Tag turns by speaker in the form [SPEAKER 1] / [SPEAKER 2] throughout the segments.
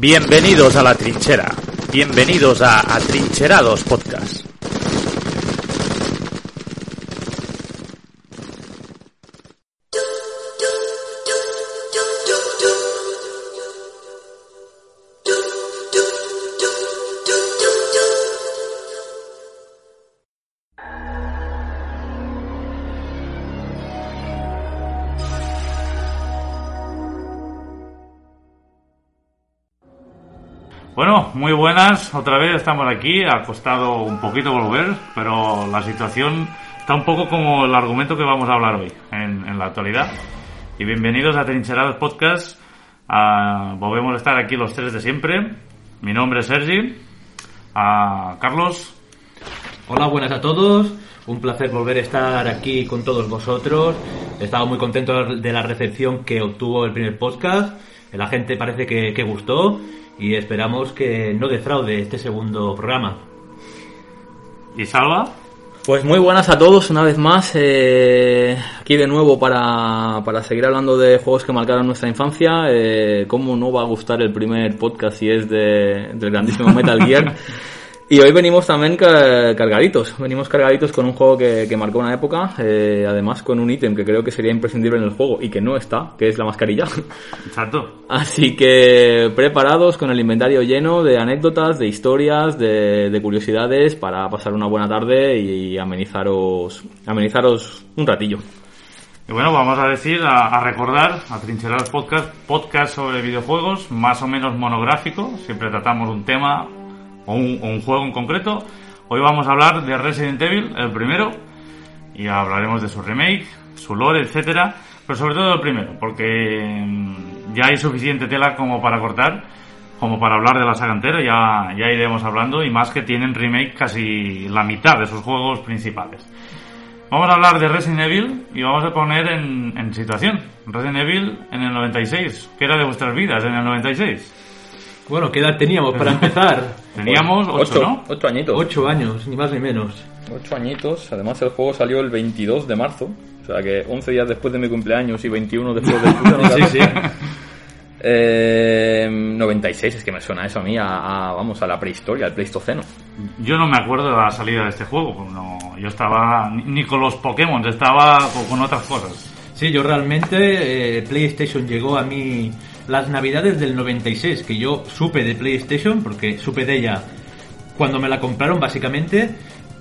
[SPEAKER 1] Bienvenidos a la trinchera. Bienvenidos a Atrincherados Podcast.
[SPEAKER 2] Muy buenas, otra vez estamos aquí, ha costado un poquito volver, pero la situación está un poco como el argumento que vamos a hablar hoy en, en la actualidad. Y bienvenidos a Trincherados Podcast, Ah, volvemos a estar aquí los tres de siempre. Mi nombre es Sergi, Ah, Carlos,
[SPEAKER 3] Hola, buenas a todos. Un placer volver a estar aquí con todos vosotros. He estado muy contento de la recepción que obtuvo el primer podcast. La gente parece que, que gustó y esperamos que no defraude este segundo programa.
[SPEAKER 2] y Salva.
[SPEAKER 4] Pues muy buenas a todos una vez más, eh, aquí de nuevo para, para seguir hablando de juegos que marcaron nuestra infancia. Eh, ¿Cómo no va a gustar el primer podcast si es de, del grandísimo Metal Gear? Y hoy venimos también ca- cargaditos, venimos cargaditos con un juego que, que marcó una época, eh, además con un ítem que creo que sería imprescindible en el juego y que no está, que es la mascarilla.
[SPEAKER 2] Exacto.
[SPEAKER 4] Así que preparados con el inventario lleno de anécdotas, de historias, de, de curiosidades para pasar una buena tarde y amenizaros, amenizaros un ratillo.
[SPEAKER 2] Y bueno, vamos a decir, a, a recordar, a Trincherados Podcast, podcast sobre videojuegos, más o menos monográfico, siempre tratamos un tema o un, un juego en concreto. Hoy vamos a hablar de Resident Evil, el primero, y hablaremos de su remake, su lore, etcétera, pero sobre todo el primero, porque mm, ya hay suficiente tela como para cortar, como para hablar de la saga entera, ya, ya iremos hablando, y más que tienen remake casi la mitad de sus juegos principales. Vamos a hablar de Resident Evil y vamos a poner en, en situación. Resident Evil en el 96. ¿Qué era de vuestras vidas en el 96?
[SPEAKER 3] Bueno, ¿qué edad teníamos para empezar?
[SPEAKER 2] Teníamos 8, ¿no?
[SPEAKER 4] ocho añitos.
[SPEAKER 3] Ocho años, ni más ni menos.
[SPEAKER 4] Ocho añitos. Además el juego salió el 22 de marzo. O sea que 11 días después de mi cumpleaños y 21 después del. ¿no,
[SPEAKER 3] Sí, sí.
[SPEAKER 4] Eh, 96, es que me suena eso a mí, a, a, vamos, a la prehistoria, al pleistoceno.
[SPEAKER 2] Yo no me acuerdo de la salida de este juego. pues No, yo estaba ni, ni con los Pokémon, estaba con, con otras cosas.
[SPEAKER 3] Sí, yo realmente eh, PlayStation llegó a mí las navidades del 96, que yo supe de PlayStation, porque supe de ella cuando me la compraron básicamente.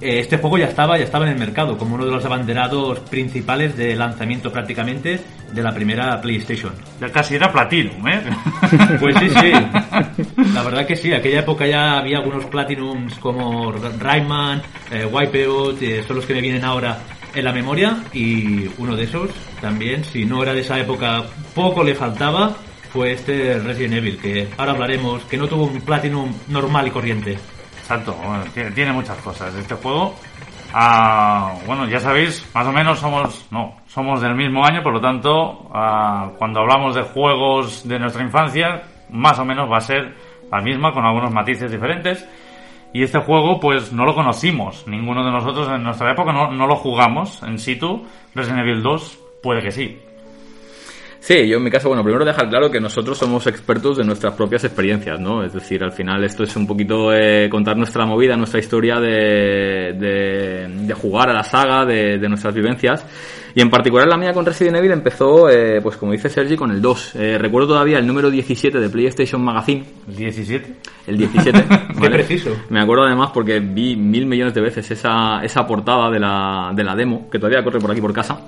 [SPEAKER 3] eh, este juego ya estaba, ya estaba en el mercado, como uno de los abanderados principales de lanzamiento prácticamente de la primera PlayStation.
[SPEAKER 2] Ya casi era Platinum, ¿eh?
[SPEAKER 3] Pues sí, sí. La verdad que sí, aquella época ya había algunos Platinums como Rayman, eh, Wipeout, eh, son los que me vienen ahora en la memoria y uno de esos también, si no era de esa época, poco le faltaba, fue este Resident Evil, que ahora hablaremos, que no tuvo un Platinum normal y corriente.
[SPEAKER 2] Exacto, bueno, tiene, tiene muchas cosas. Este juego, ah, bueno, ya sabéis, más o menos somos, no, somos del mismo año, por lo tanto, ah, cuando hablamos de juegos de nuestra infancia, más o menos va a ser la misma, con algunos matices diferentes. Y este juego, pues no lo conocimos, ninguno de nosotros en nuestra época no, no lo jugamos en situ. Resident Evil 2, puede que sí.
[SPEAKER 4] Sí, yo en mi caso, bueno, primero dejar claro que nosotros somos expertos de nuestras propias experiencias, ¿no? Es decir, al final esto es un poquito eh, contar nuestra movida, nuestra historia de, de, de jugar a la saga, de, de, nuestras vivencias. Y en particular la mía con Resident Evil empezó, eh, pues como dice Sergi, con el 2. Eh, recuerdo todavía el número 17 de PlayStation Magazine.
[SPEAKER 2] ¿El 17?
[SPEAKER 4] El 17.
[SPEAKER 3] Qué
[SPEAKER 4] ¿vale?
[SPEAKER 3] preciso.
[SPEAKER 4] Me acuerdo además porque vi mil millones de veces esa, esa portada de la, de la demo, que todavía corre por aquí por casa.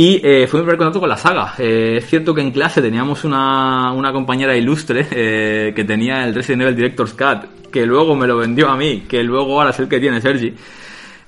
[SPEAKER 4] Y eh, fue mi primer contacto con la saga. Eh, es cierto que en clase teníamos una, una compañera ilustre eh, que tenía el Resident Evil Director's Cut, que luego me lo vendió a mí, que luego ahora es el que tiene Sergi,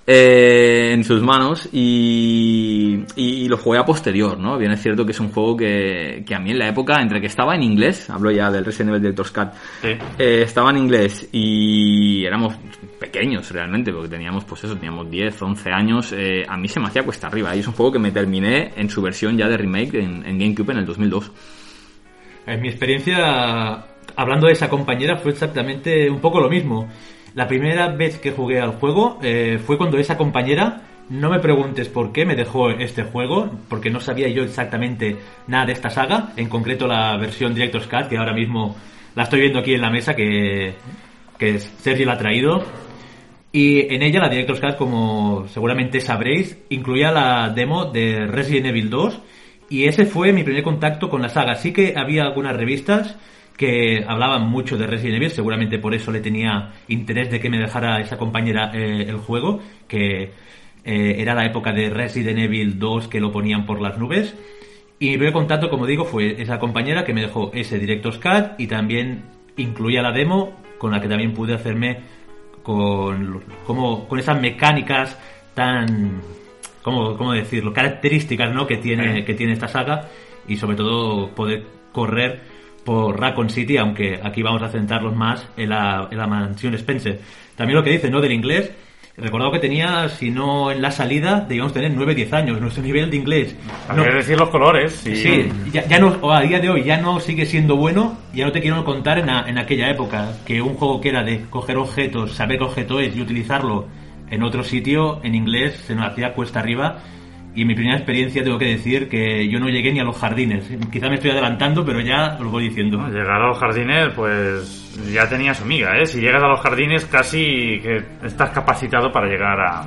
[SPEAKER 4] eh, en sus manos y, y, lo jugué a posterior, ¿no? Bien es cierto que es un juego que, que a mí en la época, entre que estaba en inglés, hablo ya del Resident Evil Director's Cut,
[SPEAKER 2] Sí.
[SPEAKER 4] eh, estaba en inglés y éramos pequeños realmente, porque teníamos, pues eso, teníamos 10, 11 años, eh, a mí se me hacía cuesta arriba y es un juego que me terminé en su versión ya de remake en, GameCube en el 2002.
[SPEAKER 3] En mi experiencia, hablando de esa compañera, fue exactamente un poco lo mismo. La primera vez que jugué al juego eh, fue cuando esa compañera, no me preguntes por qué me dejó este juego, porque no sabía yo exactamente nada de esta saga, en concreto la versión Director's Cut, que ahora mismo La estoy viendo aquí en la mesa que, que Sergi la ha traído. Y en ella la Director's Cut, como seguramente sabréis, incluía la demo de Resident Evil 2. Y ese fue mi primer contacto con la saga. Sí que había algunas revistas que hablaban mucho de Resident Evil, seguramente por eso le tenía interés de que me dejara esa compañera eh, el juego, que eh, era la época de Resident Evil 2 que lo ponían por las nubes. Y mi primer contacto, como digo, fue esa compañera que me dejó ese Director's Cut y también incluía la demo con la que también pude hacerme con, como, con esas mecánicas tan, ¿cómo, cómo decirlo? Características ¿no? que, tiene, que tiene esta saga y sobre todo poder correr por Raccoon City, aunque aquí vamos a centrarnos más en la, en la mansión Spencer. También lo que dice, ¿no? Del inglés, Recordado que tenía, si no en la salida, debíamos tener 9-10 años. Nuestro nivel de inglés.
[SPEAKER 2] No, decir los colores.
[SPEAKER 3] Sí, ya, ya, no, a día de hoy ya no sigue siendo bueno. Ya no te quiero contar en, en aquella época que un juego que era de coger objetos, saber qué objeto es y utilizarlo en otro sitio, en inglés, se nos hacía cuesta arriba. Y mi primera experiencia tengo que decir que yo no llegué ni a los jardines. Quizá me estoy adelantando, pero ya os lo voy diciendo.
[SPEAKER 2] llegar a los jardines, pues ya tenía su miga, ¿eh? Si llegas a los jardines casi que estás capacitado para llegar a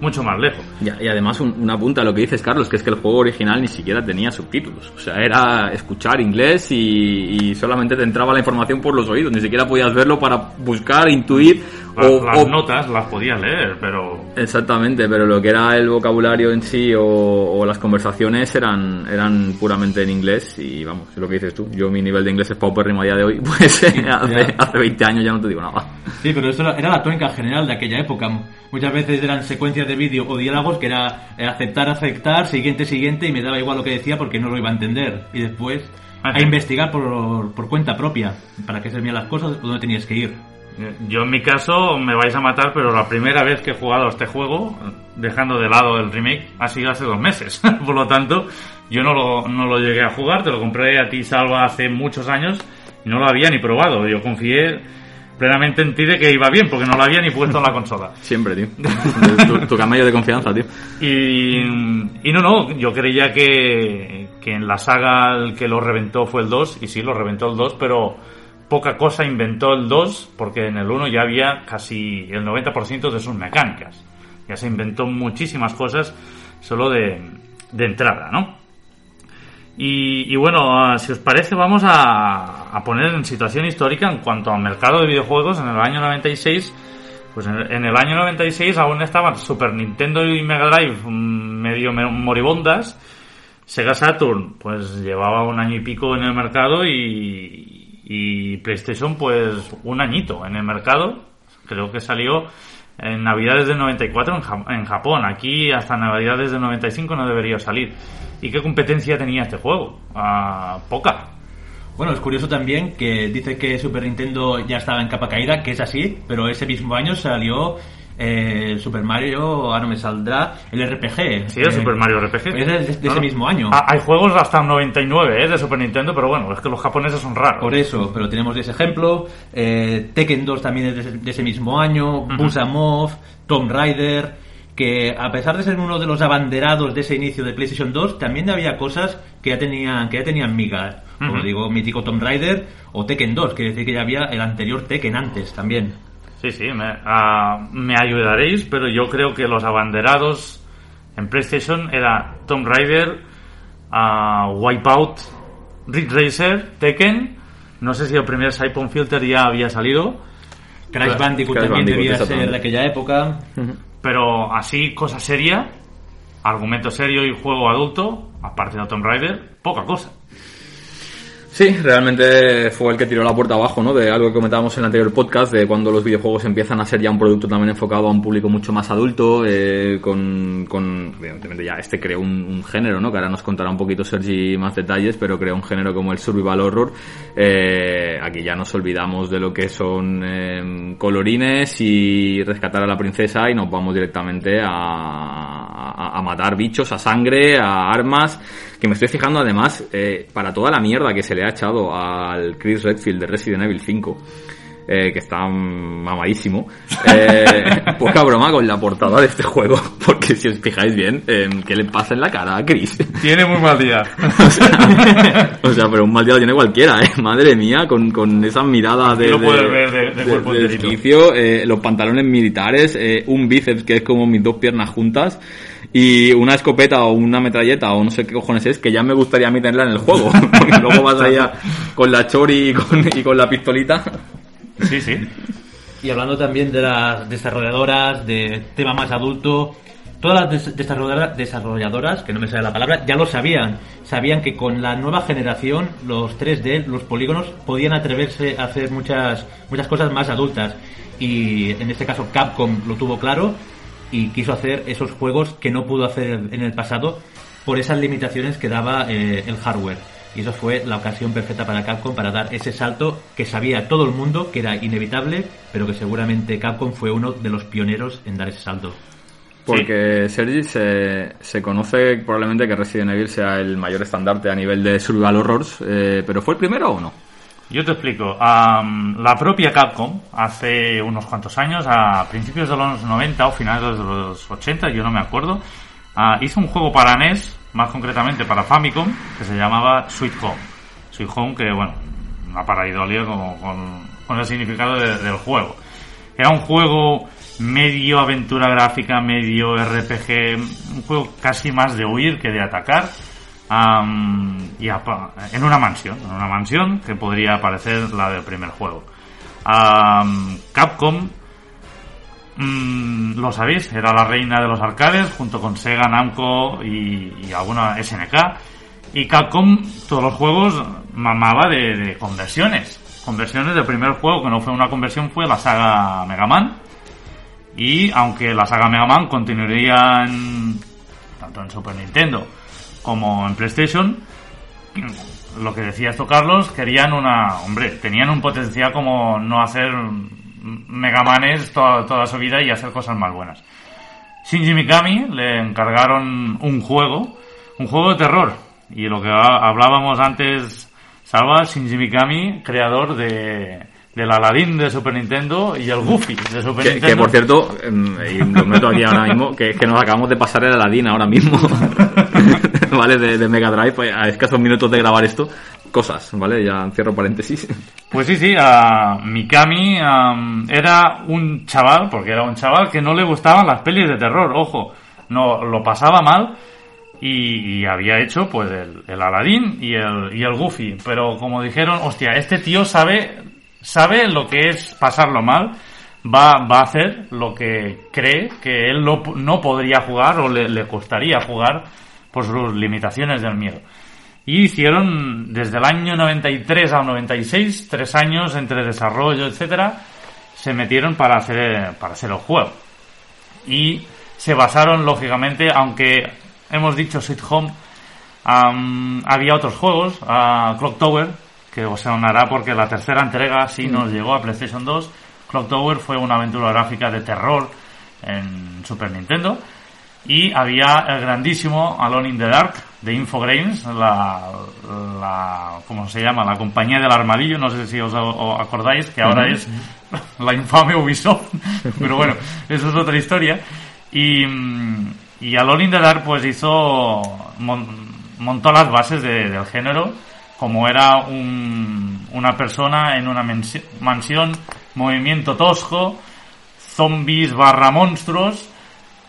[SPEAKER 2] mucho más lejos.
[SPEAKER 4] y además una punta a lo que dices, Carlos, que es que el juego original ni siquiera tenía subtítulos. O sea, era escuchar inglés y, solamente te entraba la información por los oídos. Ni siquiera podías verlo para buscar, intuir.
[SPEAKER 2] O, las notas las podías leer, pero...
[SPEAKER 4] Exactamente, pero lo que era el vocabulario en sí o, las conversaciones eran, eran puramente en inglés y vamos, es lo que dices tú. Yo mi nivel de inglés es paupérrimo a día de hoy, pues hace, hace 20 años ya no te digo nada.
[SPEAKER 3] Sí, pero eso era la tónica general de aquella época. Muchas veces eran secuencias de vídeo o diálogos que era aceptar, aceptar, siguiente, siguiente y me daba igual lo que decía porque no lo iba a entender. Y después a investigar por, por cuenta propia para qué servían las cosas dónde tenías que ir.
[SPEAKER 2] Yo en mi caso me vais a matar, pero la primera vez que he jugado a este juego, dejando de lado el remake, ha sido hace dos meses. Por lo tanto, yo no lo, no lo llegué a jugar, te lo compré a ti, Salva, hace muchos años y no lo había ni probado. Yo confié plenamente en ti de que iba bien, porque no lo había ni puesto en la consola.
[SPEAKER 4] Siempre, tío. tu, camello de confianza, tío.
[SPEAKER 2] Y, y no, no, yo creía que, que en la saga el que lo reventó fue el 2, y sí, lo reventó el 2, pero poca cosa inventó el 2, porque en el 1 ya había casi el 90% de sus mecánicas. Ya se inventó muchísimas cosas solo de, de entrada, ¿no? Y, bueno, ah, si os parece, vamos a, poner en situación histórica en cuanto al mercado de videojuegos en el año 96. Pues en, el año 96 aún estaban Super Nintendo y Mega Drive mm, medio moribundas. Sega Saturn, pues llevaba un año y pico en el mercado y, PlayStation, pues un añito en el mercado. Creo que salió en Navidades del 94 en, en Japón. Aquí hasta Navidades del 95 no debería salir. ¿Y qué competencia tenía este juego? Ah, poca.
[SPEAKER 3] Bueno, es curioso también que dice que Super Nintendo ya estaba en capa caída, que es así, pero ese mismo año salió eh, Super Mario, ahora no me saldrá, el RPG.
[SPEAKER 2] Sí, el Super Mario RPG.
[SPEAKER 3] Es de, ese mismo año.
[SPEAKER 2] Ah, hay juegos hasta el 99 ¿eh? de Super Nintendo, pero bueno, es que los japoneses son raros.
[SPEAKER 3] Por eso, pero tenemos ese ejemplo. Eh, Tekken 2 también es de, ese mismo año, uh Tomb Raider que a pesar de ser uno de los abanderados de ese inicio de PlayStation 2, también había cosas que ya tenían, que ya tenían migas. Como digo, mítico Tomb Raider o Tekken 2, quiere decir que ya había el anterior Tekken antes también.
[SPEAKER 2] Sí, sí, me, ah, me ayudaréis, pero yo creo que los abanderados en PlayStation era Tomb Raider, uh, Wipeout, Ridge Racer, Tekken. No sé si el primer Siphon Filter ya había salido.
[SPEAKER 3] Crash Bandicoot también debía ser de aquella época.
[SPEAKER 2] Pero así, cosa seria, argumento serio y juego adulto, aparte de Tomb Raider, poca cosa.
[SPEAKER 4] Sí, realmente fue el que tiró la puerta abajo, ¿no? De algo que comentábamos en el anterior podcast, de cuando los videojuegos empiezan a ser ya un producto también enfocado a un público mucho más adulto, eh, con, con, evidentemente ya este creó un, género, ¿no? Que ahora nos contará un poquito Sergi más detalles, pero creó un género como el survival horror. Eh, aquí ya nos olvidamos de lo que son eh, colorines y rescatar a la princesa y nos vamos directamente a, a matar bichos, a sangre, a armas que me estoy fijando además, eh, para toda la mierda que se le ha echado al Chris Redfield de Resident Evil 5. eh, que está mamadísimo. Eh, poca broma con la portada de este juego, porque si os fijáis bien, eh, ¿qué le pasa en la cara a Chris?
[SPEAKER 2] Tiene muy mal día.
[SPEAKER 4] o, sea, o sea, pero un mal día lo tiene cualquiera, ¿eh? Madre mía, con, con esa mirada de,
[SPEAKER 2] lo
[SPEAKER 4] de,
[SPEAKER 2] puedes ver de- de cuerpo enterito.
[SPEAKER 4] desquicio, eh, los pantalones militares, eh, un bíceps que es como mis dos piernas juntas, y una escopeta o una metralleta o no sé qué cojones es, que ya me gustaría a mí tenerla en el juego, porque luego vas allá con la chori y con, y con la pistolita.
[SPEAKER 2] Sí, sí.
[SPEAKER 3] Y hablando también de las desarrolladoras, de tema más adulto, todas las des- desarrolladora- desarrolladoras, que no me sale la palabra, ya lo sabían. Sabían que con la nueva generación, los 3D, los polígonos, podían atreverse a hacer muchas, muchas cosas más adultas. Y en este caso Capcom lo tuvo claro y quiso hacer esos juegos que no pudo hacer en el pasado por esas limitaciones que daba eh, el hardware. Y eso fue la ocasión perfecta para Capcom para dar ese salto que sabía todo el mundo que era inevitable, pero que seguramente Capcom fue uno de los pioneros en dar ese salto.
[SPEAKER 4] Porque Sergi se, se conoce probablemente que Resident Evil sea el mayor estandarte a nivel de survival horrors, eh, pero ¿fue el primero o no?
[SPEAKER 2] Yo te explico. Am, la propia Capcom, hace unos cuantos años, a principios de los 90 o finales de los 80, yo no me acuerdo, ah, hizo un juego para NES, más concretamente para Famicom, que se llamaba Sweet Home. Sweet Home, que bueno, una paraidolia como con, con el significado de- del juego. Era un juego medio aventura gráfica, medio RPG, un juego casi más de huir que de atacar. Y en una mansión, en una mansión que podría parecer la del primer juego. Capcom, mm, lo sabéis, era la reina de los arcades junto con Sega, Namco y, y alguna SNK. Y Capcom, todos los juegos, mamaba de, de conversiones. Conversiones del primer juego, que no fue una conversión, fue la saga Mega Man. Y aunque la saga Mega Man continuaría en, tanto en Super Nintendo como en PlayStation, lo que decía esto Carlos, querían una, hombre, tenían un potencial como no hacer Megamanes toda, toda su vida y hacer cosas más buenas. Shinji Mikami le encargaron un juego, un juego de terror. Y lo que ha- hablábamos antes, Salva, Shinji Mikami, creador de, del Aladdin de Super Nintendo y el Goofy de Super
[SPEAKER 4] Que,
[SPEAKER 2] Nintendo.
[SPEAKER 4] que, por cierto, em, y lo meto aquí ahora mismo, que, que nos acabamos de pasar el Aladdin ahora mismo, ¿vale? De, Mega Drive, pues, a escasos minutos de grabar esto, cosas, ¿vale? Ya cierro paréntesis.
[SPEAKER 2] Pues sí, sí, a Mikami am, era un chaval, porque era un chaval que no le gustaban las pelis de terror, ojo, no lo pasaba mal y, y había hecho pues el, el Aladdin y el, y el Goofy, pero como dijeron, hostia, este tío sabe, sabe lo que es pasarlo mal, va, va a hacer lo que cree que él no, no podría jugar o le costaría jugar por sus limitaciones del miedo. Y hicieron desde el año 93 al 96, tres años entre desarrollo, etcétera, se metieron para hacer, para hacer el juego. Y se basaron, lógicamente, aunque hemos dicho Sweet Home, am, había otros juegos, a Clock Tower, que os sonará porque la tercera entrega sí nos llegó a PlayStation 2. Clock Tower fue una aventura gráfica de terror en Super Nintendo. Y había el grandísimo Alone in the Dark de Infogrames, la, la, ¿cómo se llama? La compañía del armadillo, no sé si os, acordáis, que ahora es la infame Ubisoft, pero bueno, eso es otra historia. Y, mm, y Alone in the Dark pues hizo, mon- montó las bases de- del género, como era un- una persona en una mansión, movimiento tosco, zombies barra monstruos,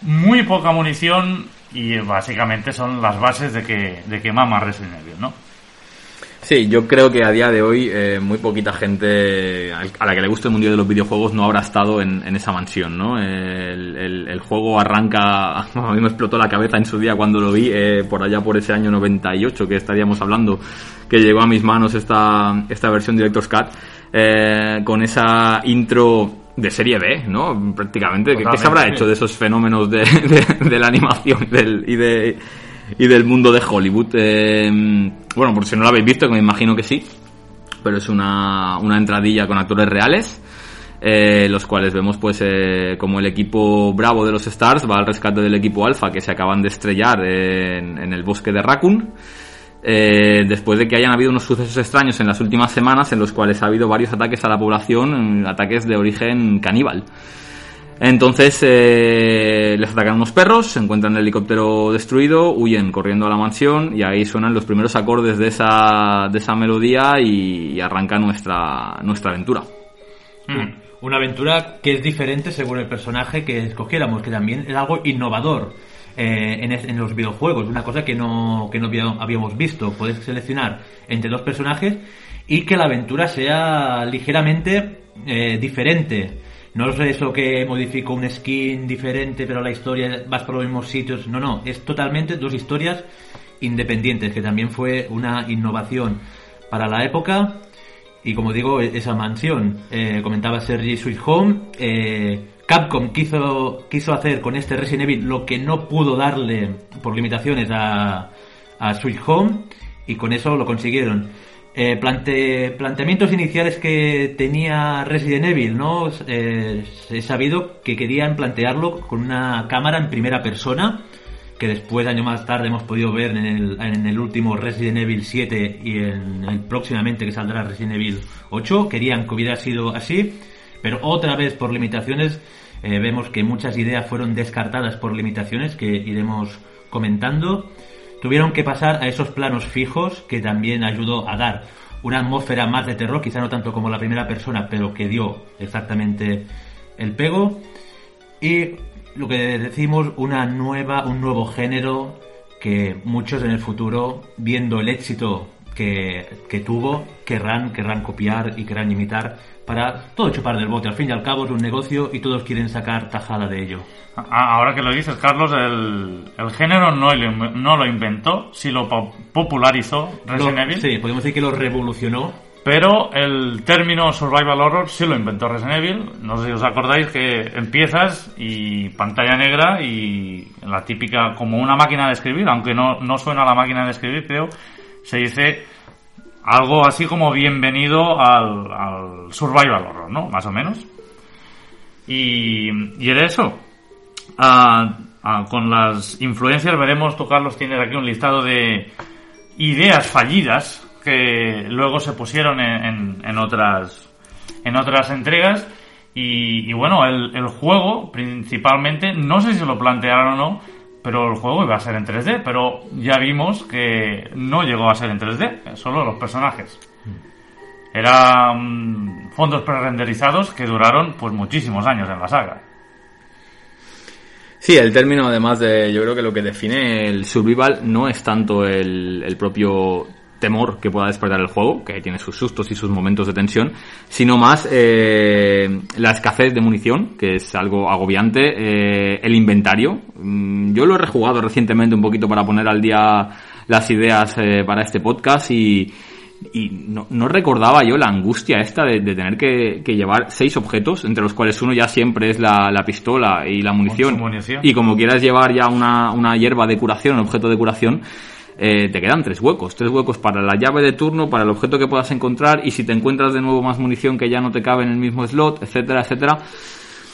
[SPEAKER 2] muy poca munición y básicamente son las bases de que, de que mama Resident Evil, ¿no?
[SPEAKER 4] Sí, yo creo que a día de hoy eh, muy poquita gente a la que le guste el mundo de los videojuegos no habrá estado en, en esa mansión, ¿no? El, el- juego arranca, a mí me explotó la cabeza en su día cuando lo vi, eh, por allá por ese año 98 que estaríamos hablando, que llegó a mis manos esta, esta versión Director's Cut, eh, con esa intro de serie B, ¿no? Prácticamente. ¿Qué, qué se habrá hecho de esos fenómenos de, de- de la animación del- y de y del mundo de Hollywood. Eh, bueno, por si no lo habéis visto, que me imagino que sí, pero es una, una entradilla con actores reales, eh, los cuales vemos pues eh, como el equipo bravo de los Stars va al rescate del equipo Alpha que se acaban de estrellar en, en el bosque de Raccoon. Eh, después de que hayan habido unos sucesos extraños en las últimas semanas en los cuales ha habido varios ataques a la población, ataques de origen caníbal. Entonces eh, les atacan unos perros, se encuentran el helicóptero destruido, huyen corriendo a la mansión y ahí suenan los primeros acordes de esa, de esa melodía y, arranca nuestra, nuestra aventura.
[SPEAKER 3] Hmm. Una aventura que es diferente según el personaje que escogiéramos, que también es algo innovador eh, en, los videojuegos, una cosa que no, que no habíamos visto. Puedes seleccionar entre dos personajes y que la aventura sea ligeramente eh, diferente. No es eso que modifico un skin diferente, pero la historia vas por los mismos sitios. No, no, es totalmente dos historias independientes, que también fue una innovación para la época. Y como digo, esa mansión, eh, comentaba Sergi Sweet Home, Capcom quiso, quiso hacer con este Resident Evil lo que no pudo darle por limitaciones a, a Switch Home y con eso lo consiguieron. Eh, planteamientos iniciales que tenía Resident Evil, ¿no? Eh, he sabido que querían plantearlo con una cámara en primera persona, que después, año más tarde, hemos podido ver en el, en el último Resident Evil 7 y en el próximamente que saldrá Resident Evil 8. Querían que hubiera sido así, pero otra vez por limitaciones eh, vemos que muchas ideas fueron descartadas por limitaciones que iremos comentando. Tuvieron que pasar a esos planos fijos que también ayudó a dar una atmósfera más de terror, quizá no tanto como la primera persona, pero que dio exactamente el pego. Y lo que decimos, una nueva, un nuevo género que muchos en el futuro, viendo el éxito que, que tuvo, querrán, querrán copiar y querrán imitar para todo chupar del bote. Al fin y al cabo es un negocio y todos quieren sacar tajada de ello.
[SPEAKER 2] Ah, ahora que lo dices, Carlos, el, género no, no lo inventó, sí lo popularizó Resident Evil.
[SPEAKER 3] Sí, podemos decir que lo revolucionó.
[SPEAKER 2] Pero el término survival horror sí lo inventó Resident Evil. No sé si os acordáis que empiezas y pantalla negra y la típica, como una máquina de escribir, aunque no, no suena a la máquina de escribir, creo, se dice algo así como bienvenido al, survival horror, ¿no? Más o menos. Y, y era eso. Con las influencias veremos, tú Carlos tienes aquí un listado de ideas fallidas que luego se pusieron en, en, otras en otras entregas y, bueno el, el, juego principalmente no sé si lo plantearon o no pero el juego iba a ser en 3D, pero ya vimos que no llegó a ser en 3D, solo los personajes. Eran fondos pre-renderizados que duraron pues muchísimos años en la saga.
[SPEAKER 4] Sí, el término además de, yo creo que lo que define el survival no es tanto el, el propio temor que pueda despertar el juego, que tiene sus sustos y sus momentos de tensión, sino más eh, la escasez de munición, que es algo agobiante, eh, el inventario. Mm, yo lo he rejugado recientemente un poquito para poner al día las ideas eh, para este podcast y, y no, no, recordaba yo la angustia esta de, tener que, que, llevar seis objetos, entre los cuales uno ya siempre es la, la pistola y la munición. Y como quieras llevar ya una, una hierba de curación, un objeto de curación, eh, te quedan tres huecos. Tres huecos para la llave de turno, para el objeto que puedas encontrar y si te encuentras de nuevo más munición que ya no te cabe en el mismo slot, etcétera, etcétera.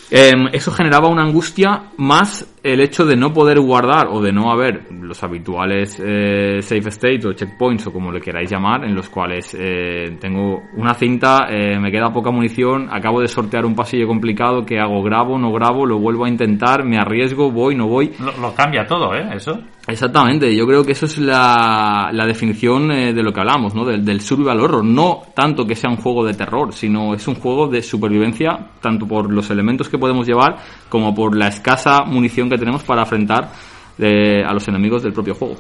[SPEAKER 4] Em, eso generaba una angustia más el hecho de no poder guardar o de no haber los habituales eh, safe states o checkpoints o como le queráis llamar, en los cuales eh, tengo una cinta, eh, me queda poca munición, acabo de sortear un pasillo complicado, ¿qué hago? ¿Grabo? ¿No grabo? ¿Lo vuelvo a intentar? ¿Me arriesgo? ¿Voy? ¿No voy?
[SPEAKER 2] Lo, cambia todo, ¿eh? Eso.
[SPEAKER 4] Exactamente, yo creo que eso es la, la definición de lo que hablamos, ¿no? Del, del survival horror. No tanto que sea un juego de terror, sino es un juego de supervivencia, tanto por los elementos que podemos llevar como por la escasa munición que tenemos para afrontar eh, a los enemigos del propio juego.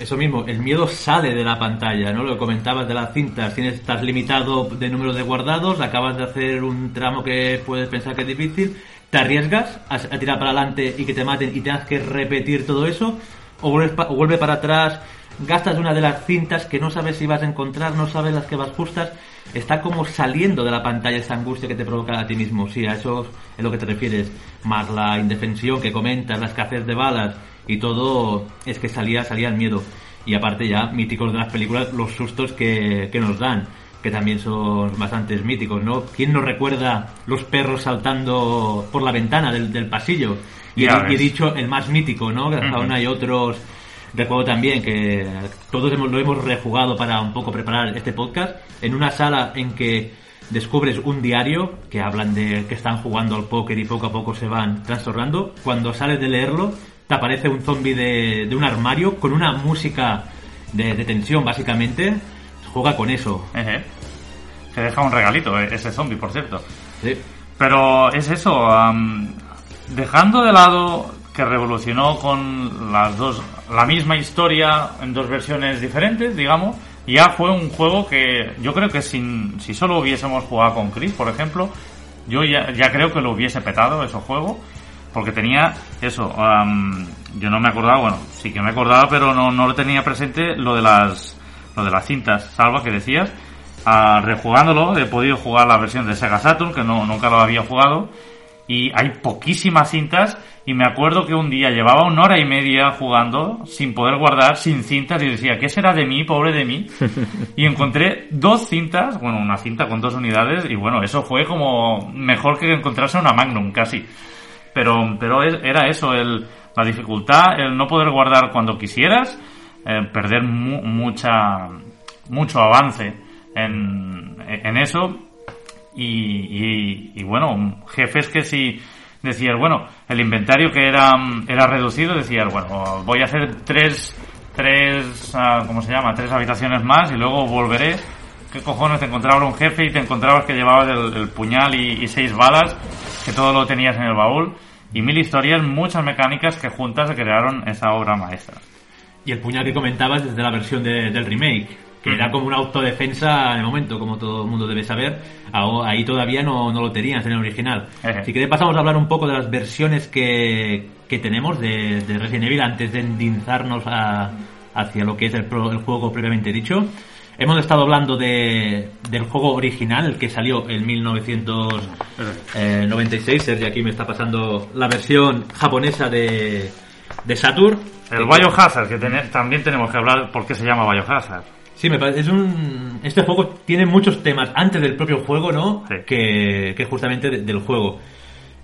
[SPEAKER 3] Eso mismo, el miedo sale de la pantalla, ¿no? Lo comentabas de las cintas, tienes, estás limitado de número de guardados, acabas de hacer un tramo que puedes pensar que es difícil, te arriesgas a, tirar para adelante y que te maten y tengas que repetir todo eso, o, vuelves o vuelve para atrás, gastas una de las cintas que no sabes si vas a encontrar, no sabes las que vas justas, está como saliendo de la pantalla esa angustia que te provoca a ti mismo. Sí, a eso es lo que te refieres. Más la indefensión que comentas, la escasez de balas y todo, es que salía, salía el miedo. Y aparte ya, míticos de las películas, los sustos que, que nos dan, que también son bastantes míticos, ¿no? ¿Quién nos recuerda los perros saltando por la ventana del, del pasillo? Y he, dicho el más mítico, ¿no? Que aún hay otros juego también, que todos hemos, lo hemos rejugado para un poco preparar este podcast, en una sala en que descubres un diario que hablan de que están jugando al póker y poco a poco se van trastornando. Cuando sales de leerlo, te aparece un zombie de, de un armario con una música de, de tensión, básicamente. Juega con eso.
[SPEAKER 2] Que deja un regalito, eh, ese zombie, por cierto.
[SPEAKER 3] Sí.
[SPEAKER 2] Pero es eso, am, dejando de lado que revolucionó con las dos, la misma historia en dos versiones diferentes, digamos, ya fue un juego que yo creo que sin, si solo hubiésemos jugado con Chris, por ejemplo, yo ya, creo que lo hubiese petado ese juego, porque tenía eso, yo no me acordaba, bueno, sí que me acordaba, pero no, no lo tenía presente lo de las, lo de las cintas, Salva, que decías, Ah, rejugándolo, he podido jugar la versión de Sega Saturn, que no, nunca lo había jugado, y hay poquísimas cintas, y me acuerdo que un día llevaba una hora y media jugando, sin poder guardar, sin cintas, y decía, ¿qué será de mí, pobre de mí? Y encontré dos cintas, bueno, una cinta con dos unidades, y bueno, eso fue como mejor que encontrarse una Magnum, casi. Pero, pero es- era eso, el, la dificultad, el no poder guardar cuando quisieras, eh, perder mu- mucha, mucho avance en, en eso. Y, y- y bueno, jefes que si decías, bueno, el inventario que era, era reducido, decías, bueno, voy a hacer tres, tres, ah, ¿cómo se llama? Tres habitaciones más y luego volveré. ¿Qué cojones? Te encontrabas un jefe y te encontrabas que llevabas el, puñal y, seis balas, que todo lo tenías en el baúl. Y mil historias, muchas mecánicas que juntas crearon esa obra maestra.
[SPEAKER 3] Y el puñal que comentabas desde la versión de- del remake, que era como una autodefensa en el momento, como todo el mundo debe saber. Ahí todavía no, no lo tenías en el original.
[SPEAKER 2] Ejé.
[SPEAKER 3] Si queréis pasamos a hablar un poco de las versiones que, que tenemos de, de Resident Evil antes de endinzarnos a- hacia lo que es el, pro- el juego propiamente dicho. Hemos estado hablando de, del juego original, el que salió en 1996. Sergi aquí me está pasando la versión japonesa de, de Saturn.
[SPEAKER 2] El Biohazard, que tene- también tenemos que hablar por qué se llama Biohazard.
[SPEAKER 3] Sí, me parece, es un... Este juego tiene muchos temas antes del propio juego, ¿no?
[SPEAKER 2] Sí.
[SPEAKER 3] Que, que justamente de- del juego.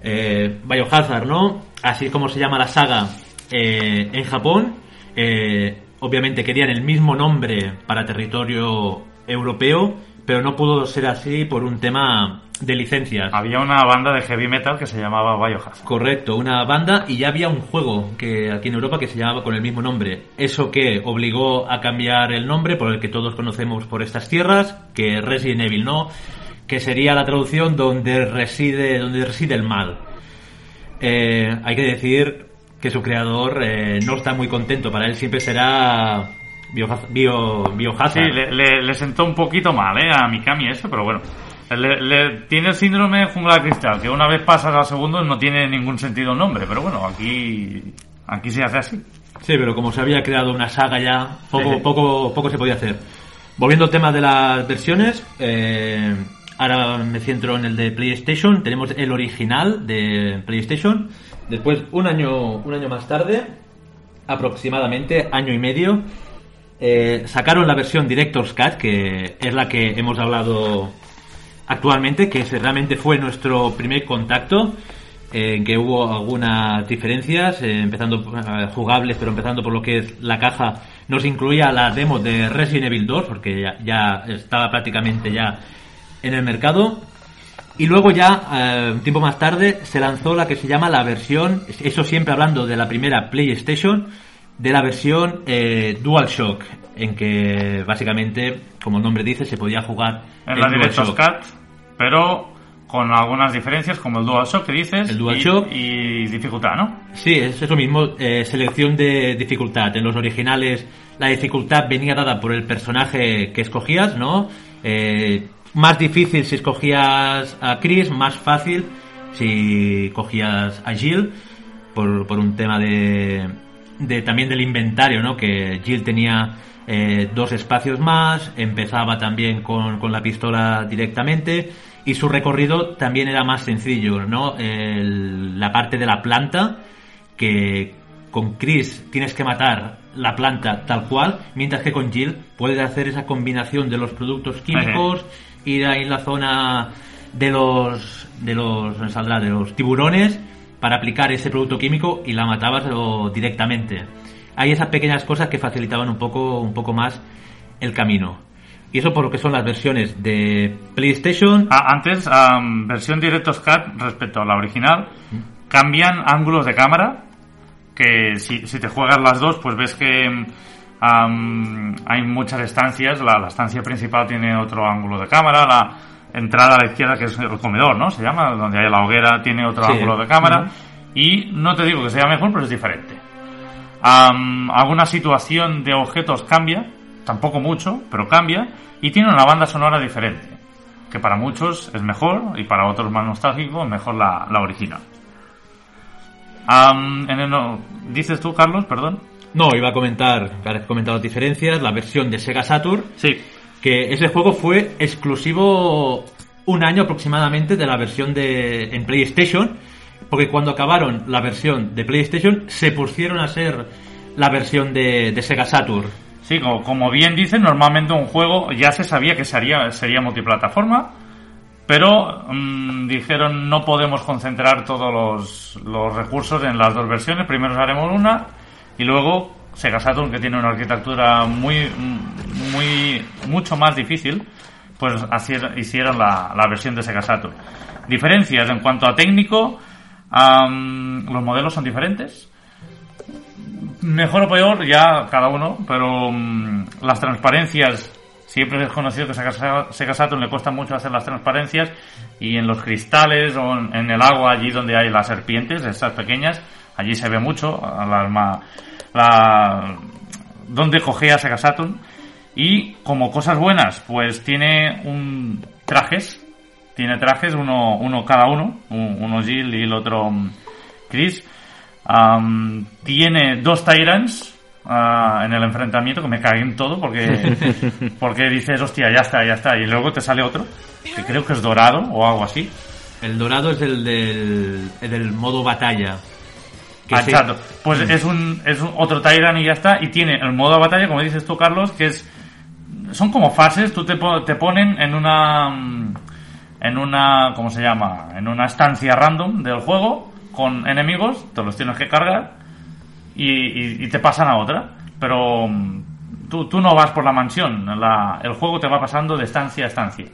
[SPEAKER 3] Eh, Biohazard, ¿no? Así como se llama la saga eh, en Japón. Eh, obviamente querían el mismo nombre para territorio europeo, pero no pudo ser así por un tema de licencias.
[SPEAKER 2] Había una banda de heavy metal que se llamaba Biohazard.
[SPEAKER 3] Correcto, una banda y ya había un juego que aquí en Europa que se llamaba con el mismo nombre. Eso que obligó a cambiar el nombre por el que todos conocemos por estas tierras, que Resident Evil no, que sería la traducción donde reside donde reside el mal. Eh, hay que decir que su creador eh, no está muy contento, para él siempre será Biohaz- Bio, Biohazard.
[SPEAKER 2] Sí, le, le- le sentó un poquito mal, ¿eh? A Mikami eso, pero bueno. Le- le- tiene el síndrome de jungla de cristal, que una vez pasas al segundo no tiene ningún sentido el nombre, pero bueno, aquí, aquí se hace así.
[SPEAKER 3] Sí, pero como se había creado una saga ya, poco,
[SPEAKER 2] Sí.
[SPEAKER 3] poco, poco se podía hacer. Volviendo al tema de las versiones, eh, ahora me centro en el de PlayStation. Tenemos el original de PlayStation. Después, un año, un año más tarde, aproximadamente año y medio, eh, sacaron la versión Director's Cut, que es la que hemos hablado actualmente, que realmente fue nuestro primer contacto, en que hubo algunas diferencias, eh, empezando eh, jugables, pero empezando por lo que es la caja, nos incluía la demo de Resident Evil 2, porque ya, ya estaba prácticamente ya en el mercado. Y luego ya, eh, un tiempo más tarde, se lanzó la que se llama la versión, eso siempre hablando de la primera PlayStation, de la versión DualShock, en que básicamente, como el nombre dice, se podía jugar
[SPEAKER 2] En la
[SPEAKER 3] en
[SPEAKER 2] Director's
[SPEAKER 3] DualShock.
[SPEAKER 2] Cut, pero con algunas diferencias como el DualShock que dices
[SPEAKER 3] El DualShock.
[SPEAKER 2] Y, y dificultad, ¿no?
[SPEAKER 3] Sí, es eso mismo, eh, selección de dificultad. En los originales la dificultad venía dada por el personaje que escogías, ¿no? Eh, más difícil si escogías a Chris, más fácil si cogías a Jill, por, por un tema de, de también del inventario, ¿no? Que Jill tenía eh, dos espacios más, empezaba también con, con la pistola directamente y su recorrido también era más sencillo, ¿no? El- la parte de la planta que con Chris tienes que matar la planta tal cual, mientras que con Jill puedes hacer esa combinación de los productos químicos, ir ahí en la zona de los de los ¿dónde saldrá? de los tiburones para aplicar ese producto químico y la matabas directamente. Hay esas pequeñas cosas que facilitaban un poco, un poco más el camino. Y eso por lo que son las versiones de PlayStation.
[SPEAKER 2] Ah, antes, am, versión Director's Cut respecto a la original, cambian ángulos de cámara, que si, si te juegas las dos, pues ves que am, hay muchas estancias, la, la estancia principal tiene otro ángulo de cámara, la entrada a la izquierda, que es el comedor, ¿no? Se llama, donde hay la hoguera, tiene otro
[SPEAKER 3] Sí.
[SPEAKER 2] ángulo de cámara, y no te digo que sea mejor, pero es diferente. Am, alguna situación de objetos cambia, tampoco mucho, pero cambia, y tiene una banda sonora diferente, que para muchos es mejor y para otros más nostálgicos mejor la, la original. Am, en el no- dices tú, Carlos, perdón.
[SPEAKER 3] No, iba a comentar, he comentado las diferencias, la versión de Sega Saturn,
[SPEAKER 2] Sí,
[SPEAKER 3] que ese juego fue exclusivo un año aproximadamente de la versión de en PlayStation, porque cuando acabaron la versión de PlayStation se pusieron a ser la versión de, Sega Saturn.
[SPEAKER 2] sí, como, bien dices, normalmente un juego ya se sabía que sería, multiplataforma, pero mm, dijeron no podemos concentrar todos los, recursos en las dos versiones. Primero haremos una y luego Sega Saturn, que tiene una arquitectura muy, muy, mucho más difícil, pues hicieron la, la versión de Sega Saturn. Diferencias en cuanto a técnico, am, los modelos son diferentes. Mejor o peor, ya cada uno, pero mm, las transparencias, siempre es conocido que Sega, Saturn le cuesta mucho hacer las transparencias y en los cristales o en, el agua, allí donde hay las serpientes, esas pequeñas, allí se ve mucho a las ma- la, donde cogea Sega Saturn. Y como cosas buenas, pues tiene un trajes, tiene trajes, uno, uno cada uno, un- uno Jill y el otro mm, Chris. Am, tiene dos Tyrants ah, en el enfrentamiento que me cagué en todo porque, porque dices, hostia, ya está, ya está. Y luego te sale otro, que creo que es dorado o algo así.
[SPEAKER 3] El dorado es el del, el del modo batalla. Que
[SPEAKER 2] Ah, exacto. Pues es un, es un otro Tyrant y ya está. Y tiene el modo batalla, como dices tú, Carlos, que es. Son como fases, tú te, po- te ponen en una. En una. ¿Cómo se llama? En una estancia random del juego con enemigos, te los tienes que cargar y, y- y te pasan a otra. Pero mm, tú, tú no vas por la mansión, la- el juego te va pasando de estancia a estancia.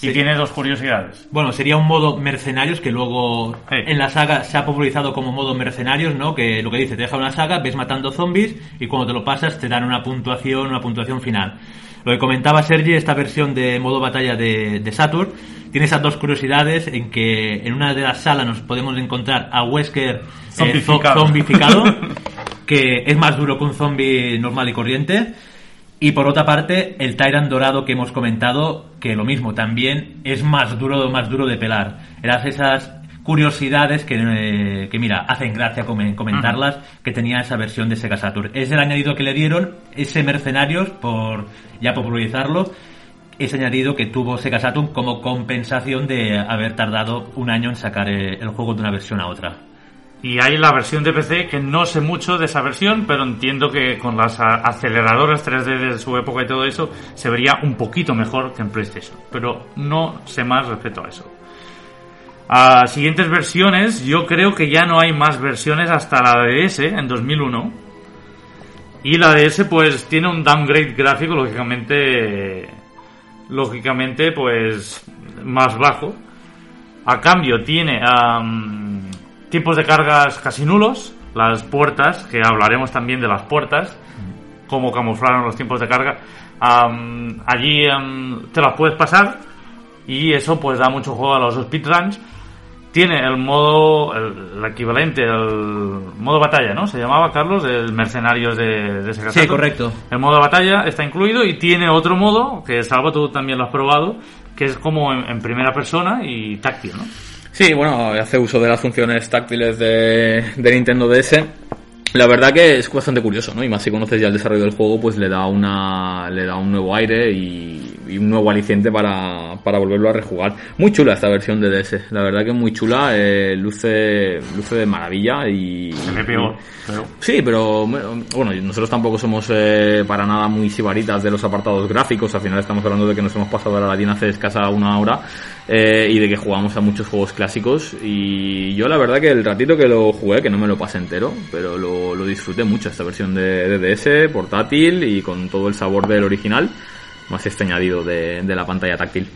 [SPEAKER 2] Y tiene dos curiosidades.
[SPEAKER 3] Bueno, sería un modo mercenarios que luego
[SPEAKER 2] Sí.
[SPEAKER 3] en la saga se ha popularizado como modo mercenarios, ¿no? Que lo que dice, te deja una saga, ves matando zombies y cuando te lo pasas te dan una puntuación, una puntuación final. Lo que comentaba Sergi, esta versión de modo batalla de, de Saturn, tiene esas dos curiosidades en que en una de las salas nos podemos encontrar a Wesker eh,
[SPEAKER 2] Zombificado.
[SPEAKER 3] zo- zombificado, que es más duro que un zombie normal y corriente. Y por otra parte, el Tyrant dorado que hemos comentado, que lo mismo, también es más duro, más duro de pelar. Eran esas curiosidades que, eh, que mira, hacen gracia comen- comentarlas, que tenía esa versión de Sega Saturn. Es el añadido que le dieron, ese Mercenarios, por ya popularizarlo, ese añadido que tuvo Sega Saturn como compensación de haber tardado un año en sacar eh, el juego de una versión a otra.
[SPEAKER 2] Y hay la versión de PC que no sé mucho de esa versión, pero entiendo que con las aceleradoras 3D de su época y todo eso se vería un poquito mejor que en PlayStation. Pero no sé más respecto a eso. A siguientes versiones, yo creo que ya no hay más versiones hasta la DS en 2001. Y la DS pues tiene un downgrade gráfico lógicamente lógicamente pues más bajo. A cambio tiene am, tipos de cargas casi nulos, las puertas, que hablaremos también de las puertas, cómo camuflaron los tiempos de carga. Allí te las puedes pasar y eso pues da mucho juego a los speedruns. Tiene el modo, el, el equivalente, el modo batalla, ¿no? Se llamaba, Carlos, el Mercenarios de, de Sega
[SPEAKER 3] Sí, correcto.
[SPEAKER 2] El modo batalla está incluido y tiene otro modo, que Salva tú también lo has probado, que es como en, en primera persona y táctil, ¿no?
[SPEAKER 4] Sí, bueno, hace uso de las funciones táctiles de, de Nintendo DS. La verdad que es bastante curioso, ¿no? Y más si conoces ya el desarrollo del juego, pues le da una, le da un nuevo aire y, y un nuevo aliciente para, para volverlo a rejugar. Muy chula esta versión de DS, la verdad que es muy chula, eh, luce, luce de maravilla y...
[SPEAKER 2] Se ve peor, pero...
[SPEAKER 4] Sí, pero bueno, nosotros tampoco somos eh, para nada muy sibaritas de los apartados gráficos, al final estamos hablando de que nos hemos pasado a la Aladdin hace escasa una hora eh, y de que jugamos a muchos juegos clásicos. Y yo la verdad que el ratito que lo jugué, que no me lo pasé entero, pero lo, lo disfruté mucho esta versión de, de DS, portátil y con todo el sabor del original, más este añadido de, de la pantalla táctil.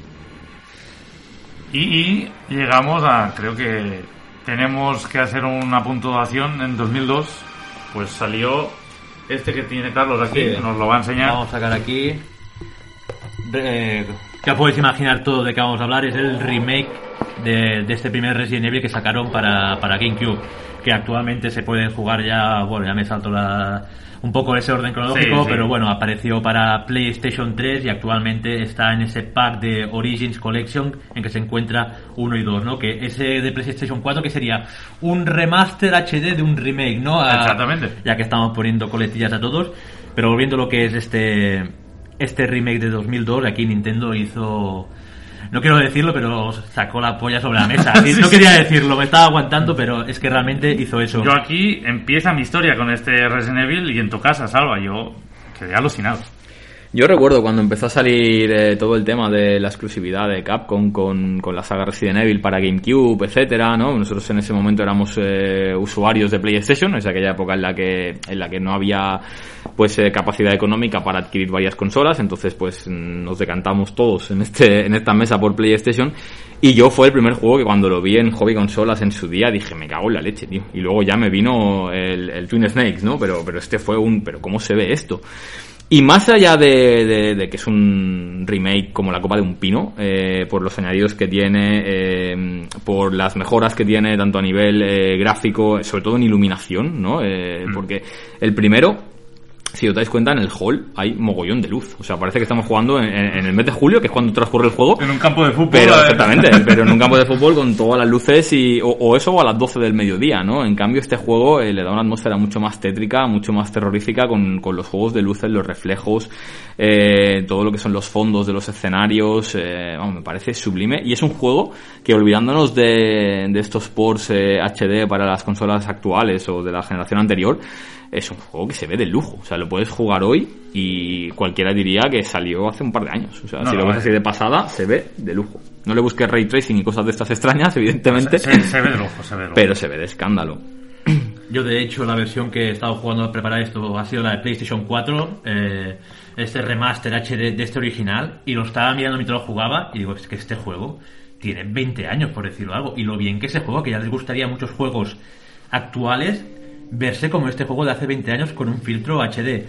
[SPEAKER 2] Y, y llegamos a, creo que tenemos que hacer una puntuación en 2002, pues salió este que tiene Carlos aquí,
[SPEAKER 3] Sí.
[SPEAKER 2] nos lo va a enseñar.
[SPEAKER 3] Vamos a sacar aquí. Eh, ya podéis imaginar todo de qué vamos a hablar. Es el remake de, de este primer Resident Evil que sacaron para, para GameCube. Que actualmente se puede jugar ya. Bueno, ya me salto la, un poco ese orden cronológico,
[SPEAKER 2] Sí, sí.
[SPEAKER 3] pero bueno, apareció para PlayStation 3 y actualmente está en ese pack de Origins Collection en que se encuentra 1 y 2, ¿no? Que ese de PlayStation 4 que sería un remaster HD de un remake, ¿no? A-
[SPEAKER 2] Exactamente.
[SPEAKER 3] ya que estamos poniendo coletillas a todos. Pero volviendo a lo que es este este remake de 2002, aquí Nintendo hizo no quiero decirlo, pero sacó la polla sobre la mesa. Sí, no quería decirlo, me estaba aguantando, pero es que realmente hizo eso.
[SPEAKER 2] Yo aquí empieza mi historia con este Resident Evil y en tu casa, Salva, yo quedé alucinado.
[SPEAKER 4] Yo recuerdo cuando empezó a salir eh, todo el tema de la exclusividad de Capcom con, con la saga Resident Evil para GameCube, etcétera, ¿no? Nosotros en ese momento éramos eh, usuarios de PlayStation, es aquella época en la que en la que no había pues eh, capacidad económica para adquirir varias consolas, entonces pues nos decantamos todos en este en esta mesa por PlayStation y yo fue el primer juego que cuando lo vi en Hobby Consolas en su día dije, me cago en la leche, tío. Y luego ya me vino el, el Twin Snakes, ¿no? Pero pero este fue un pero ¿cómo se ve esto? Y más allá de, de- de que es un remake como la copa de un pino, eh, por los añadidos que tiene, eh, por las mejoras que tiene tanto a nivel eh, gráfico, sobre todo en iluminación, ¿no? Eh, Porque el primero, si os dais cuenta, en el hall hay mogollón de luz. O sea, parece que estamos jugando en, el mes de julio, que es cuando transcurre el juego.
[SPEAKER 2] En un campo de fútbol.
[SPEAKER 4] Pero
[SPEAKER 2] eh,
[SPEAKER 4] exactamente, pero en un campo de fútbol con todas las luces y o, o eso o a las 12 del mediodía, ¿no? En cambio este juego eh, le da una atmósfera mucho más tétrica, mucho más terrorífica con, con los juegos de luces, los reflejos, eh, todo lo que son los fondos de los escenarios, eh, vamos, me parece sublime y es un juego que olvidándonos de, de estos ports eh, HD para las consolas actuales o de la generación anterior, es un juego que se ve de lujo, o sea, lo puedes jugar hoy y cualquiera diría que salió hace un par de años, o sea,
[SPEAKER 2] No,
[SPEAKER 4] si
[SPEAKER 2] no,
[SPEAKER 4] lo ves
[SPEAKER 2] eh.
[SPEAKER 4] así de pasada, se ve de lujo. No le busques ray tracing y cosas de estas extrañas, evidentemente,
[SPEAKER 2] se, se ve de lujo, se ve de lujo.
[SPEAKER 4] pero se ve de escándalo.
[SPEAKER 3] Yo, de hecho, la versión que he estado jugando a preparar esto ha sido la de PlayStation 4, eh, este remaster HD de este original, y lo estaba mirando mientras lo jugaba, y digo, es que este juego tiene 20 años, por decirlo algo, y lo bien que se juega, que ya les gustaría a muchos juegos actuales verse como este juego de hace 20 años con un filtro HD.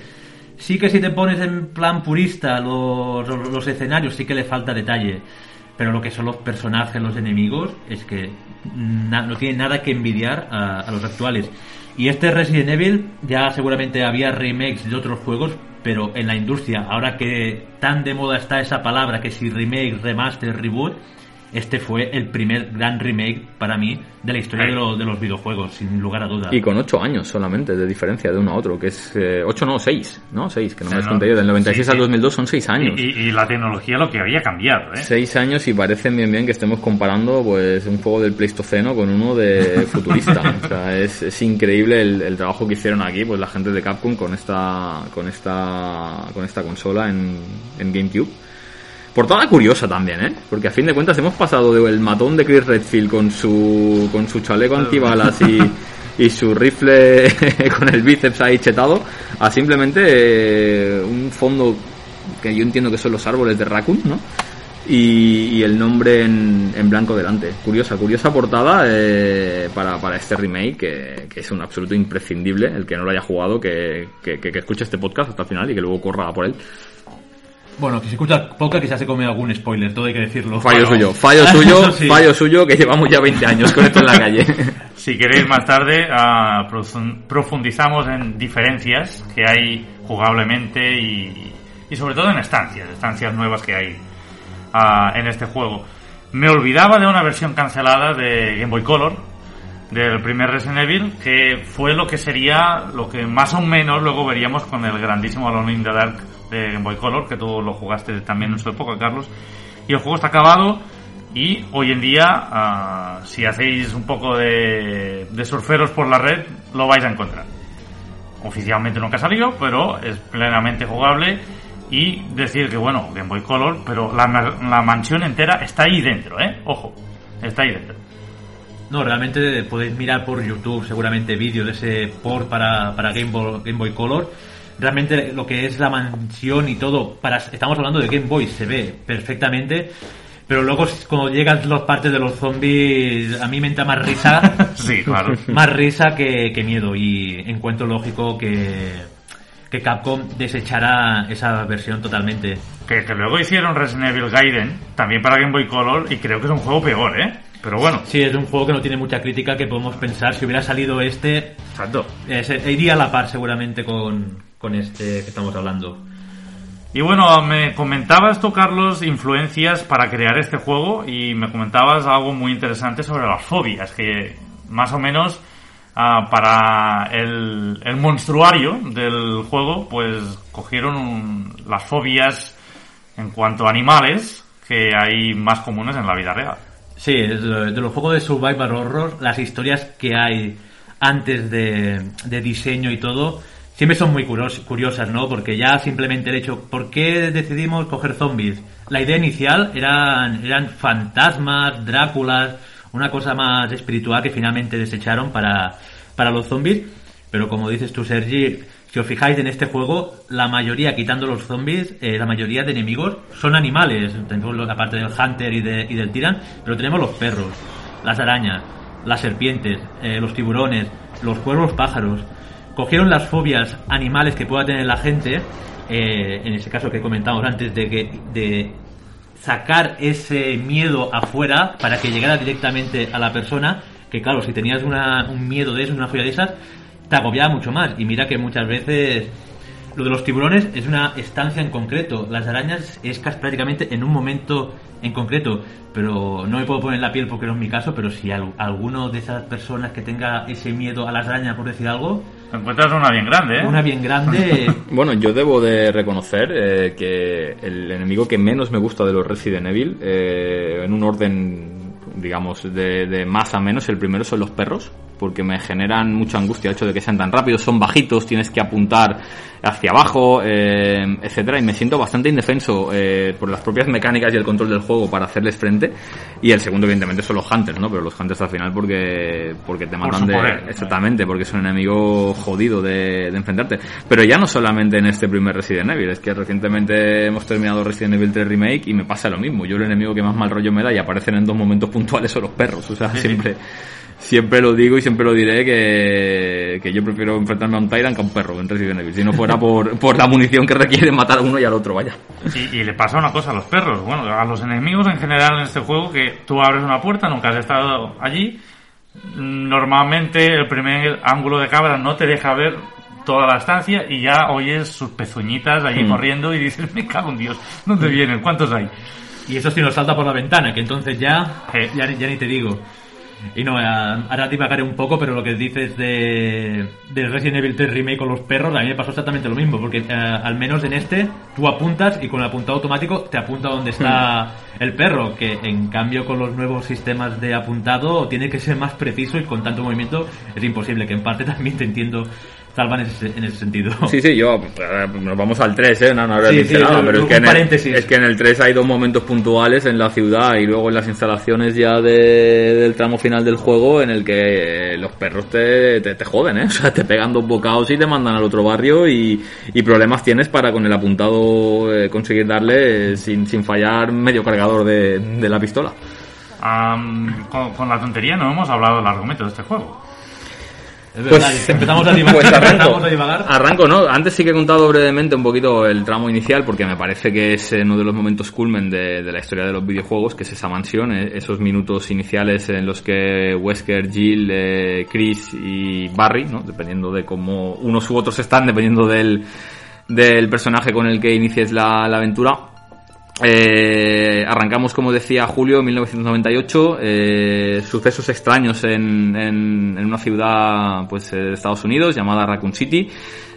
[SPEAKER 3] Sí que si te pones en plan purista los, escenarios sí que le falta detalle, pero lo que son los personajes, los enemigos, es que no tiene nada que envidiar a, a los actuales. Y este Resident Evil ya seguramente había remakes de otros juegos, pero en la industria, ahora que tan de moda está esa palabra, que si remake, remaster, reboot, este fue el primer gran remake para mí de la historia de, lo- de los videojuegos, sin lugar a dudas.
[SPEAKER 4] Y con 8 años solamente de diferencia de uno a otro, que es 8 no, 6, ¿no? 6, que no me has
[SPEAKER 2] no.
[SPEAKER 4] yo, del 96
[SPEAKER 2] Sí,
[SPEAKER 4] al
[SPEAKER 2] sí.
[SPEAKER 4] 2002 son 6 años.
[SPEAKER 2] Y, y- y la tecnología lo que había cambiado, ¿eh?
[SPEAKER 4] 6 años y parece bien bien que estemos comparando pues un juego del Pleistoceno con uno de futurista. o sea, es, es increíble el, el trabajo que hicieron aquí pues la gente de Capcom con esta con esta con esta consola en, en GameCube. Portada curiosa también, ¿eh? Porque a fin de cuentas hemos pasado del matón de Chris Redfield con su con su chaleco antibalas y, y su rifle con el bíceps ahí chetado a simplemente eh, un fondo que yo entiendo que son los árboles de Raccoon, ¿no? Y, y el nombre en, en blanco delante. Curiosa, curiosa portada eh, para, para este remake que, que es un absoluto imprescindible. El que no lo haya jugado, que, que, que- que escuche este podcast hasta el final y que luego corra por él.
[SPEAKER 3] Bueno, que se escucha poca, quizás se come algún spoiler, todo hay que decirlo.
[SPEAKER 4] Fallo
[SPEAKER 3] Bueno.
[SPEAKER 4] suyo, fallo suyo,
[SPEAKER 3] sí.
[SPEAKER 4] fallo suyo, que llevamos ya 20 años con esto en la calle.
[SPEAKER 2] Si queréis más tarde, profun- profundizamos en diferencias que hay jugablemente y, y sobre todo en estancias, estancias nuevas que hay ah, en este juego. Me olvidaba de una versión cancelada de Game Boy Color, del primer Resident Evil, que fue lo que sería lo que más o menos luego veríamos con el grandísimo Alone in the Dark de Game Boy Color, que tú lo jugaste también en su época, Carlos. y el juego está acabado y hoy en día, ah, si hacéis un poco de, surferos por la red, lo vais a encontrar. Oficialmente nunca ha salido, pero es plenamente jugable y decir que bueno, Game Boy Color, pero la, la mansión entera está ahí dentro, ¿eh? Ojo, está ahí dentro.
[SPEAKER 3] No, realmente podéis mirar por YouTube seguramente vídeos de ese port para, para Game, Boy, Game Boy Color. Realmente lo que es la mansión y todo, para, estamos hablando de Game Boy, se ve perfectamente. Pero luego cuando llegan los partes de los zombies, a mí me entra más risa.
[SPEAKER 2] sí, claro.
[SPEAKER 3] Más risa que, que miedo. Y encuentro lógico que, que Capcom desechará esa versión totalmente.
[SPEAKER 2] Que, que, luego hicieron Resident Evil Gaiden, también para Game Boy Color, y creo que es un juego peor, ¿eh? Pero bueno.
[SPEAKER 3] Sí, es un juego que no tiene mucha crítica, que podemos pensar, si hubiera salido este...
[SPEAKER 2] Exacto.
[SPEAKER 3] Eh, se, iría a la par seguramente con, con este que estamos hablando.
[SPEAKER 2] Y bueno, me comentabas tú, Carlos, influencias para crear este juego y me comentabas algo muy interesante sobre las fobias, que más o menos uh, para el, el, monstruario del juego, pues cogieron un, las fobias en cuanto a animales que hay más comunes en la vida real.
[SPEAKER 3] Sí, de los juegos de Survival Horror, las historias que hay antes de, de diseño y todo, siempre son muy curiosas, ¿no? Porque ya simplemente el hecho, ¿por qué decidimos coger zombies? La idea inicial eran, eran fantasmas, Dráculas, una cosa más espiritual que finalmente desecharon para, para los zombies. Pero como dices tú, Sergi, si os fijáis en este juego, la mayoría, quitando los zombies, eh, la mayoría de enemigos son animales. Tenemos la parte del Hunter y, de, y del Tiran, pero tenemos los perros, las arañas, las serpientes, eh, los tiburones, los cuervos pájaros cogieron las fobias animales que pueda tener la gente, eh, en ese caso que comentamos antes, de, que, de sacar ese miedo afuera para que llegara directamente a la persona, que claro, si tenías un miedo de eso, una fobia de esas, te agobiaba mucho más. Y mira que muchas veces lo de los tiburones es una estancia en concreto, las arañas es casi prácticamente en un momento en concreto, pero no me puedo poner la piel porque no es mi caso, pero si alguno de esas personas que tenga ese miedo a las arañas, por decir algo,
[SPEAKER 2] encuentras una bien grande, ¿eh?
[SPEAKER 3] Una bien grande.
[SPEAKER 4] bueno, yo debo de reconocer eh, que el enemigo que menos me gusta de los Resident Evil, eh, en un orden, digamos, de, de más a menos, el primero son los perros porque me generan mucha angustia el hecho de que sean tan rápidos, son bajitos, tienes que apuntar hacia abajo, eh, etcétera, y me siento bastante indefenso eh, por las propias mecánicas y el control del juego para hacerles frente. Y el segundo, evidentemente, son los hunters, ¿no? Pero los hunters al final porque porque te matan de exactamente, porque es un enemigo jodido de, de, enfrentarte. Pero ya no solamente en este primer Resident Evil, es que recientemente hemos terminado Resident Evil 3 remake y me pasa lo mismo. Yo el enemigo que más mal rollo me da y aparecen en dos momentos puntuales son los perros, o sea, siempre siempre lo digo y siempre lo diré que, que yo prefiero enfrentarme a un Tyrant que a un perro en Resident Evil. Si no fuera por, por la munición que requiere matar a uno y al otro, vaya.
[SPEAKER 2] Y, y, le pasa una cosa a los perros, bueno, a los enemigos en general en este juego, que tú abres una puerta, nunca has estado allí. Normalmente el primer ángulo de cámara no te deja ver toda la estancia y ya oyes sus pezuñitas allí
[SPEAKER 4] Mm.
[SPEAKER 2] corriendo y dices, me cago en Dios, ¿dónde vienen? ¿Cuántos hay?
[SPEAKER 3] Y eso si nos salta por la ventana, que entonces ya,
[SPEAKER 2] Eh.
[SPEAKER 3] ya, ya ni te digo. Y no, a- ahora divagaré un poco, pero lo que dices de, de Resident Evil 3 Remake con los perros, a mí me pasó exactamente lo mismo, porque eh, al menos en este tú apuntas y con el apuntado automático te apunta donde está el perro, que en cambio con los nuevos sistemas de apuntado tiene que ser más preciso y con tanto movimiento es imposible, que en parte también te entiendo, Salva, en ese, en ese sentido.
[SPEAKER 4] Sí, sí, yo, nos vamos al 3, ¿eh? No, no habrá
[SPEAKER 3] Sí,
[SPEAKER 4] dicho
[SPEAKER 3] sí,
[SPEAKER 4] nada, pero es que, en el, es que en el 3 hay dos momentos puntuales en la ciudad y luego en las instalaciones ya de- del tramo final del juego en el que eh, los perros te, te, te joden, ¿eh? O sea, te pegan dos bocados y te mandan al otro barrio y, y problemas tienes para con el apuntado eh, conseguir darle eh, sin, sin fallar medio cargador de, de la pistola.
[SPEAKER 2] Am, con, con la tontería no hemos hablado del argumento de este juego.
[SPEAKER 3] Es verdad, empezamos a divagar.
[SPEAKER 4] pues arranco,
[SPEAKER 3] empezamos a divagar.
[SPEAKER 4] Arranco, ¿no? Antes sí que he contado brevemente un poquito el tramo inicial porque me parece que es uno de los momentos culmen de, de la historia de los videojuegos, que es esa mansión, eh, esos minutos iniciales en los que Wesker, Jill, eh, Chris y Barry, ¿no? Dependiendo de cómo unos u otros están, dependiendo del, del personaje con el que inicies la, la aventura, eh, arrancamos, como decía Julio, en 1998, eh, sucesos extraños en, una ciudad pues, de Estados Unidos llamada Raccoon City,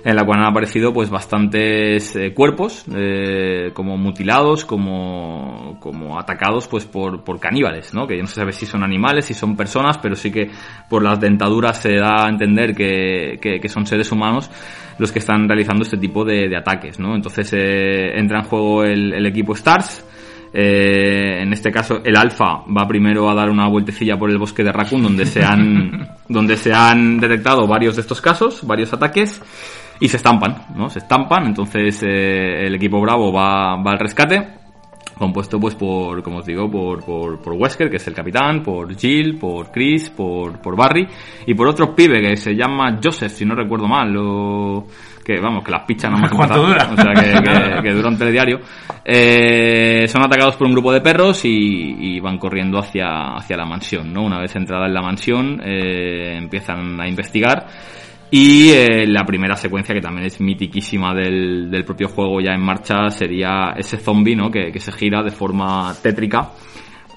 [SPEAKER 4] en la cual han aparecido pues bastantes eh, cuerpos, eh, como mutilados, como, como atacados pues por, por caníbales, ¿no? Que no se sabe si son animales, si son personas, pero sí que por las dentaduras se da a entender que, que son seres humanos los que están realizando este tipo de, de ataques, ¿no? Entonces eh, entra en juego el, el equipo Stars, eh, en este caso, el alfa va primero a dar una vueltecilla por el bosque de Raccoon, donde se han, donde se han detectado varios de estos casos, varios ataques, y se estampan, ¿no? Se estampan, entonces eh, el equipo Bravo va, va al rescate, compuesto pues por, como os digo, por, por, por Wesker, que es el capitán, por Jill, por Chris, por, por Barry, y por otro pibe que se llama Joseph, si no recuerdo mal, o que vamos, que las pichas no más
[SPEAKER 2] ¿Cuánto dura?
[SPEAKER 4] O sea, que, que, que dura un telediario. Eh, son atacados por un grupo de perros y, y, van corriendo hacia, hacia la mansión, ¿no? Una vez entrada en la mansión, eh, empiezan a investigar. Y eh, la primera secuencia, que también es mitiquísima del, del, propio juego ya en marcha, sería ese zombie, ¿no? Que, que se gira de forma tétrica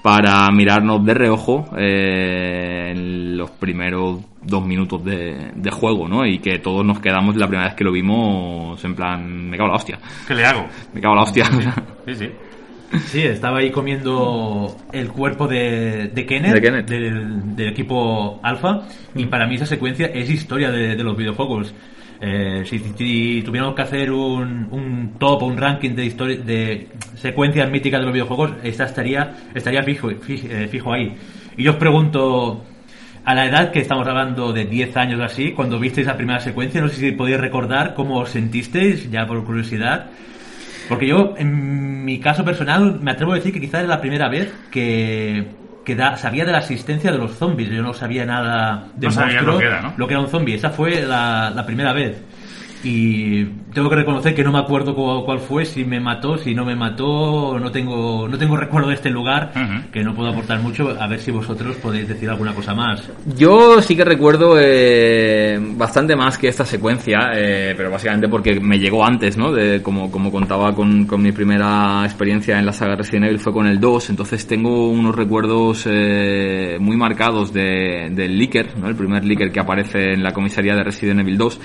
[SPEAKER 4] para mirarnos de reojo eh, en los primeros dos minutos de, de, juego, ¿no? Y que todos nos quedamos la primera vez que lo vimos en plan, me cago la hostia.
[SPEAKER 2] ¿Qué le hago?
[SPEAKER 4] Me cago la hostia.
[SPEAKER 2] Sí, sí.
[SPEAKER 3] Sí, estaba ahí comiendo el cuerpo de, de Kenneth,
[SPEAKER 4] de Kenneth.
[SPEAKER 3] Del, del, equipo Alpha, y para mí esa secuencia es historia de, de los videojuegos. Eh, si, si, tuviéramos que hacer un, un top o un ranking de, historia, de secuencias míticas de los videojuegos, esta estaría, estaría fijo, fijo, eh, fijo ahí. Y yo os pregunto, a la edad que estamos hablando de 10 años así, cuando visteis la primera secuencia, no sé si podéis recordar cómo os sentisteis, ya por curiosidad. Porque yo, en mi caso personal, me atrevo a decir que quizás es la primera vez que, que da, sabía de la existencia de los zombies. Yo no sabía nada de
[SPEAKER 2] no sabía
[SPEAKER 3] monstruo,
[SPEAKER 2] lo que era, ¿no?
[SPEAKER 3] lo que era un zombie. Esa fue la, la primera vez. Y tengo que reconocer que no me acuerdo cuál, fue, si me mató, si no me mató, no tengo, no tengo recuerdo de este lugar, uh -huh. que no puedo aportar mucho, a ver si vosotros podéis decir alguna cosa más.
[SPEAKER 4] Yo sí que recuerdo eh, bastante más que esta secuencia, eh, pero básicamente porque me llegó antes, ¿no? De, como, como contaba con, con, mi primera experiencia en la saga Resident Evil fue con el 2, entonces tengo unos recuerdos eh, muy marcados de, del Licker, ¿no? El primer Licker que aparece en la comisaría de Resident Evil 2.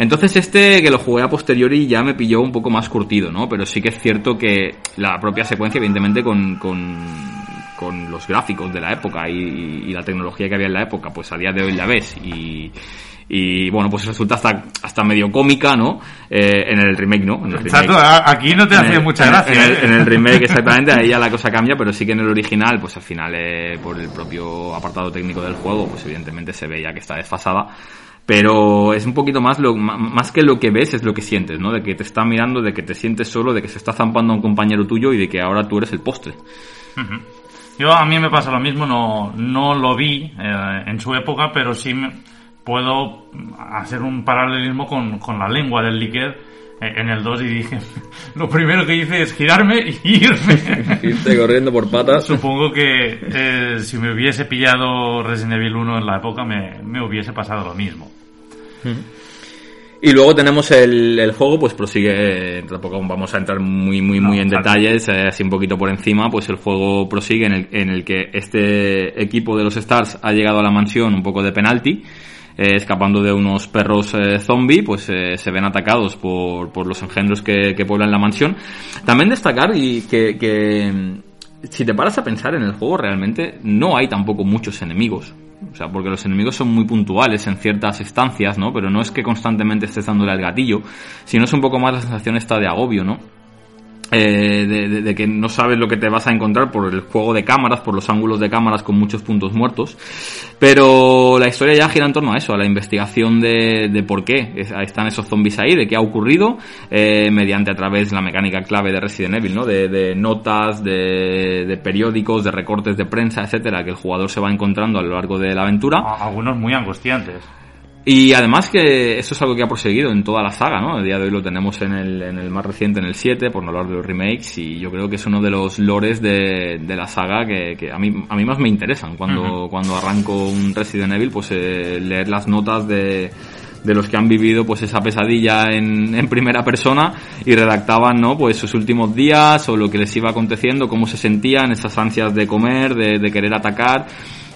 [SPEAKER 4] Entonces este que lo jugué a posteriori ya me pilló un poco más curtido, ¿no? Pero sí que es cierto que la propia secuencia, evidentemente con, con, con los gráficos de la época y, y, la tecnología que había en la época, pues a día de hoy la ves y, y bueno, pues resulta hasta, hasta medio cómica, ¿no? Eh, en el remake, ¿no? En el remake.
[SPEAKER 2] Exacto, aquí no te hace mucha gracia.
[SPEAKER 4] En el, en el, remake, exactamente, ahí ya la cosa cambia, pero sí que en el original, pues al final, eh, por el propio apartado técnico del juego, pues evidentemente se ve ya que está desfasada pero es un poquito más lo más que lo que ves es lo que sientes, ¿no? De que te está mirando, de que te sientes solo, de que se está zampando a un compañero tuyo y de que ahora tú eres el postre.
[SPEAKER 2] Uh -huh. Yo a mí me pasa lo mismo, no no lo vi eh, en su época, pero sí me, puedo hacer un paralelismo con, con la lengua del Licker en el 2 y dije, lo primero que hice es girarme y irme.
[SPEAKER 4] Irte corriendo por patas.
[SPEAKER 2] Supongo que eh, si me hubiese pillado Resident Evil 1 en la época me, me hubiese pasado lo mismo.
[SPEAKER 4] Y luego tenemos el, el, juego, pues prosigue, tampoco vamos a entrar muy, muy, en detalles, eh, así un poquito por encima, pues el juego prosigue en el, en el que este equipo de los Stars ha llegado a la mansión un poco de penalti, eh, escapando de unos perros eh, zombie, pues eh, se ven atacados por, por los engendros que, que, pueblan la mansión. También destacar y que, que si te paras a pensar en el juego realmente no hay tampoco muchos enemigos. O sea, porque los enemigos son muy puntuales en ciertas estancias, ¿no? Pero no es que constantemente estés dándole al gatillo, sino es un poco más la sensación esta de agobio, ¿no? Eh, de, que no sabes lo que te vas a encontrar por el juego de cámaras, por los ángulos de cámaras con muchos puntos muertos. Pero la historia ya gira en torno a eso, a la investigación de, de por qué están esos zombies ahí, de qué ha ocurrido, eh, mediante a través de la mecánica clave de Resident Evil, ¿no? De, notas, de, periódicos, de recortes de prensa, etcétera, que el jugador se va encontrando a lo largo de la aventura.
[SPEAKER 2] Algunos muy angustiantes.
[SPEAKER 4] Y además que eso es algo que ha proseguido en toda la saga, ¿no? El día de hoy lo tenemos en el, en el más reciente, en el 7, por no hablar de los remakes, y yo creo que es uno de los lores de, de la saga que, que, a, mí, a mí más me interesan. Cuando, uh -huh. cuando arranco un Resident Evil, pues eh, leer las notas de, de los que han vivido pues esa pesadilla en, en primera persona y redactaban no pues sus últimos días o lo que les iba aconteciendo cómo se sentían esas ansias de comer de, de querer atacar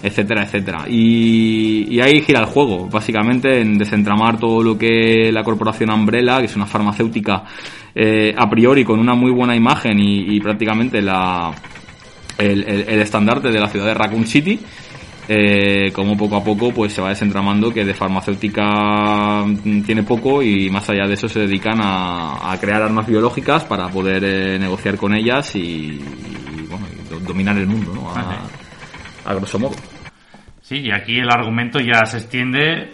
[SPEAKER 4] etcétera, etcétera. Y, y, ahí gira el juego, básicamente en desentramar todo lo que la corporación Umbrella, que es una farmacéutica eh, a priori con una muy buena imagen y, y prácticamente la, el, el, el, estandarte de la ciudad de Raccoon City, eh, como poco a poco pues se va desentramando que de farmacéutica tiene poco y más allá de eso se dedican a, a crear armas biológicas para poder eh, negociar con ellas y, y bueno, y dominar el mundo, ¿no? A, a grosso modo.
[SPEAKER 2] Sí, y aquí el argumento ya se extiende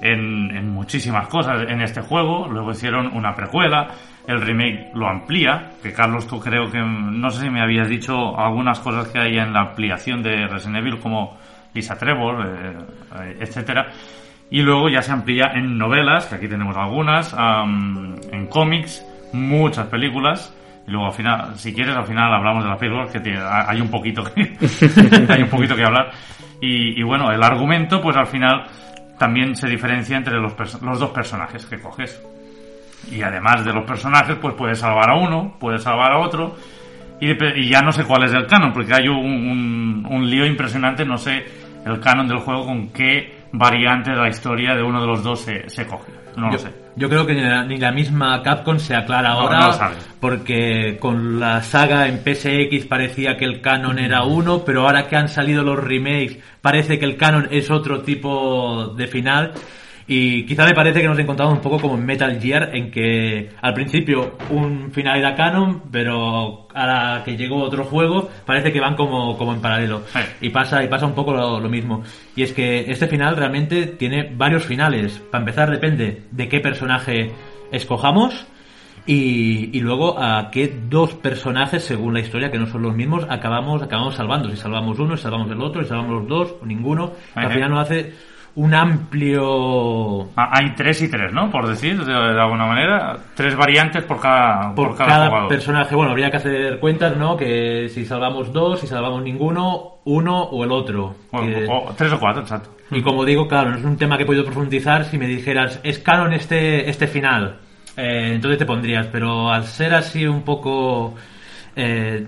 [SPEAKER 2] en, en, muchísimas cosas en este juego. Luego hicieron una precuela, el remake lo amplía, que Carlos tú creo que, no sé si me habías dicho algunas cosas que hay en la ampliación de Resident Evil como Lisa Trevor, eh, etcétera. Y luego ya se amplía en novelas, que aquí tenemos algunas, um, en cómics, muchas películas. Y luego al final, si quieres, al final hablamos de las películas, que tiene, hay un poquito que, hay un poquito que hablar. Y, y, bueno, el argumento, pues al final también se diferencia entre los, los dos personajes que coges. Y además de los personajes, pues puedes salvar a uno, puedes salvar a otro. Y, y ya no sé cuál es el canon, porque hay un, un, un, lío impresionante, no sé el canon del juego con qué variante de la historia de uno de los dos se, se coge. No
[SPEAKER 3] yo,
[SPEAKER 2] lo sé.
[SPEAKER 3] Yo creo que ni la, ni la misma Capcom se aclara ahora,
[SPEAKER 2] no
[SPEAKER 3] porque con la saga en PSX parecía que el canon era uno, pero ahora que han salido los remakes parece que el canon es otro tipo de final. Y quizá me parece que nos encontramos un poco como en Metal Gear, en que al principio un final era canon, pero a la que llegó otro juego parece que van como, como en paralelo. Y pasa, y pasa un poco lo, lo, mismo. Y es que este final realmente tiene varios finales. Para empezar depende de qué personaje escojamos. Y, y, luego a qué dos personajes, según la historia, que no son los mismos, acabamos, acabamos salvando. Si salvamos uno, si salvamos el otro, si salvamos los dos, o ninguno. Al final nos hace un amplio...
[SPEAKER 2] Ah, hay tres y tres, ¿no? Por decir, de, de alguna manera. Tres variantes por cada,
[SPEAKER 3] por,
[SPEAKER 2] por cada,
[SPEAKER 3] cada
[SPEAKER 2] jugador.
[SPEAKER 3] personaje. Bueno, habría que hacer cuentas, ¿no? Que si salvamos dos, si salvamos ninguno, uno o el otro.
[SPEAKER 2] O,
[SPEAKER 3] que...
[SPEAKER 2] o, tres o cuatro, exacto.
[SPEAKER 3] Y como digo, claro, no es un tema que he podido profundizar. Si me dijeras, es canon este, este final, eh, entonces te pondrías. Pero al ser así un poco... Eh,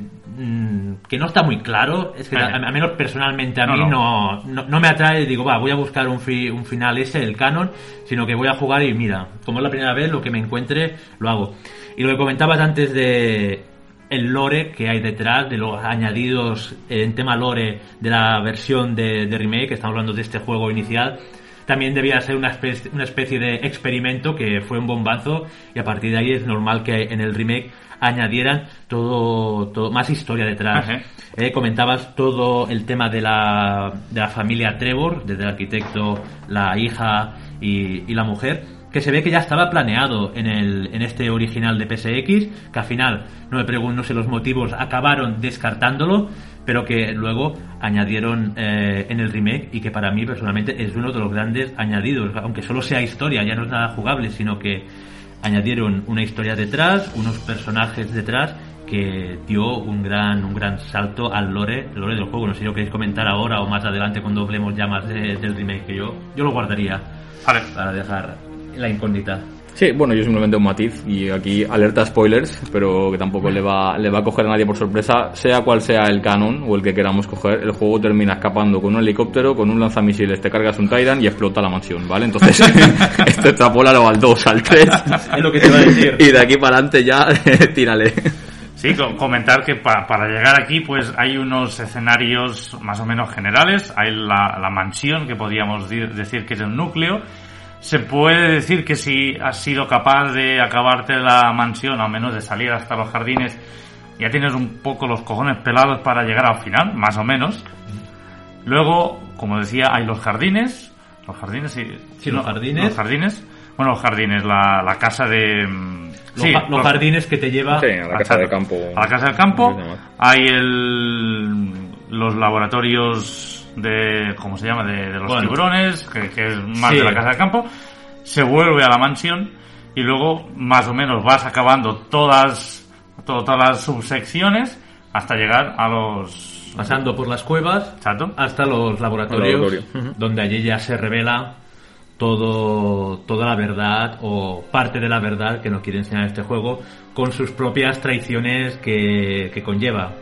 [SPEAKER 3] que no está muy claro, es que a, a menos personalmente a mí no, no, no, me atrae, digo, va, voy a buscar un, fi, un final ese, el canon, sino que voy a jugar y mira, como es la primera vez, lo que me encuentre, lo hago. Y lo que comentabas antes de el lore que hay detrás, de los añadidos en tema lore de la versión de, de remake, estamos hablando de este juego inicial, también debía ser una especie, una especie de experimento que fue un bombazo y a partir de ahí es normal que en el remake añadieran todo, todo más historia detrás. Eh, comentabas todo el tema de la, de la familia Trevor, desde el arquitecto, la hija y, y la mujer, que se ve que ya estaba planeado en, el, en este original de PSX, que al final, no me pregunto, no sé los motivos, acabaron descartándolo, pero que luego añadieron eh, en el remake y que para mí personalmente es uno de los grandes añadidos, aunque solo sea historia, ya no es nada jugable, sino que añadieron una historia detrás, unos personajes detrás que dio un gran un gran salto al lore, lore del juego. No sé si lo queréis comentar ahora o más adelante cuando hablemos ya más de, del remake que yo. Yo lo guardaría
[SPEAKER 2] vale.
[SPEAKER 3] para dejar la incógnita.
[SPEAKER 4] Sí, bueno, yo simplemente un matiz y aquí alerta spoilers, pero que tampoco le va, le va a coger a nadie por sorpresa, sea cual sea el canon o el que queramos coger, el juego termina escapando con un helicóptero, con un lanzamisiles, te cargas un Tyrant y explota la mansión, ¿vale? Entonces, esto extrapólalo al 2, al 3.
[SPEAKER 3] es lo que te iba a decir.
[SPEAKER 4] Y de aquí para adelante ya, tírale.
[SPEAKER 2] Sí, comentar que pa para llegar aquí pues hay unos escenarios más o menos generales, hay la, la mansión que podríamos decir que es el núcleo, se puede decir que si has sido capaz de acabarte la mansión, al menos de salir hasta los jardines, ya tienes un poco los cojones pelados para llegar al final, más o menos. Luego, como decía, hay los jardines. Los jardines, sí.
[SPEAKER 3] sí los jardines.
[SPEAKER 2] Los jardines. Bueno, los jardines, la, la casa de...
[SPEAKER 3] Los, sí, los, jardines que te lleva
[SPEAKER 4] sí, a la casa del campo.
[SPEAKER 2] A la casa del campo. Hay el, los laboratorios de ¿cómo se llama? de, de los bueno, tiburones, que, que, es más sí. de la casa del campo, se vuelve a la mansión y luego más o menos vas acabando todas, to, todas las subsecciones hasta llegar a los
[SPEAKER 3] pasando por las cuevas
[SPEAKER 2] Chato.
[SPEAKER 3] hasta los laboratorios, laboratorio. donde allí ya se revela todo, toda la verdad o parte de la verdad que nos quiere enseñar este juego con sus propias traiciones que, que conlleva.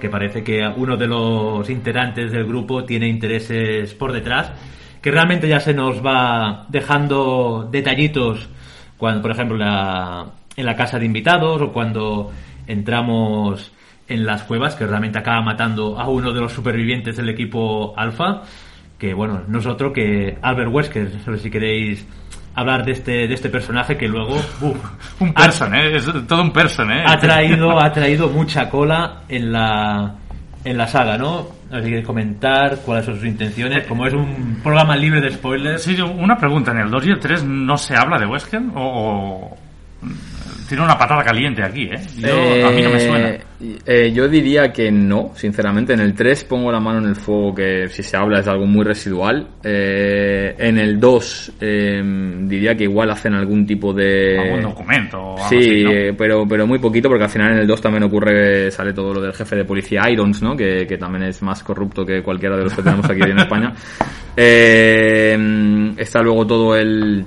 [SPEAKER 3] Que parece que uno de los integrantes del grupo tiene intereses por detrás, que realmente ya se nos va dejando detallitos cuando, por ejemplo, en la casa de invitados o cuando entramos en las cuevas, que realmente acaba matando a uno de los supervivientes del equipo Alpha que bueno, no es otro que Albert Wesker, si queréis hablar de este, de este personaje que luego
[SPEAKER 2] un person, ¿eh? es todo un person, ¿eh?
[SPEAKER 3] ha traído ha traído mucha cola en la en la saga, ¿no? Si queréis comentar cuáles son sus intenciones, como es un programa libre de spoilers.
[SPEAKER 2] Sí, una pregunta, ¿en el 2 y el 3 no se habla de Wesker o, tiene una patada caliente aquí, ¿eh? a mí no me suena.
[SPEAKER 4] Eh, eh, yo diría que no, sinceramente. En el 3 pongo la mano en el fuego que si se habla es algo muy residual. Eh, en el 2 diría que igual hacen algún tipo de...
[SPEAKER 2] Algún documento.
[SPEAKER 4] sí, pero, pero muy poquito porque al final en el 2 también ocurre, sale todo lo del jefe de policía Irons, ¿no? Que, que también es más corrupto que cualquiera de los que tenemos aquí en España. está luego todo el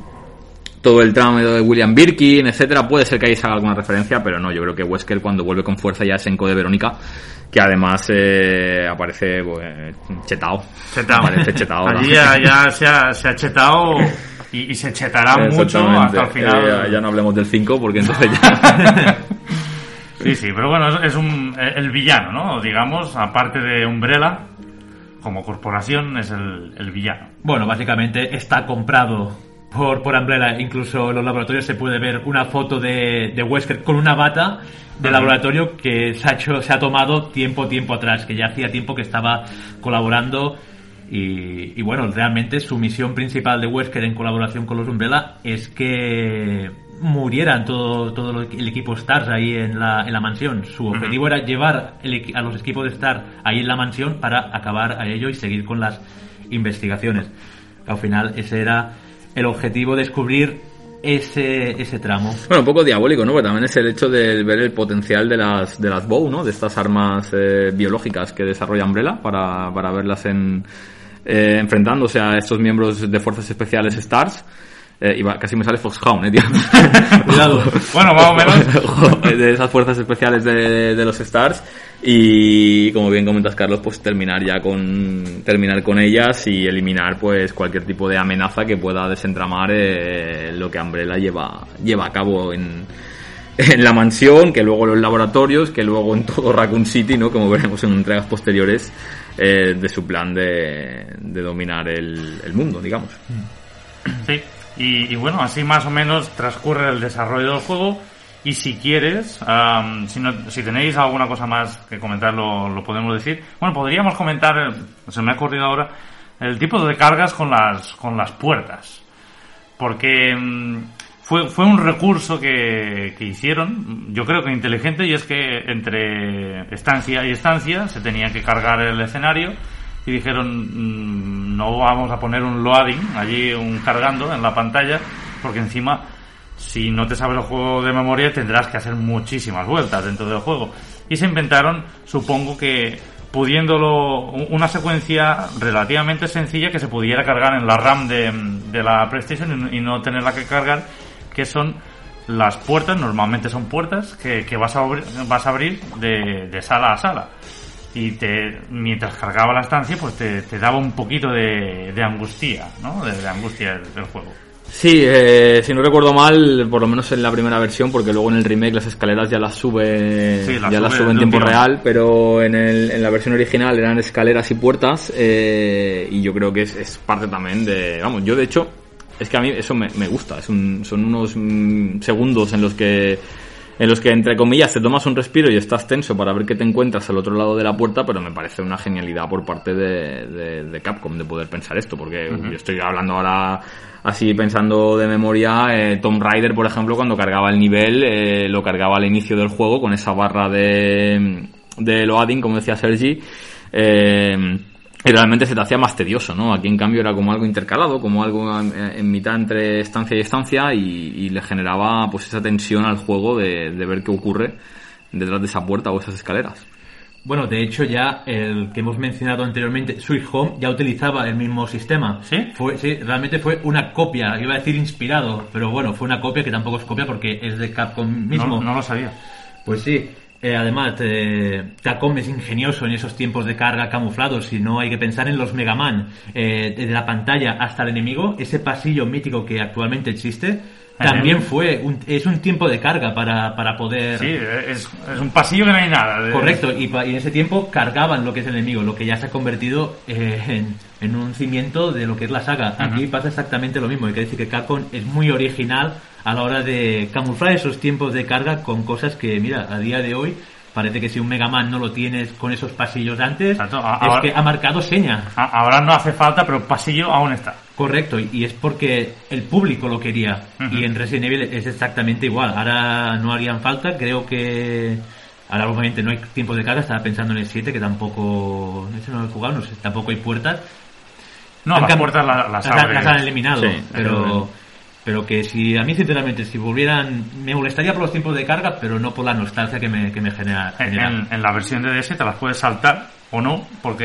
[SPEAKER 4] todo el tramo de William Birkin, etcétera. Puede ser que ahí se haga alguna referencia, pero no, yo creo que Wesker cuando vuelve con fuerza ya es en de Verónica, que además eh, aparece pues, chetao.
[SPEAKER 2] Chetao. Aparece chetao. Allí ya, se, ha, se, ha, chetado y, se chetará mucho hasta el final.
[SPEAKER 4] Eh, ya no hablemos del 5 porque entonces ya...
[SPEAKER 2] sí, sí, pero bueno, es, un, el villano, ¿no? Digamos, aparte de Umbrella, como corporación es el, el villano.
[SPEAKER 3] Bueno, básicamente está comprado por, por Umbrella. Incluso en los laboratorios se puede ver una foto de, de Wesker con una bata de laboratorio que se ha, hecho, se ha tomado tiempo, tiempo atrás, que ya hacía tiempo que estaba colaborando. Y, bueno, realmente su misión principal de Wesker en colaboración con los Umbrella es que murieran todo, todo el equipo Stars ahí en la, en la mansión. Su objetivo era llevar a los equipos de Stars ahí en la mansión para acabar a ello y seguir con las investigaciones. Al final ese era el objetivo de descubrir ese, ese tramo.
[SPEAKER 4] Bueno, un poco diabólico, ¿no? Pero también es el hecho de ver el potencial de las, de las BOW, ¿no? De estas armas eh, biológicas que desarrolla Umbrella para, para verlas en, eh, enfrentándose a estos miembros de fuerzas especiales STARS. Eh, casi me sale Foxhound, eh, tío.
[SPEAKER 2] Cuidado. bueno, más o menos.
[SPEAKER 4] de esas fuerzas especiales de, de los Stars y como bien comentas Carlos pues terminar ya con terminar con ellas y eliminar pues cualquier tipo de amenaza que pueda desentramar eh, lo que Umbrella lleva lleva a cabo en, en la mansión que luego los laboratorios que luego en todo Raccoon City no como veremos en entregas posteriores eh, de su plan de, de dominar el, mundo digamos.
[SPEAKER 2] Sí y bueno así más o menos transcurre el desarrollo del juego y si quieres, si, si, tenéis alguna cosa más que comentar, lo, podemos decir. Bueno, podríamos comentar, se me ha ocurrido ahora, el tipo de cargas con las, con las puertas. Porque mm, fue, fue un recurso que, que hicieron, yo creo que inteligente, y es que entre estancia y estancia se tenía que cargar el escenario y dijeron mm, no vamos a poner un loading allí un cargando en la pantalla porque encima si no te sabes el juego de memoria tendrás que hacer muchísimas vueltas dentro del juego. Y se inventaron, supongo que pudiéndolo, una secuencia relativamente sencilla que se pudiera cargar en la RAM de, la PlayStation y no tenerla que cargar, que son las puertas, normalmente son puertas que, vas, a abrir, de, sala a sala. Y te, mientras cargaba la estancia, pues te, te daba un poquito de, de angustia, ¿no? de angustia del juego.
[SPEAKER 4] Sí, eh, si no recuerdo mal, por lo menos en la primera versión, porque luego en el remake las escaleras ya las sube, ya las sube en tiempo real, pero en, el, en la versión original eran escaleras y puertas, eh, y yo creo que es, es, parte también de, vamos, yo de hecho, es que a mí eso me, me gusta, es un, son unos mm, segundos en los que en los que entre comillas te tomas un respiro y estás tenso para ver qué te encuentras al otro lado de la puerta, pero me parece una genialidad por parte de, de, Capcom de poder pensar esto, porque yo estoy hablando ahora así pensando de memoria, eh, Tom Raider, por ejemplo, cuando cargaba el nivel, eh, lo cargaba al inicio del juego con esa barra de, de loading, como decía Sergi. Eh, y realmente se te hacía más tedioso, ¿no? Aquí en cambio era como algo intercalado, como algo en, mitad entre estancia y estancia y, le generaba pues esa tensión al juego de, ver qué ocurre detrás de esa puerta o esas escaleras.
[SPEAKER 3] Bueno, de hecho ya el que hemos mencionado anteriormente, Sweet Home, ya utilizaba el mismo sistema.
[SPEAKER 2] ¿Sí?
[SPEAKER 3] Fue, sí, realmente fue una copia, iba a decir inspirado, pero bueno, fue una copia que tampoco es copia porque es de Capcom mismo.
[SPEAKER 2] No, no lo sabía.
[SPEAKER 3] Pues sí. Eh, además, eh, Capcom es ingenioso en esos tiempos de carga camuflados. Si no hay que pensar en los Mega Man, eh, desde la pantalla hasta el enemigo, ese pasillo mítico que actualmente existe, también fue un, es un tiempo de carga para, para poder.
[SPEAKER 2] Sí, es, es un pasillo que no hay nada. de-
[SPEAKER 3] Correcto, y, y en ese tiempo cargaban lo que es el enemigo, lo que ya se ha convertido eh, en, en un cimiento de lo que es la saga. Aquí pasa exactamente lo mismo, hay que decir que Capcom es muy original a la hora de camuflar esos tiempos de carga con cosas que, mira, a día de hoy parece que si un Mega Man no lo tienes con esos pasillos antes,
[SPEAKER 2] Exacto, a-
[SPEAKER 3] es que ha marcado seña.
[SPEAKER 2] Ahora no hace falta, pero pasillo aún está.
[SPEAKER 3] Correcto, y es porque el público lo quería. Y en Resident Evil es exactamente igual. Ahora no harían falta, creo que. Ahora obviamente no hay tiempo de carga, estaba pensando en el 7 que tampoco. Ese no lo he jugado, no sé, tampoco hay puertas.
[SPEAKER 2] No, las puertas las, las
[SPEAKER 3] las, han eliminado,
[SPEAKER 4] Sí,
[SPEAKER 3] pero. Pero que si a mí sinceramente si volvieran me molestaría por los tiempos de carga, pero no por la nostalgia que me, que me genera.
[SPEAKER 2] En,
[SPEAKER 3] genera.
[SPEAKER 2] en- en la versión de DS te las puedes saltar o no, porque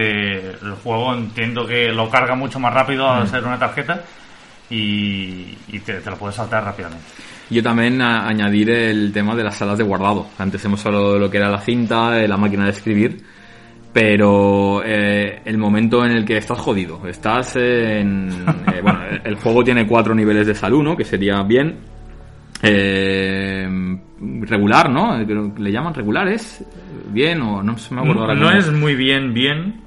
[SPEAKER 2] el juego entiendo que lo carga mucho más rápido
[SPEAKER 3] Mm.
[SPEAKER 2] al ser una tarjeta y, y te, te lo puedes saltar rápidamente.
[SPEAKER 4] Yo también a- añadir el tema de las salas de guardado. Antes hemos hablado de lo que era la cinta, de la máquina de escribir, pero eh, el momento en el que estás jodido, estás en... eh, bueno, el, juego tiene cuatro niveles de salud, ¿no? Que sería bien... eh, regular, ¿no? Que Le llaman regulares, bien o no se me acuerdo ahora
[SPEAKER 2] No
[SPEAKER 4] cómo.
[SPEAKER 2] es muy bien, bien.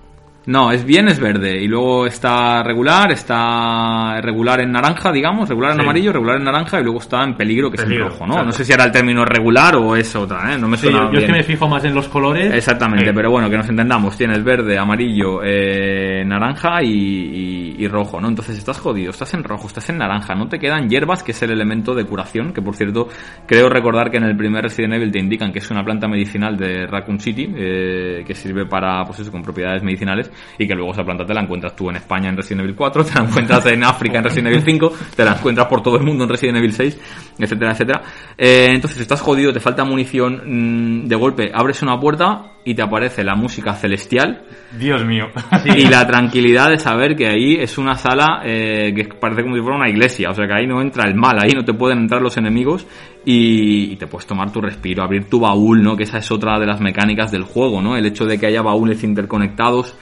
[SPEAKER 4] No, es bien, es verde. Y luego está regular, está regular en naranja, digamos, regular en
[SPEAKER 2] Sí.
[SPEAKER 4] amarillo, regular en naranja y luego está en peligro, que es en rojo, ¿no?
[SPEAKER 2] exacto.
[SPEAKER 4] No sé si era el término regular o es otra, ¿eh? No me
[SPEAKER 3] Sí,
[SPEAKER 4] suena
[SPEAKER 3] yo, yo es
[SPEAKER 4] bien.
[SPEAKER 3] que me fijo más en los colores.
[SPEAKER 4] Exactamente,
[SPEAKER 2] Sí.
[SPEAKER 4] pero bueno, que nos entendamos. Tienes verde, amarillo, eh, naranja y, y- y rojo, ¿no? Entonces estás jodido, estás en rojo, estás en naranja, no te quedan hierbas, que es el elemento de curación, que por cierto, creo recordar que en el primer Resident Evil te indican que es una planta medicinal de Raccoon City, eh, que sirve para, pues eso, con propiedades medicinales, y que luego esa planta te la encuentras tú en España en Resident Evil 4, te la encuentras en África en Resident Evil 5, te la encuentras por todo el mundo en Resident Evil 6, etcétera, etcétera. Eh, entonces estás jodido, te falta munición, mm, de golpe abres una puerta y te aparece la música celestial
[SPEAKER 2] Dios mío.
[SPEAKER 4] y la tranquilidad de saber que ahí es una sala eh, que parece como si fuera una iglesia, o sea que ahí no entra el mal, ahí no te pueden entrar los enemigos y, y te puedes tomar tu respiro, abrir tu baúl, ¿no? Que esa es otra de las mecánicas del juego, ¿no? El hecho de que haya baúles interconectados.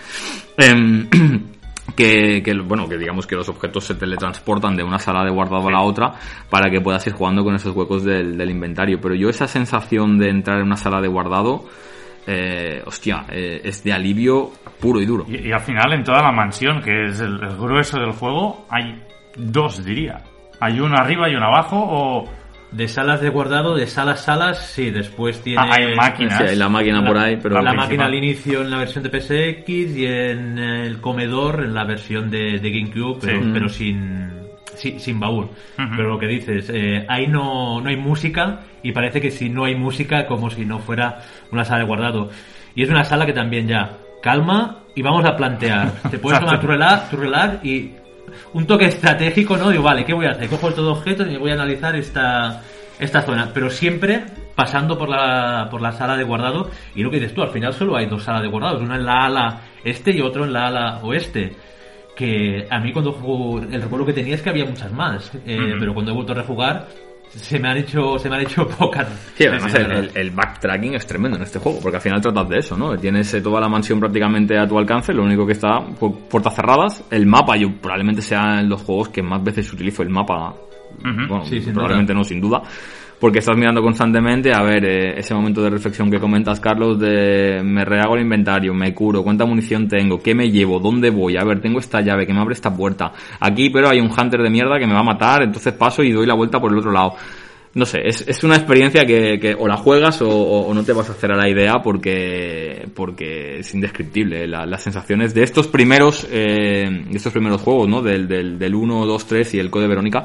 [SPEAKER 4] em, que, que, bueno, que digamos que los objetos se teletransportan de una sala de guardado a la otra para que puedas ir jugando con esos huecos del, del inventario. Pero yo esa sensación de entrar en una sala de guardado, eh, hostia, eh, es de alivio puro y duro.
[SPEAKER 2] Y, y al final en toda la mansión, que es el, el grueso del juego, hay dos, diría. Hay uno arriba y uno abajo o...
[SPEAKER 3] De salas de guardado, de salas, salas, sí, después tiene...
[SPEAKER 2] Ah, hay máquinas.
[SPEAKER 4] Sí, hay la máquina por ahí, pero
[SPEAKER 3] la
[SPEAKER 2] principal.
[SPEAKER 3] máquina al inicio en la versión de PSX y en el comedor en la versión de, de GameCube, pero,
[SPEAKER 2] Sí.
[SPEAKER 3] pero sin, sin, sin baúl. Pero lo que dices, eh, ahí no, no hay música y parece que si no hay música como si no fuera una sala de guardado. Y es una sala que también ya calma y vamos a plantear. Te puedes tomar tu relax, tu relax y un toque estratégico, ¿no? Digo, vale, ¿qué voy a hacer? Cojo estos objetos y voy a analizar esta, esta zona, pero siempre pasando por la, por la sala de guardado. Y lo que dices tú, al final solo hay dos salas de guardados, una en la ala este y otro en la ala oeste. Que a mí cuando jugué, el recuerdo que tenía es que había muchas más, eh, pero cuando he vuelto a rejugar se me han hecho, se me han hecho pocas.
[SPEAKER 4] Sí, además el, el- backtracking es tremendo en este juego, porque al final tratas de eso, ¿no? Tienes eh, toda la mansión prácticamente a tu alcance, lo único que está puertas cerradas. El mapa, yo probablemente sea en los juegos que más veces utilizo el mapa. Bueno,
[SPEAKER 3] Sí,
[SPEAKER 4] probablemente no, sin duda. Porque estás mirando constantemente, a ver, eh, ese momento de reflexión que comentas, Carlos, de me rehago el inventario, me curo, cuánta munición tengo, qué me llevo, dónde voy, a ver, tengo esta llave que me abre esta puerta. Aquí, pero hay un hunter de mierda que me va a matar, entonces paso y doy la vuelta por el otro lado no sé, es, es una experiencia que, que o la juegas o, o- o no te vas a hacer a la idea porque, porque es indescriptible. La- las sensaciones de estos primeros, eh, de estos primeros juegos, ¿no? Del, del, del 1, 2, 3 y el Code Verónica,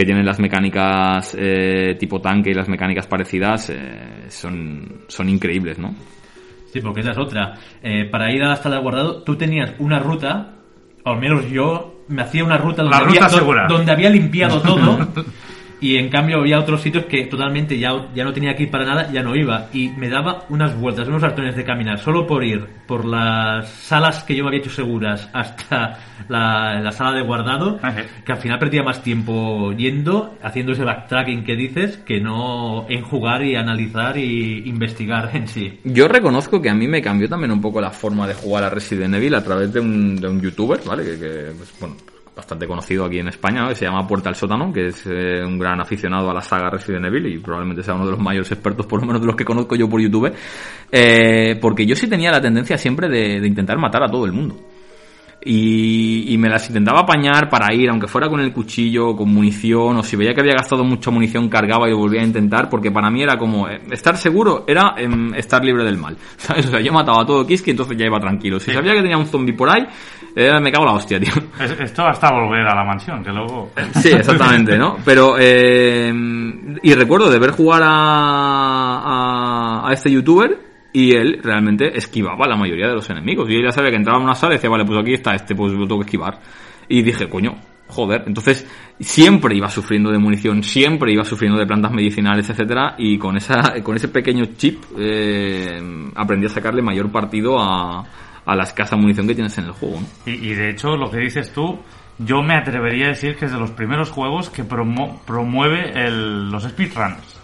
[SPEAKER 4] que tienen las mecánicas eh, tipo tanque y las mecánicas parecidas, eh, son, son increíbles, ¿no?
[SPEAKER 3] Sí, porque esa es otra. Eh, para ir a la sala de guardado, tú tenías una ruta, o al menos yo me hacía una ruta donde,
[SPEAKER 2] La ruta
[SPEAKER 3] había, do-
[SPEAKER 2] segura.
[SPEAKER 3] donde había limpiado todo. Y en cambio había otros sitios que totalmente ya, ya no tenía que ir para nada, ya no iba. Y me daba unas vueltas, unos hartones de caminar, solo por ir por las salas que yo me había hecho seguras hasta la, la sala de guardado,
[SPEAKER 2] Ajá.
[SPEAKER 3] que al final perdía más tiempo yendo, haciendo ese backtracking que dices, que no en jugar y analizar y investigar en sí.
[SPEAKER 4] Yo reconozco que a mí me cambió también un poco la forma de jugar a Resident Evil a través de un, de un youtuber, ¿vale? Que, que, pues, bueno, bastante conocido aquí en España, que se llama Puerta al Sótano, que es eh, un gran aficionado a la saga Resident Evil y probablemente sea uno de los mayores expertos, por lo menos de los que conozco yo por YouTube, eh, porque yo sí tenía la tendencia siempre de, de intentar matar a todo el mundo. Y, y me las intentaba apañar para ir, aunque fuera con el cuchillo, con munición, o si veía que había gastado mucha munición, cargaba y lo volvía a intentar, porque para mí era como, eh, estar seguro era em, estar libre del mal, ¿sabes? O sea, yo mataba a todo Kiski, entonces ya iba tranquilo. Si sabía que tenía un zombie por ahí, eh, me cago en la hostia, tío.
[SPEAKER 2] Es- Esto hasta volver a la mansión, que luego...
[SPEAKER 4] Sí, exactamente, ¿no? Pero, eh, y recuerdo de ver jugar a, a, a este youtuber y él realmente esquivaba la mayoría de los enemigos. Y él ya sabía que entraba en una sala y decía, vale, pues aquí está este, pues lo tengo que esquivar. Y dije, coño, joder. Entonces, siempre iba sufriendo de munición, siempre iba sufriendo de plantas medicinales, etcétera, y con esa, con ese pequeño chip, eh, aprendí a sacarle mayor partido a, a la escasa munición que tienes en el juego, ¿no?
[SPEAKER 2] Y, y de hecho, lo que dices tú, yo me atrevería a decir que es de los primeros juegos que promo- promueve el- los speedrunners.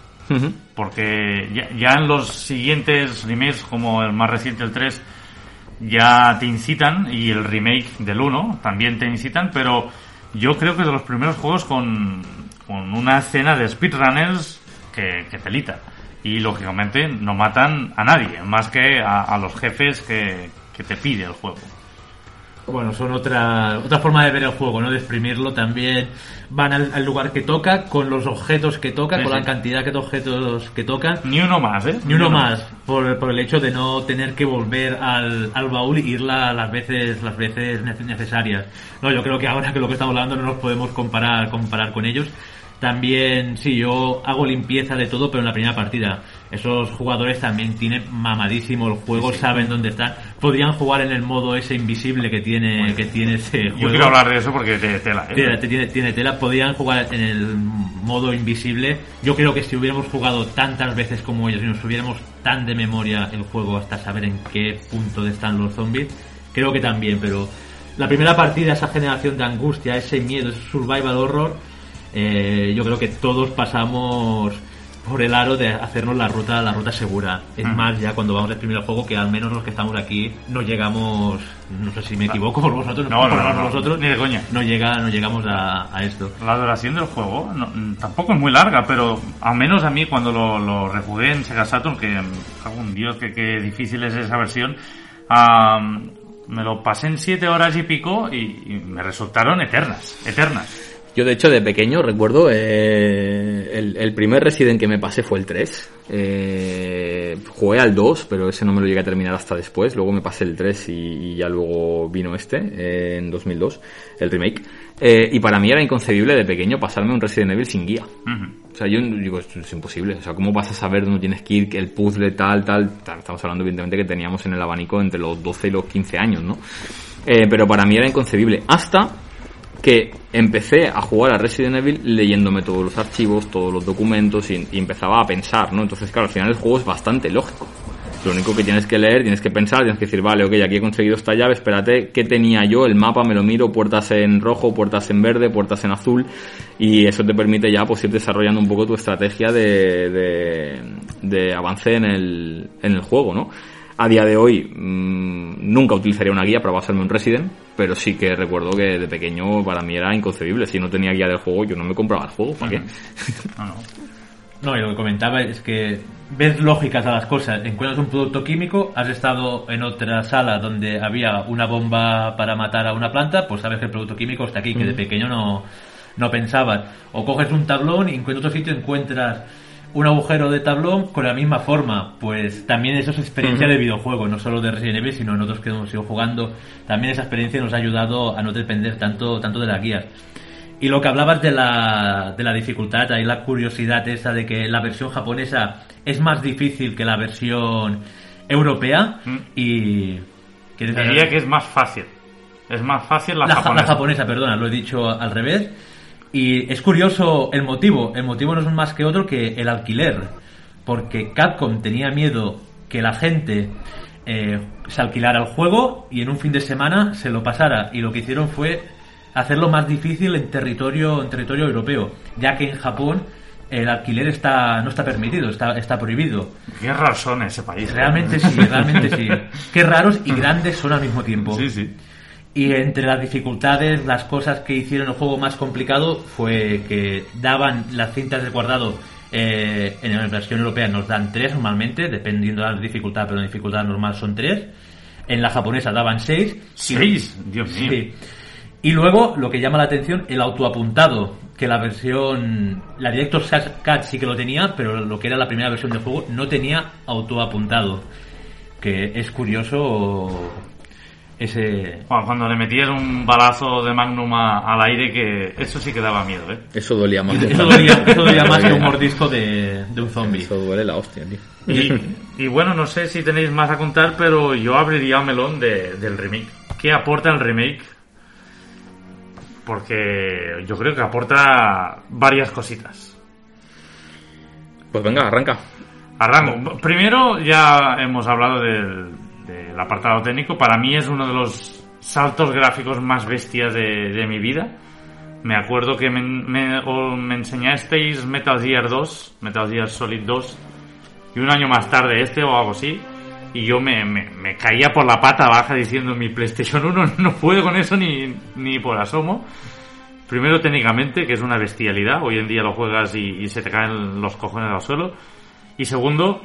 [SPEAKER 2] Porque ya, ya en los siguientes remakes, como el más reciente, el 3, ya te incitan, y el remake del 1 también te incitan, pero yo creo que es de los primeros juegos con, con una escena de speedrunners que, que telita. Y lógicamente no matan a nadie, más que a, a los jefes que, que te pide el juego.
[SPEAKER 3] Bueno, son otra, otra forma de ver el juego, ¿no? De exprimirlo también. Van al, al lugar que toca, con los objetos que toca,
[SPEAKER 2] Sí,
[SPEAKER 3] con
[SPEAKER 2] sí.
[SPEAKER 3] la cantidad de objetos que tocan.
[SPEAKER 2] Ni uno más, ¿eh?
[SPEAKER 3] Ni uno más, por, por el hecho de no tener que volver al, al baúl y irla las veces, las veces nece- necesarias. No, yo creo que ahora que lo que estamos hablando no nos podemos comparar, comparar con ellos. También, sí, yo hago limpieza de todo, pero en la primera partida. Esos jugadores también tienen mamadísimo el juego, saben dónde están. Podrían jugar en el modo ese invisible que tiene, que tiene ese juego.
[SPEAKER 2] Yo quiero hablar de eso porque te tela, ¿eh?
[SPEAKER 3] Tiene, tiene, tiene tela. Podrían jugar en el modo invisible. Yo creo que si hubiéramos jugado tantas veces como ellos y nos hubiéramos tan de memoria el juego hasta saber en qué punto están los zombies, creo que también, pero la primera partida, esa generación de angustia, ese miedo, ese survival horror, eh, yo creo que todos pasamos por el aro de hacernos la ruta la ruta segura. Es más, ya cuando vamos a exprimir el juego, que al menos los que estamos aquí no llegamos, no sé si me equivoco por vosotros,
[SPEAKER 2] No, no,
[SPEAKER 3] por
[SPEAKER 2] no, no,
[SPEAKER 3] vosotros,
[SPEAKER 2] ni de coña.
[SPEAKER 3] no llega no llegamos a, a esto
[SPEAKER 2] La duración del juego no- tampoco es muy larga, pero al menos a mí cuando lo, lo rejugué en Sega Saturn, que en Dios, que, que difícil es esa versión, am, me lo pasé en siete horas y pico y, y me resultaron eternas, eternas.
[SPEAKER 4] Yo, de hecho, de pequeño recuerdo eh, el, el primer Resident que me pasé fue el 3. Eh, jugué al 2, pero ese no me lo llegué a terminar hasta después. Luego me pasé el 3 y, y ya luego vino este, eh, en 2002, el remake. Eh, y para mí era inconcebible de pequeño pasarme un Resident Evil sin guía. O sea, yo digo, esto es imposible. O sea, ¿cómo vas a saber dónde tienes que ir, el puzzle tal, tal, tal? Estamos hablando, evidentemente, que teníamos en el abanico entre los 12 y los 15 años, ¿no? Eh, pero para mí era inconcebible. Hasta que empecé a jugar a Resident Evil leyéndome todos los archivos, todos los documentos y, empezaba a pensar, ¿no? Entonces, claro, al final el juego es bastante lógico. Lo único que tienes que leer, tienes que pensar, tienes que decir, vale, ok, aquí he conseguido esta llave, espérate, ¿qué tenía yo? El mapa me lo miro, puertas en rojo, puertas en verde, puertas en azul, y eso te permite ya pues ir desarrollando un poco tu estrategia de, de, de avance en el, en el juego, ¿no? A día de hoy mmm, nunca utilizaría una guía para basarme en Resident, pero sí que recuerdo que de pequeño para mí era inconcebible. Si no tenía guía del juego, yo no me compraba el juego. ¿Para qué?
[SPEAKER 2] No, no.
[SPEAKER 3] No, y lo que comentaba es que ves lógicas a las cosas. Encuentras un producto químico, has estado en otra sala donde había una bomba para matar a una planta, pues sabes que el producto químico está aquí, que de pequeño no, no pensabas. O coges un tablón y en otro sitio encuentras un agujero de tablón con la misma forma. Pues también eso es experiencia de videojuego, no solo de Resident Evil, sino en otros que hemos ido jugando. También esa experiencia nos ha ayudado a no depender tanto, tanto de las guías. Y lo que hablabas de la, de la dificultad, ahí la curiosidad esa de que la versión japonesa es más difícil que la versión europea
[SPEAKER 2] Mm.
[SPEAKER 3] y... ¿quieres
[SPEAKER 2] Diría que es más fácil. Es más fácil la,
[SPEAKER 3] la, ja- la
[SPEAKER 2] japonesa.
[SPEAKER 3] japonesa, perdona, lo he dicho al revés. Y es curioso el motivo. El motivo no es más que otro que el alquiler. Porque Capcom tenía miedo que la gente eh, se alquilara el juego y en un fin de semana se lo pasara. Y lo que hicieron fue hacerlo más difícil en territorio, en territorio europeo. Ya que en Japón el alquiler está no está permitido, está, está prohibido.
[SPEAKER 2] Qué raro son ese país. ¿eh?
[SPEAKER 3] Realmente sí, realmente sí. Qué raros y grandes son al mismo tiempo.
[SPEAKER 2] Sí, sí.
[SPEAKER 3] Y entre las dificultades, las cosas que hicieron el juego más complicado fue que daban las cintas de guardado eh, en la versión europea nos dan tres normalmente, dependiendo de la dificultad, pero en dificultad normal son tres. En la japonesa daban seis.
[SPEAKER 2] ¿Seis? Dios mío.
[SPEAKER 3] Sí. Y luego, lo que llama la atención, el autoapuntado, que la versión, la Director's Cut sí que lo tenía, pero lo que era la primera versión del juego no tenía autoapuntado. Que es curioso ese...
[SPEAKER 2] Bueno, cuando le metías un balazo de Magnum a- al aire, que eso sí que daba miedo, ¿eh?
[SPEAKER 4] Eso dolía más.
[SPEAKER 3] Eso dolía, eso dolía más que un mordisco de, de un zombie.
[SPEAKER 4] Eso duele la hostia, tío.
[SPEAKER 2] Y, y bueno, no sé si tenéis más a contar, pero yo abriría el melón de- del remake. ¿Qué aporta el remake? Porque yo creo que aporta varias cositas.
[SPEAKER 4] Pues venga, arranca.
[SPEAKER 2] Arranco. Primero, ya hemos hablado del, del apartado técnico. Para mí es uno de los saltos gráficos más bestias de, de mi vida. Me acuerdo que me, me- me enseñasteis Metal Gear 2, Metal Gear Solid 2, y un año más tarde este o algo así. Y yo me, me- caía por la pata baja diciendo mi PlayStation 1 no puedo con eso ni, ni por asomo. Primero técnicamente, que es una bestialidad. Hoy en día lo juegas y, y se te caen los cojones al suelo. Y segundo,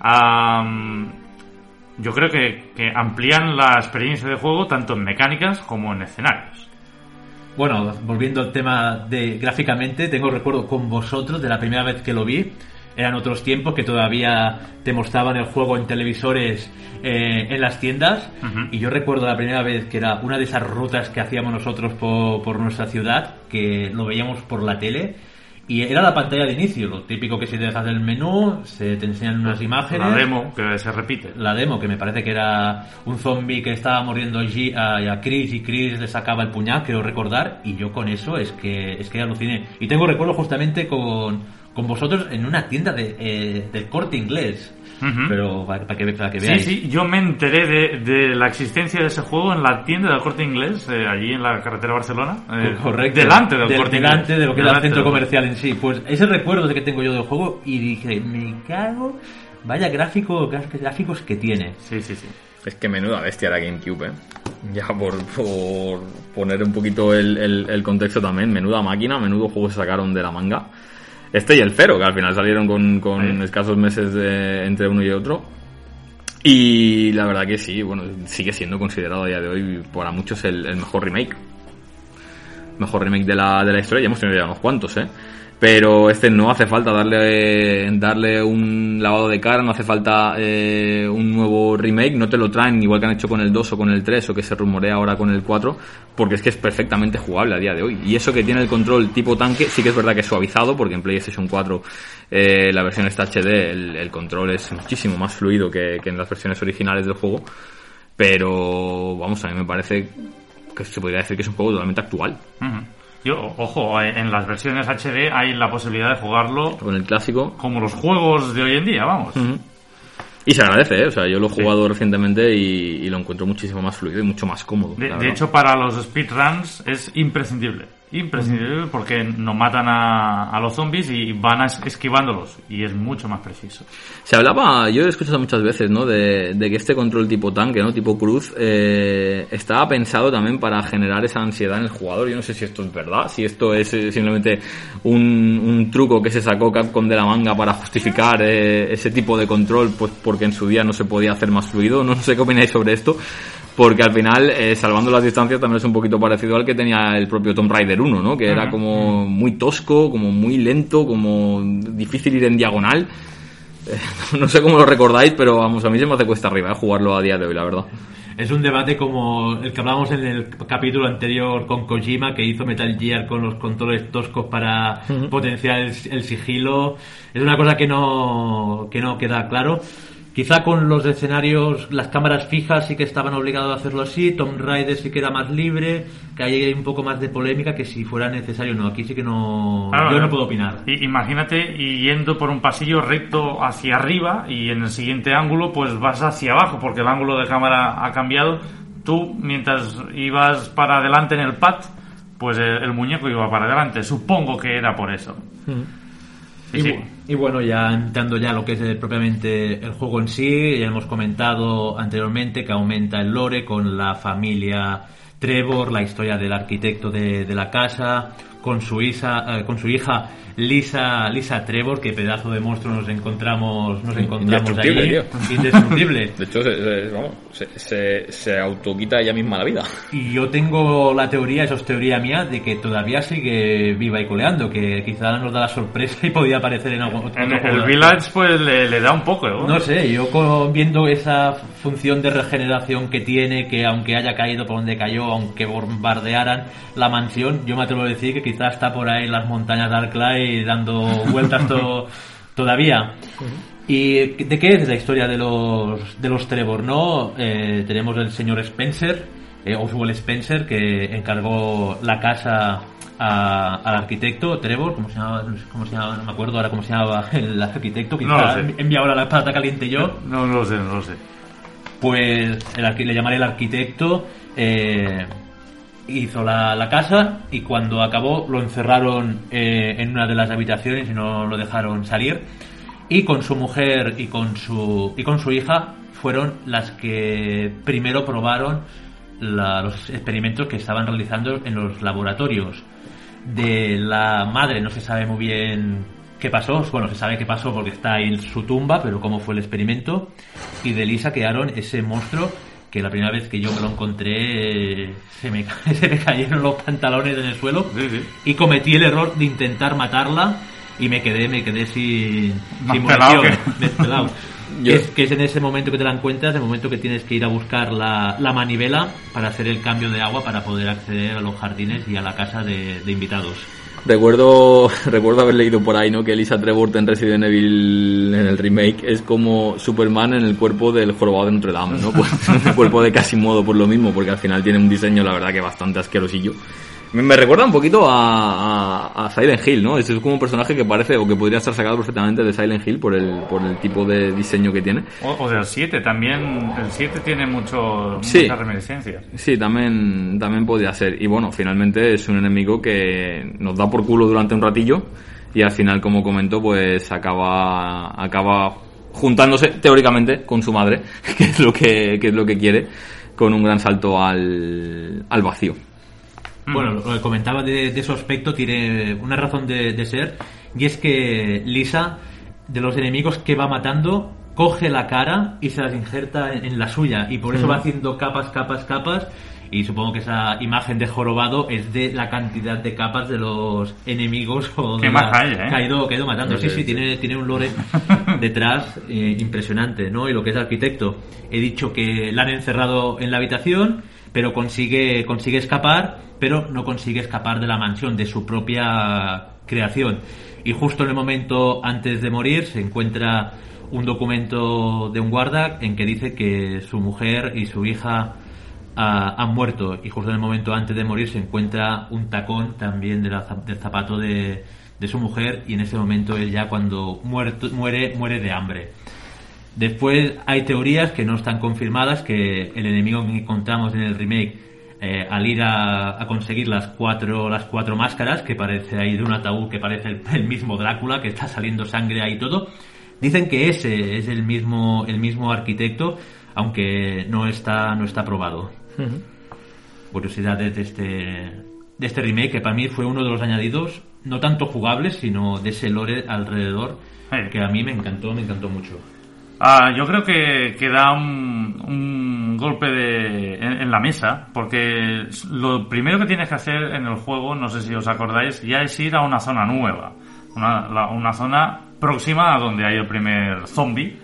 [SPEAKER 2] am, yo creo que, que amplían la experiencia de juego tanto en mecánicas como en escenarios.
[SPEAKER 3] Bueno, volviendo al tema de gráficamente, tengo recuerdo con vosotros de la primera vez que lo vi. Eran otros tiempos que todavía te mostraban el juego en televisores eh, en las tiendas. Y yo recuerdo la primera vez que era una de esas rutas que hacíamos nosotros por, por nuestra ciudad, que lo veíamos por la tele. Y era la pantalla de inicio, lo típico que si te dejas el menú, se te enseñan unas imágenes.
[SPEAKER 2] La demo que se repite.
[SPEAKER 3] la demo, que me parece que era un zombie que estaba mordiendo a, a, Chris y Chris le sacaba el puñal, creo recordar, y yo con eso es que es que aluciné. Y tengo recuerdo justamente con, con vosotros en una tienda de, eh, del corte inglés.
[SPEAKER 2] Ujú.
[SPEAKER 3] Pero para, para que, para que
[SPEAKER 2] Sí,
[SPEAKER 3] veáis.
[SPEAKER 2] sí, yo me enteré de, de la existencia de ese juego en la tienda del corte inglés, eh, allí en la carretera Barcelona. eh,
[SPEAKER 3] Correcto.
[SPEAKER 2] Delante del,
[SPEAKER 3] Del-
[SPEAKER 2] corte
[SPEAKER 3] delante
[SPEAKER 2] inglés.
[SPEAKER 3] de lo que era el
[SPEAKER 2] Delante
[SPEAKER 3] centro comercial en sí. Pues ese recuerdo de que tengo yo del juego y dije, me cago, vaya gráfico, gráficos que tiene.
[SPEAKER 2] Sí, sí, sí.
[SPEAKER 4] Es que menuda bestia la GameCube, eh. Ya por, por poner un poquito el, el- el contexto también, menuda máquina, menudo juego se sacaron de la manga. Este y el cero, que al final salieron con, con
[SPEAKER 2] Sí.
[SPEAKER 4] escasos meses de- entre uno y otro. Y la verdad que sí, bueno, sigue siendo considerado a día de hoy para muchos el, el mejor remake. Mejor remake de la, de la historia, ya hemos tenido ya unos cuantos, eh. Pero este no hace falta darle, darle un lavado de cara, no hace falta eh, un nuevo remake, no te lo traen igual que han hecho con el 2 o con el 3 o que se rumorea ahora con el 4, porque es que es perfectamente jugable a día de hoy. Y eso que tiene el control tipo tanque, sí que es verdad que es suavizado, porque en PlayStation 4 eh, la versión está HD, el, control es muchísimo más fluido que, en las versiones originales del juego. Pero vamos, a mí me parece que se podría decir que es un juego totalmente actual.
[SPEAKER 2] Yo, ojo, eh, en las versiones HD hay la posibilidad de jugarlo
[SPEAKER 4] Con el clásico,
[SPEAKER 2] como los juegos de hoy en día, vamos.
[SPEAKER 4] Y se agradece, ¿eh? O sea, yo lo he jugado recientemente y, y lo encuentro muchísimo más fluido y mucho más cómodo.
[SPEAKER 2] De, de hecho, para los speedruns es imprescindible. Imprescindible porque no matan a, a los zombies y van es- esquivándolos. Y es mucho más preciso.
[SPEAKER 4] Se hablaba, yo he escuchado muchas veces, ¿no? De, de que este control tipo tanque, ¿no? Tipo cruz, eh, estaba pensado también para generar esa ansiedad en el jugador. Yo no sé si esto es verdad, si esto es eh, simplemente un, un truco que se sacó Capcom de la manga para justificar eh, ese tipo de control, pues porque en su día no se podía hacer más fluido. No sé qué opináis sobre esto. Porque al final, eh, salvando las distancias, también es un poquito parecido al que tenía el propio Tomb Raider 1, ¿no? Que era como muy tosco, como muy lento, como difícil ir en diagonal. Eh, No sé cómo lo recordáis, pero vamos, a mí se me hace cuesta arriba eh, jugarlo a día de hoy, la verdad.
[SPEAKER 3] Es un debate como el que hablábamos en el capítulo anterior con Kojima, que hizo Metal Gear con los controles toscos para potenciar el, el sigilo. Es una cosa que no, que no queda claro. Quizá con los escenarios, las cámaras fijas sí que estaban obligados a hacerlo así, Tomb Raider sí que era más libre, que ahí hay un poco más de polémica que si fuera necesario no, aquí sí que no,
[SPEAKER 2] Claro,
[SPEAKER 3] yo no puedo opinar.
[SPEAKER 2] Imagínate y yendo por un pasillo recto hacia arriba y en el siguiente ángulo pues vas hacia abajo porque el ángulo de cámara ha cambiado. Tú mientras ibas para adelante en el pad, pues el, el muñeco iba para adelante. Supongo que era por eso. Sí,
[SPEAKER 3] y,
[SPEAKER 2] sí.
[SPEAKER 3] Y bueno, ya entrando ya lo que es propiamente el juego en sí, ya hemos comentado anteriormente que aumenta el lore con la familia Trevor, la historia del arquitecto de, la casa, con su hija, eh, con su hija Lisa, Lisa Trevor, que pedazo de monstruo nos encontramos, nos encontramos
[SPEAKER 4] Indestructible,
[SPEAKER 3] allí,
[SPEAKER 4] tío.
[SPEAKER 3] indestructible.
[SPEAKER 4] De hecho, se, se- vamos, se, se, se autoquita ella misma la vida.
[SPEAKER 3] Y yo tengo la teoría, eso es teoría mía, de que todavía sigue viva y coleando, que quizá nos da la sorpresa y podía aparecer en algún otro
[SPEAKER 2] En el Village pues le, le da un poco. ¿no?
[SPEAKER 3] No sé, yo con- viendo esa función de regeneración que tiene, que aunque haya caído por donde cayó, aunque bombardearan la mansión, yo me atrevo a decir que quizás está por ahí en las montañas de Arclay dando vueltas to- todavía. ¿Y de qué es la historia de los, de los Trevor? ¿no? Eh, tenemos el señor Spencer, eh, Oswald Spencer, que encargó la casa a- al arquitecto Trevor, ¿cómo se llamaba? No cómo se llamaba, no me acuerdo ahora cómo se llamaba el arquitecto,
[SPEAKER 2] No
[SPEAKER 3] quizá
[SPEAKER 2] sé.
[SPEAKER 3] envía ahora la plata caliente yo.
[SPEAKER 2] No lo sé, no lo sé.
[SPEAKER 3] Pues el le llamaré el arquitecto, eh, hizo la, la casa y cuando acabó lo encerraron eh, en una de las habitaciones y no lo dejaron salir. Y con su mujer y con su, y con su hija fueron las que primero probaron los experimentos que estaban realizando en los laboratorios. De la madre no se sabe muy bien qué pasó, bueno, se sabe qué pasó porque está en su tumba, pero cómo fue el experimento. Y de Lisa quedaron ese monstruo que la primera vez que yo me lo encontré eh, se me, se me cayeron los pantalones en el suelo
[SPEAKER 2] Sí, sí.
[SPEAKER 3] y cometí el error de intentar matarla y me quedé me quedé sin, sin
[SPEAKER 2] pelado
[SPEAKER 3] munición,
[SPEAKER 2] que-
[SPEAKER 3] despelado.
[SPEAKER 4] Yo-
[SPEAKER 3] Que, es, que es en ese momento que te la encuentras, el momento que tienes que ir a buscar la, la manivela para hacer el cambio de agua para poder acceder a los jardines y a la casa de, de invitados.
[SPEAKER 4] Recuerdo, recuerdo haber leído por ahí, ¿no? Que Elisa Trevor en Resident Evil en el remake es como Superman en el cuerpo del jorobado de Notre Dame, ¿no? Pues el cuerpo de Quasimodo por lo mismo, porque al final tiene un diseño, la verdad, que bastante asquerosillo. Me, me recuerda un poquito a, a, a Silent Hill, ¿no? Es, es como un personaje que parece o que podría estar sacado perfectamente de Silent Hill por el, por el tipo de diseño que tiene.
[SPEAKER 2] O, o del 7 también. El 7 tiene mucho,
[SPEAKER 4] Sí.
[SPEAKER 2] muchas reminiscencias.
[SPEAKER 4] Sí, también, también podría ser. Y bueno, finalmente es un enemigo que nos da por culo durante un ratillo y al final, como comento, pues acaba, acaba juntándose teóricamente con su madre, que es lo que, que es lo que quiere, con un gran salto al, al vacío.
[SPEAKER 3] Bueno, lo que comentaba de, de su aspecto tiene una razón de, de ser y es que Lisa, de los enemigos que va matando, coge la cara y se las injerta en, en la suya y por eso va haciendo capas, capas, capas y supongo que esa imagen de jorobado es de la cantidad de capas de los enemigos o de
[SPEAKER 2] ¿eh?
[SPEAKER 3] que ha ido, que ha ido matando. Sí,
[SPEAKER 4] Sí,
[SPEAKER 3] sí,
[SPEAKER 4] sí.
[SPEAKER 3] tiene, tiene un lore detrás eh, impresionante, ¿no? Y lo que es arquitecto. He dicho que la han encerrado en la habitación, pero consigue, consigue escapar, pero no consigue escapar de la mansión, de su propia creación. Y justo en el momento antes de morir se encuentra un documento de un guarda en que dice que su mujer y su hija ah, han muerto y justo en el momento antes de morir se encuentra un tacón también de la del zapato de, de su mujer y en ese momento él ya cuando muerto, muere muere de hambre. Después hay teorías que no están confirmadas que el enemigo que encontramos en el remake eh, al ir a, a conseguir las cuatro las cuatro máscaras que parece ahí de un ataúd que parece el, el mismo Drácula que está saliendo sangre ahí todo dicen que ese es el mismo el mismo arquitecto aunque no está no está probado curiosidades de este de este remake que para mí fue uno de los añadidos no tanto jugables sino de ese lore alrededor
[SPEAKER 2] Eh.
[SPEAKER 3] que a mí me encantó me encantó mucho
[SPEAKER 2] Ah, yo creo que, que da un, golpe de, en, la mesa, porque lo primero que tienes que hacer en el juego, no sé si os acordáis, ya es ir a una zona nueva, una, la- una zona próxima a donde hay el primer zombie.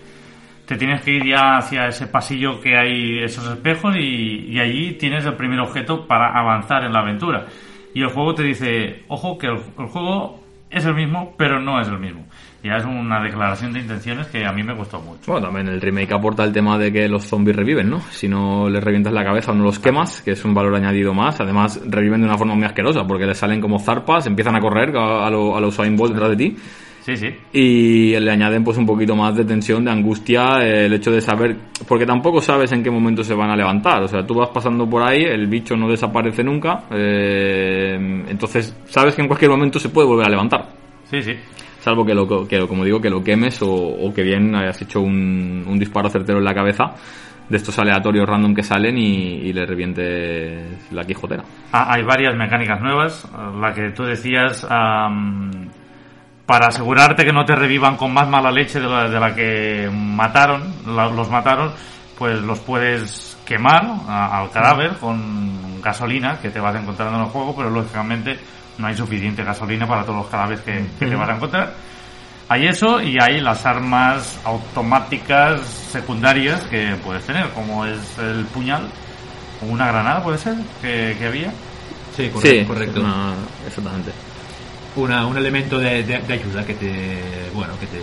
[SPEAKER 2] Te tienes que ir ya hacia ese pasillo que hay esos espejos y, y allí tienes el primer objeto para avanzar en la aventura. Y el juego te dice, ojo, que el, el juego es el mismo, pero no es el mismo. ya es una declaración de intenciones que a mí me gustó mucho.
[SPEAKER 4] Bueno, también el remake aporta el tema de que los zombies reviven, ¿no? Si no les revientas la cabeza o no los quemas, que es un valor añadido más. Además, reviven de una forma muy asquerosa, porque les salen como zarpas, empiezan a correr a, a lo- los Usain Bolt detrás de ti.
[SPEAKER 2] Sí, sí.
[SPEAKER 4] y le añaden pues un poquito más de tensión, de angustia, eh, el hecho de saber, porque tampoco sabes en qué momento se van a levantar, o sea, tú vas pasando por ahí, el bicho no desaparece nunca, eh, entonces sabes que en cualquier momento se puede volver a levantar,
[SPEAKER 2] Sí, sí.
[SPEAKER 4] salvo que, lo, que lo- como digo, que lo quemes o, o que bien hayas hecho un, un disparo certero en la cabeza de estos aleatorios random que salen y, y le revientes la quijotera.
[SPEAKER 2] Ah, hay varias mecánicas nuevas. La que tú decías, am, para asegurarte que no te revivan con más mala leche de la, de la que mataron, la- los mataron, pues los puedes quemar a- al cadáver con gasolina que te vas encontrando en el juego, pero lógicamente no hay suficiente gasolina para todos los cadáveres que, que te vas a encontrar. Hay eso y hay las armas automáticas secundarias que puedes tener, como es el puñal o una granada, puede ser, que, que había.
[SPEAKER 3] Sí, correcto.
[SPEAKER 4] Sí,
[SPEAKER 3] correcto.
[SPEAKER 4] una- exactamente.
[SPEAKER 3] Una- un elemento de, de- ayuda que te bueno que te,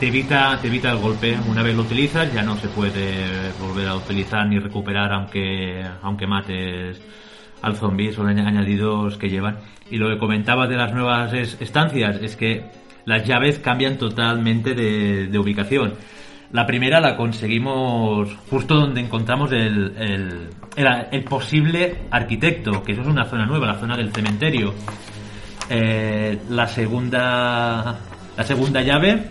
[SPEAKER 3] te evita te evita el golpe. Una vez lo utilizas ya no se puede volver a utilizar ni recuperar aunque aunque mates al zombie. Son añ- añadidos que llevan. Y lo que comentabas de las nuevas es- estancias es que las llaves cambian totalmente de, ubicación. La primera la conseguimos justo donde encontramos el- el posible arquitecto, que eso es una zona nueva, la zona del cementerio. Eh, la segunda la segunda llave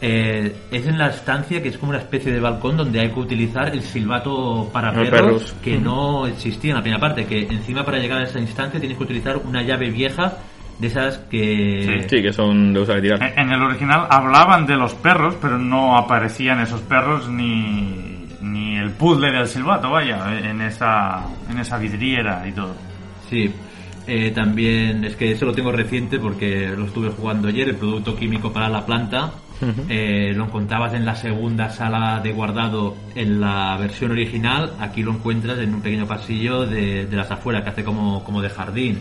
[SPEAKER 3] eh, es en la estancia que es como una especie de balcón donde hay que utilizar el silbato para perros,
[SPEAKER 4] perros.
[SPEAKER 3] que no existía en la primera parte que encima para llegar a esa instancia tienes que utilizar una llave vieja de esas que
[SPEAKER 4] Sí, que son de usar y tirar.
[SPEAKER 2] En en el original hablaban de los perros, pero no aparecían esos perros ni, ni el puzzle del silbato, vaya, en esa, en esa vidriera y todo.
[SPEAKER 3] Sí, eh, también es que eso lo tengo reciente porque lo estuve jugando ayer, el producto químico para la planta. Eh, lo encontrabas en la segunda sala de guardado en la versión original. Aquí lo encuentras en un pequeño pasillo de, de las afueras que hace como, como de jardín.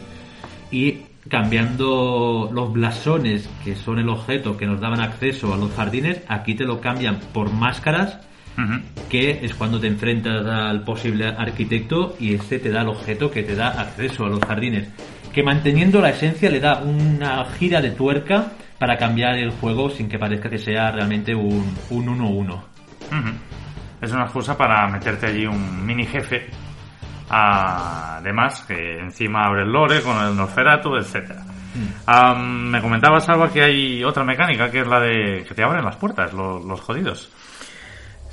[SPEAKER 3] Y cambiando los blasones, que son el objeto que nos daban acceso a los jardines, aquí te lo cambian por máscaras Que es cuando te enfrentas al posible arquitecto y este te da el objeto que te da acceso a los jardines. Que manteniendo la esencia le da una gira de tuerca para cambiar el juego sin que parezca que sea realmente un un 1-1.
[SPEAKER 2] Ujú. Es una excusa para meterte allí un mini jefe. Además, que encima abre el lore con el Nosferatu, etcétera. Am, me comentaba Salva que hay otra mecánica que es la de que te abren las puertas, los, los jodidos.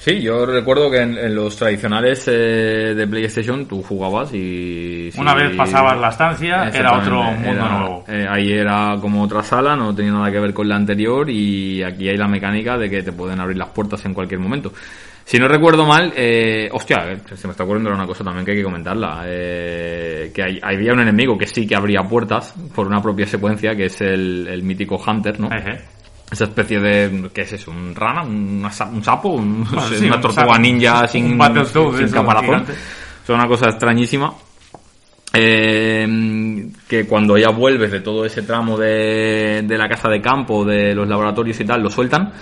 [SPEAKER 4] Sí, yo recuerdo que en, en los tradicionales eh, de PlayStation tú jugabas y... sí,
[SPEAKER 2] Una vez pasabas la estancia, era otro mundo
[SPEAKER 4] era-
[SPEAKER 2] nuevo.
[SPEAKER 4] eh, ahí era como otra sala, no tenía nada que ver con la anterior y aquí hay la mecánica de que te pueden abrir las puertas en cualquier momento. Si no recuerdo mal, eh, hostia, eh, se me está ocurriendo una cosa también que hay que comentarla. eh, que hay- había un enemigo que sí que abría puertas por una propia secuencia, que es el, el mítico Hunter, ¿no? Esa especie de. ¿Qué es eso? ¿Un rana? ¿Un, un sapo? Un-
[SPEAKER 2] Bueno, sí,
[SPEAKER 4] una
[SPEAKER 2] un
[SPEAKER 4] tortuga
[SPEAKER 2] sapo.
[SPEAKER 4] ninja sin, sin caparazón? Es una cosa extrañísima. Eh, que cuando ya vuelves de todo ese tramo de, de la casa de campo, de los laboratorios y tal, lo sueltan.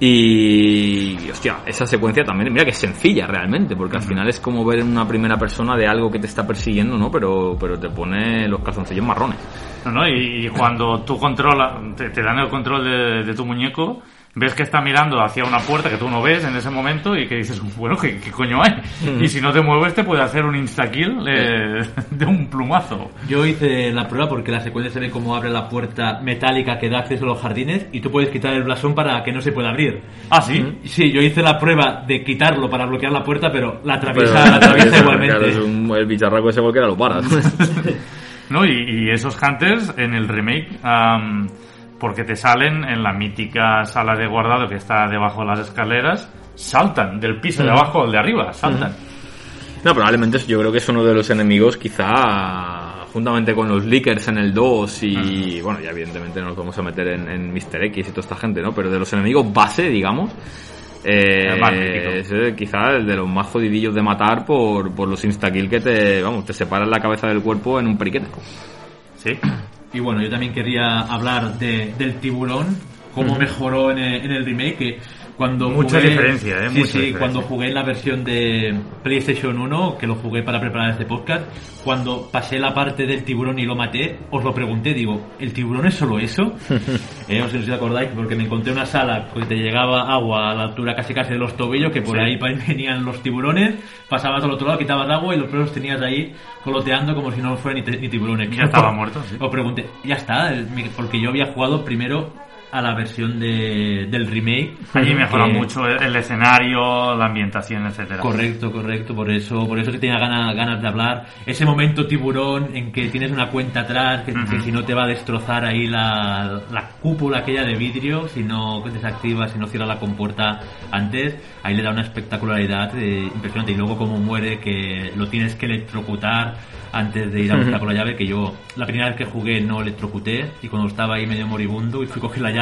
[SPEAKER 4] Y, hostia, esa secuencia también, mira que es sencilla realmente, porque al final es como ver en una primera persona de algo que te está persiguiendo, ¿no? Pero, pero te pone los calzoncillos marrones.
[SPEAKER 2] No, no, y, y cuando tú controlas, te, te dan el control de, de tu muñeco, ves que está mirando hacia una puerta que tú no ves en ese momento y que dices, bueno, ¿qué, qué coño hay? Y si no te mueves te puede hacer un insta-kill eh, de un plumazo.
[SPEAKER 3] Yo hice la prueba porque la secuencia se ve como abre la puerta metálica que da acceso a los jardines y tú puedes quitar el blasón para que no se pueda abrir.
[SPEAKER 2] Ah, sí.
[SPEAKER 3] Sí, yo hice la prueba de quitarlo para bloquear la puerta, pero la
[SPEAKER 4] Pero-
[SPEAKER 3] atraviesa, la atraviesa igualmente.
[SPEAKER 4] claro, es un- el bicharraco ese cualquiera lo paras.
[SPEAKER 2] ¿No? Y, y esos hunters en el remake, am, porque te salen en la mítica sala de guardado que está debajo de las escaleras, saltan del piso de abajo al de arriba, saltan.
[SPEAKER 4] No, probablemente yo creo que es uno de los enemigos, quizá juntamente con los leakers en el 2 y bueno, ya evidentemente no nos vamos a meter en, en Mr. X y toda esta gente, ¿no? Pero de los enemigos base, digamos, eh, es eh, quizá el de los más jodidillos de matar por, por los instakill que te, vamos, te separan la cabeza del cuerpo en un periquete.
[SPEAKER 2] Sí.
[SPEAKER 3] Y bueno, yo también quería hablar de, del tiburón cómo mejoró en el, en el remake. Que cuando
[SPEAKER 2] Mucha
[SPEAKER 3] jugué-
[SPEAKER 2] diferencia, ¿eh?
[SPEAKER 3] Sí,
[SPEAKER 2] Mucha
[SPEAKER 3] sí,
[SPEAKER 2] diferencia.
[SPEAKER 3] cuando jugué en la versión de PlayStation 1, que lo jugué para preparar este podcast, cuando pasé la parte del tiburón y lo maté, os lo pregunté, digo, ¿el tiburón es solo eso? eh, os sé si os acordáis, porque me encontré una sala que te llegaba agua a la altura casi casi de los tobillos, que por
[SPEAKER 2] Sí.
[SPEAKER 3] ahí venían los tiburones, pasabas al otro lado, quitabas agua y los pelos tenías ahí coloteando como si no fueran ni, ni tiburones.
[SPEAKER 2] Ya estaba muerto, sí.
[SPEAKER 3] Os pregunté, ya está, porque yo había jugado primero a la versión de, del remake.
[SPEAKER 2] Allí mejora
[SPEAKER 3] que-
[SPEAKER 2] mucho el, el escenario, la ambientación, etcétera.
[SPEAKER 3] Correcto, correcto, por eso, por eso que tenía ganas, ganas de hablar. Ese momento tiburón en que tienes una cuenta atrás, que, que
[SPEAKER 2] Ujú.
[SPEAKER 3] si no te va a destrozar ahí la, la cúpula aquella de vidrio, si no desactivas, si no cierras la compuerta antes, ahí le da una espectacularidad eh, impresionante. Y luego como muere, que lo tienes que electrocutar antes de ir a buscar por la llave, que yo la primera vez que jugué no electrocuté y cuando estaba ahí medio moribundo y fui a coger la llave,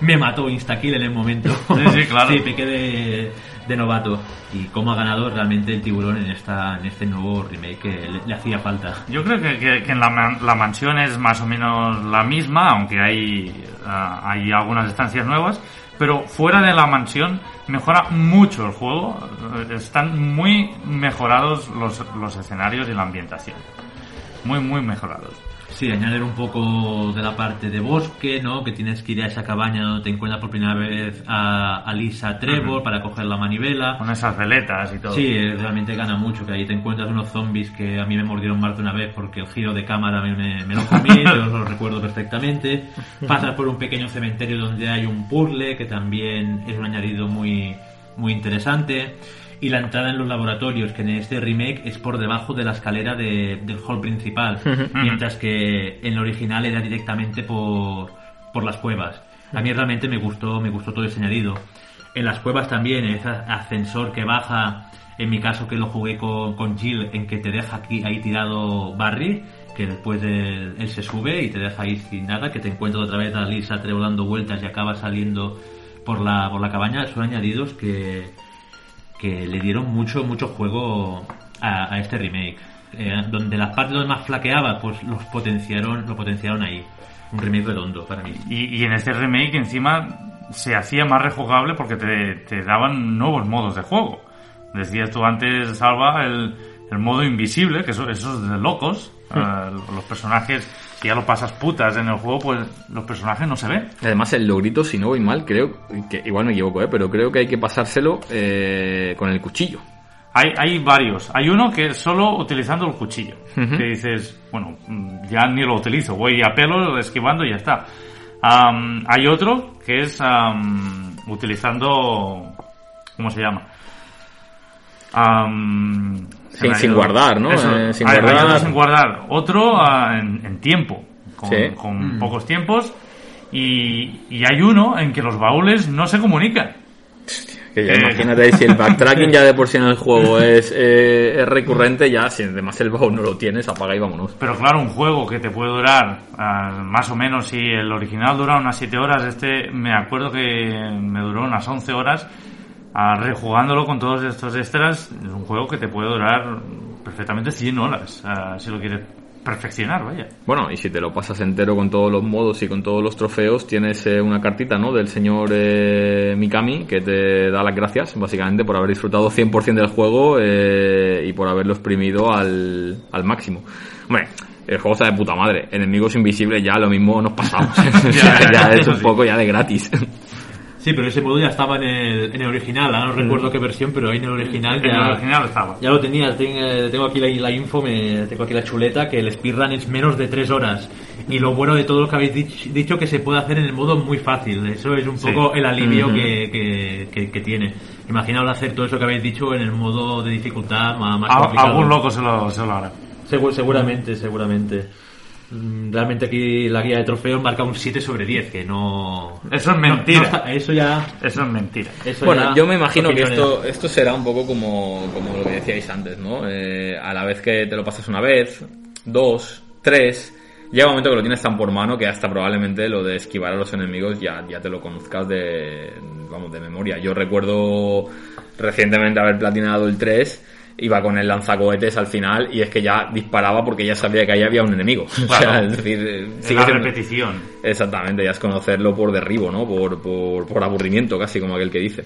[SPEAKER 3] me mató instakill en el momento.
[SPEAKER 2] Sí, sí, claro.
[SPEAKER 3] Sí, pequé de, de novato. Y cómo ha ganado realmente el tiburón en esta en este nuevo remake que le, le hacía falta.
[SPEAKER 2] Yo creo que, que- que en la, man- la mansión es más o menos la misma, aunque hay, ah, hay algunas estancias nuevas, pero fuera de la mansión mejora mucho el juego, están muy mejorados los, los escenarios y la ambientación. Muy, muy mejorados.
[SPEAKER 3] Sí, añadir un poco de la parte de bosque, ¿no? Que tienes que ir a esa cabaña donde te encuentras por primera vez a, a Lisa Trevor para coger la manivela.
[SPEAKER 2] Con esas veletas y todo.
[SPEAKER 3] Sí, eh, realmente gana mucho, que ahí te encuentras unos zombies que a mí me mordieron más de una vez porque el giro de cámara me, me, me lo comí, yo lo recuerdo perfectamente. Pasas por un pequeño cementerio donde hay un puzzle que también es un añadido muy, muy interesante. Y la entrada en los laboratorios, que en este remake es por debajo de la escalera de- del hall principal, mientras que en el original era directamente por, por las cuevas. A mí realmente me gustó, me gustó todo ese añadido. En las cuevas también, ese ascensor que baja, en mi caso que lo jugué con, con Jill, en que te deja aquí ahí tirado Barry, que después él, él se sube y te deja ahí sin nada, que te encuentras otra vez a Lisa Trevor dando vueltas y acaba saliendo por la, por la cabaña, son añadidos que, que le dieron mucho, mucho juego a, a este remake. Eh, donde las partes donde más flaqueaba, pues los potenciaron, lo potenciaron ahí. Un remake redondo para mí.
[SPEAKER 2] Y, y en este remake encima se hacía más rejugable porque te, te daban nuevos modos de juego. Decías tú antes, Salva, el, el modo invisible, que eso, eso es de locos. Eh, los personajes, si ya lo pasas putas en el juego, pues los personajes no se ven.
[SPEAKER 4] Además, el logrito, si no voy mal, creo que igual me equivoco, ¿eh? pero creo que hay que pasárselo eh, con el cuchillo.
[SPEAKER 2] Hay, hay varios. Hay uno que es solo utilizando el cuchillo.
[SPEAKER 4] Ujú.
[SPEAKER 2] Que dices, bueno, mm, ya ni lo utilizo, voy a pelo esquivando y ya está. Hay otro que es utilizando... ¿Cómo se llama?
[SPEAKER 4] Sin- sin guardar, ¿no?
[SPEAKER 2] Eso,
[SPEAKER 4] Eh, sin guardar.
[SPEAKER 2] otro sin guardar. Otro ah, en, en tiempo, con,
[SPEAKER 4] Sí.
[SPEAKER 2] con pocos tiempos. Y, y hay uno en que los baúles no se comunican.
[SPEAKER 4] Que ya
[SPEAKER 2] Eh.
[SPEAKER 4] imagínate, si el backtracking ya de por sí en el juego es, eh, es recurrente, ya si además el baúl no lo tienes, apaga y vámonos.
[SPEAKER 2] Pero claro, un juego que te puede durar ah, más o menos, si el original dura unas 7 horas, este me acuerdo que me duró unas 11 horas, ah, rejugándolo con todos estos extras, es un juego que te puede durar perfectamente 100 horas, si lo quieres perfeccionar, vaya.
[SPEAKER 4] Bueno, y si te lo pasas entero con todos los modos y con todos los trofeos, tienes eh, una cartita, ¿no? Del señor eh, Mikami que te da las gracias, básicamente, por haber disfrutado 100% del juego eh, y por haberlo exprimido al, al máximo. Hombre, el juego está de puta madre. Enemigos invisibles ya lo mismo nos pasamos.
[SPEAKER 2] Ya,
[SPEAKER 4] ya
[SPEAKER 2] ya,
[SPEAKER 4] es un poco ya de gratis.
[SPEAKER 3] Sí, pero ese modo ya estaba en el, en el original. Ahora no recuerdo qué versión, pero ahí en el original
[SPEAKER 2] En el original estaba.
[SPEAKER 3] ya lo tenía. Tengo, tengo aquí la, la info, me, tengo aquí la chuleta, que el speedrun es menos de 3 horas. Y lo bueno de todo lo que habéis dich- dicho que se puede hacer en el modo muy fácil. Eso es un
[SPEAKER 2] Sí.
[SPEAKER 3] poco el alivio que, que, que- que tiene. Imaginaos hacer todo eso que habéis dicho en el modo de dificultad más, más complicado.
[SPEAKER 2] algún loco se lo, se lo hará.
[SPEAKER 3] Segu- seguramente, seguramente. Mm, Realmente aquí la guía de trofeos marca un 7 sobre 10, que no...
[SPEAKER 2] Eso es mentira.
[SPEAKER 3] no está- eso ya...
[SPEAKER 2] Eso es mentira.
[SPEAKER 3] eso
[SPEAKER 4] Bueno,
[SPEAKER 3] ya-
[SPEAKER 4] yo me imagino que esto, esto será un poco como, como lo que decíais antes, ¿no? Eh, a la vez que te lo pasas una vez, dos, tres, llega un momento que lo tienes tan por mano que hasta probablemente lo de esquivar a los enemigos ya, ya te lo conozcas de, vamos, de memoria. Yo recuerdo recientemente haber platinado el 3 iba con el lanzacohetes al final y es que ya disparaba porque ya sabía que ahí había un enemigo. O sea, es decir, eh,
[SPEAKER 2] Es la
[SPEAKER 4] siendo-
[SPEAKER 2] repetición.
[SPEAKER 4] Exactamente, ya es conocerlo por derribo, ¿no? Por, por, por aburrimiento, casi como aquel que dice.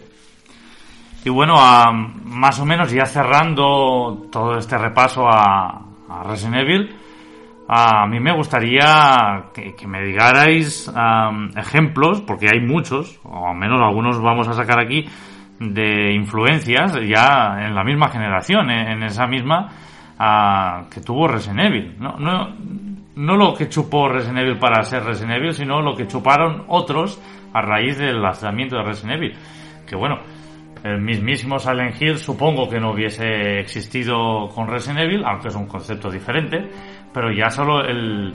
[SPEAKER 2] Y bueno, a- más o menos ya cerrando todo este repaso a, a Resident Evil, a mí me gustaría que, que me digarais am, ejemplos, porque hay muchos, o al menos algunos vamos a sacar aquí, de influencias ya en la misma generación, en, esa misma ah, que tuvo Resident Evil. No, no, no lo que chupó Resident Evil para ser Resident Evil, sino lo que chuparon otros a raíz del lanzamiento de Resident Evil. Que bueno, el mismísimo Silent Hill supongo que no hubiese existido con Resident Evil, aunque es un concepto diferente, pero ya solo el,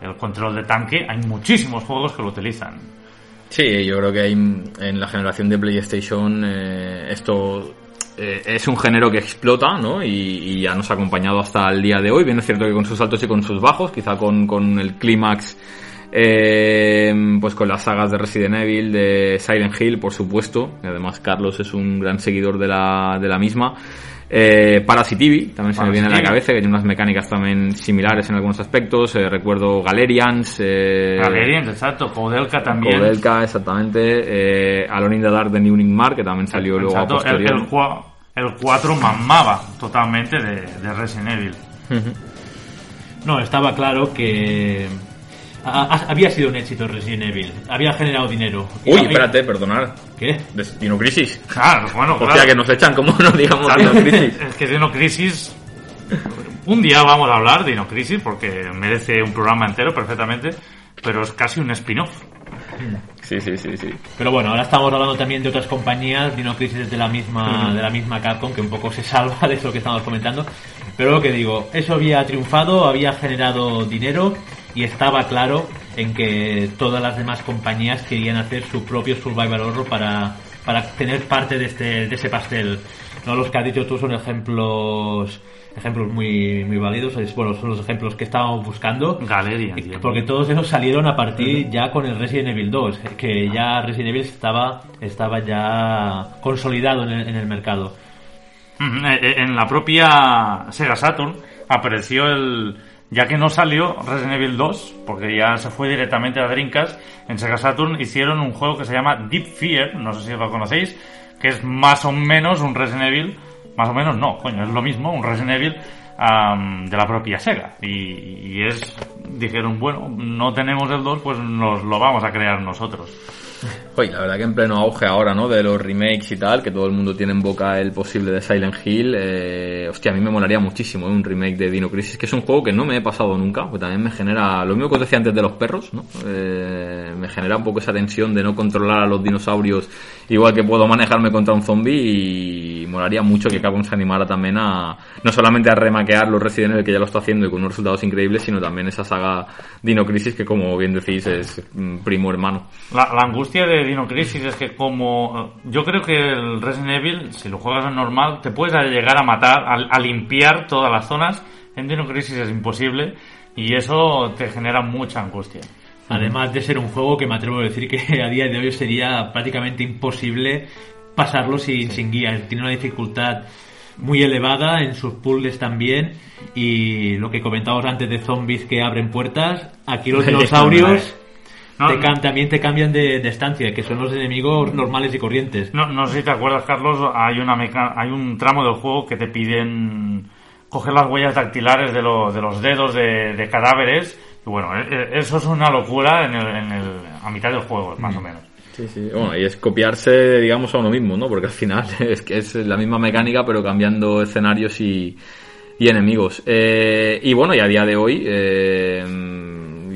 [SPEAKER 2] el control de tanque, hay muchísimos juegos que lo utilizan.
[SPEAKER 4] Sí, yo creo que hay, en la generación de PlayStation eh, esto eh, es un género que explota, ¿no? Y, y ya nos ha acompañado hasta el día de hoy. Bien es cierto que con sus altos y con sus bajos, quizá con, con el clímax, eh, pues con las sagas de Resident Evil, de Silent Hill, por supuesto. Además Carlos es un gran seguidor de la, de la misma. Eh, Parasitivi, también se me viene a la cabeza, que tiene unas mecánicas también similares en algunos aspectos. Eh, recuerdo Galerians. Eh,
[SPEAKER 2] Galerians, exacto, Koudelka también.
[SPEAKER 4] Koudelka, exactamente. Eh, Alone in the Dark de New Mar, que también salió luego a
[SPEAKER 2] Exacto, el,
[SPEAKER 4] posterior.
[SPEAKER 2] el, el 4 mamaba totalmente de, de Resident Evil.
[SPEAKER 3] No, estaba claro que a- había sido un éxito Resident Evil. Había generado dinero.
[SPEAKER 4] Uy,
[SPEAKER 3] Y-
[SPEAKER 4] espérate, perdonar.
[SPEAKER 3] ¿Qué?
[SPEAKER 4] De- Dino Crisis.
[SPEAKER 2] Claro, bueno,
[SPEAKER 4] Hostia,
[SPEAKER 2] claro.
[SPEAKER 4] que nos echan como no digamos
[SPEAKER 2] Claro,
[SPEAKER 4] Dino Crisis.
[SPEAKER 2] Es que Dino Crisis. Un día vamos a hablar de Dino Crisis porque merece un programa entero perfectamente, pero es casi un spin-off.
[SPEAKER 4] Sí, sí, sí, sí.
[SPEAKER 3] Pero bueno, ahora estamos hablando también de otras compañías, Dino Crisis es de la misma, de la misma Capcom, que un poco se salva de eso que estamos comentando. Pero lo que digo, eso había triunfado, había generado dinero y estaba claro en que todas las demás compañías querían hacer su propio survival horror para, para tener parte de este, de ese pastel. No los que has dicho tú son ejemplos ejemplos muy muy válidos, bueno, son los ejemplos que estábamos buscando.
[SPEAKER 2] Galerian, tío.
[SPEAKER 3] Porque todos esos salieron a partir ya con el Resident Evil 2, que ya Resident Evil estaba, estaba ya consolidado en el, en el mercado.
[SPEAKER 2] Eh, eh, En la propia Sega Saturn apareció el. Ya que no salió Resident Evil 2, porque ya se fue directamente a Dreamcast, en Sega Saturn hicieron un juego que se llama Deep Fear, no sé si lo conocéis, que es más o menos un Resident Evil, más o menos no, coño, es lo mismo, un Resident Evil am, de la propia Sega. Y, y es, dijeron, bueno, no tenemos el 2, pues nos lo vamos a crear nosotros.
[SPEAKER 4] Oye, la verdad que en pleno auge ahora, ¿no? De los remakes y tal, que todo el mundo tiene en boca el posible de Silent Hill. Eh, hostia, a mí me molaría muchísimo ¿eh? un remake de Dino Crisis, que es un juego que no me he pasado nunca, porque también me genera, lo mismo que os decía antes de los perros, ¿no? Eh, me genera un poco esa tensión de no controlar a los dinosaurios igual que puedo manejarme contra un zombie y molaría mucho que Capcom se animara también a, no solamente a remaquear los Resident Evil que ya lo está haciendo y con unos resultados increíbles, sino también esa saga Dino Crisis que como bien decís es mm, primo hermano.
[SPEAKER 2] De Dino Crisis es que como yo creo que el Resident Evil, si lo juegas en normal, te puedes llegar a matar, a, a limpiar todas las zonas. En Dino Crisis es imposible y eso te genera mucha angustia.
[SPEAKER 3] Además de ser un juego que me atrevo a decir que a día de hoy sería prácticamente imposible pasarlo sin, sin guía. Tiene una dificultad muy elevada en sus puzzles también y lo que comentábamos antes de zombies que abren puertas, aquí los dinosaurios
[SPEAKER 2] No,
[SPEAKER 3] te cam- también te cambian de, de estancia, que son los enemigos normales y corrientes.
[SPEAKER 2] no, no sé si te acuerdas, Carlos, hay una meca- hay un tramo del juego que te piden coger las huellas dactilares de, lo- de los dedos de, de cadáveres. Y bueno, e- e- eso es una locura en el, en el, a mitad del juego, más o menos.
[SPEAKER 4] Sí, sí. Bueno, y es copiarse, digamos, a uno mismo, ¿no? Porque al final es que es la misma mecánica, pero cambiando escenarios y, y enemigos. Eh, y bueno, y a día de hoy, eh,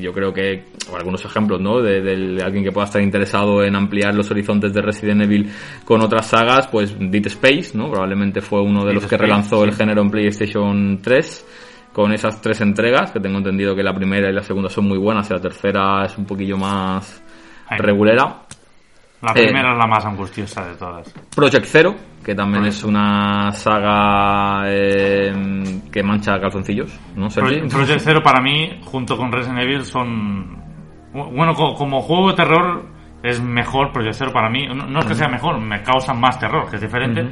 [SPEAKER 4] yo creo que o algunos ejemplos, ¿no? De, de alguien que pueda estar interesado en ampliar los horizontes de Resident Evil con otras sagas, pues Dead Space, ¿no? Probablemente fue uno de
[SPEAKER 2] Dead
[SPEAKER 4] los que relanzó el género en PlayStation 3 con esas tres entregas, que tengo entendido que la primera y la segunda son muy buenas y la tercera es un poquillo más regulera.
[SPEAKER 2] La
[SPEAKER 4] Eh.
[SPEAKER 2] primera es la más angustiosa de todas.
[SPEAKER 4] Project Zero, que también es una saga eh, que mancha calzoncillos, ¿no?
[SPEAKER 2] Project Project Zero para mí, junto con Resident Evil, son... Bueno, co- como juego de terror es mejor Project Zero para mí. No, no es que sea mejor, me causan más terror, que es diferente.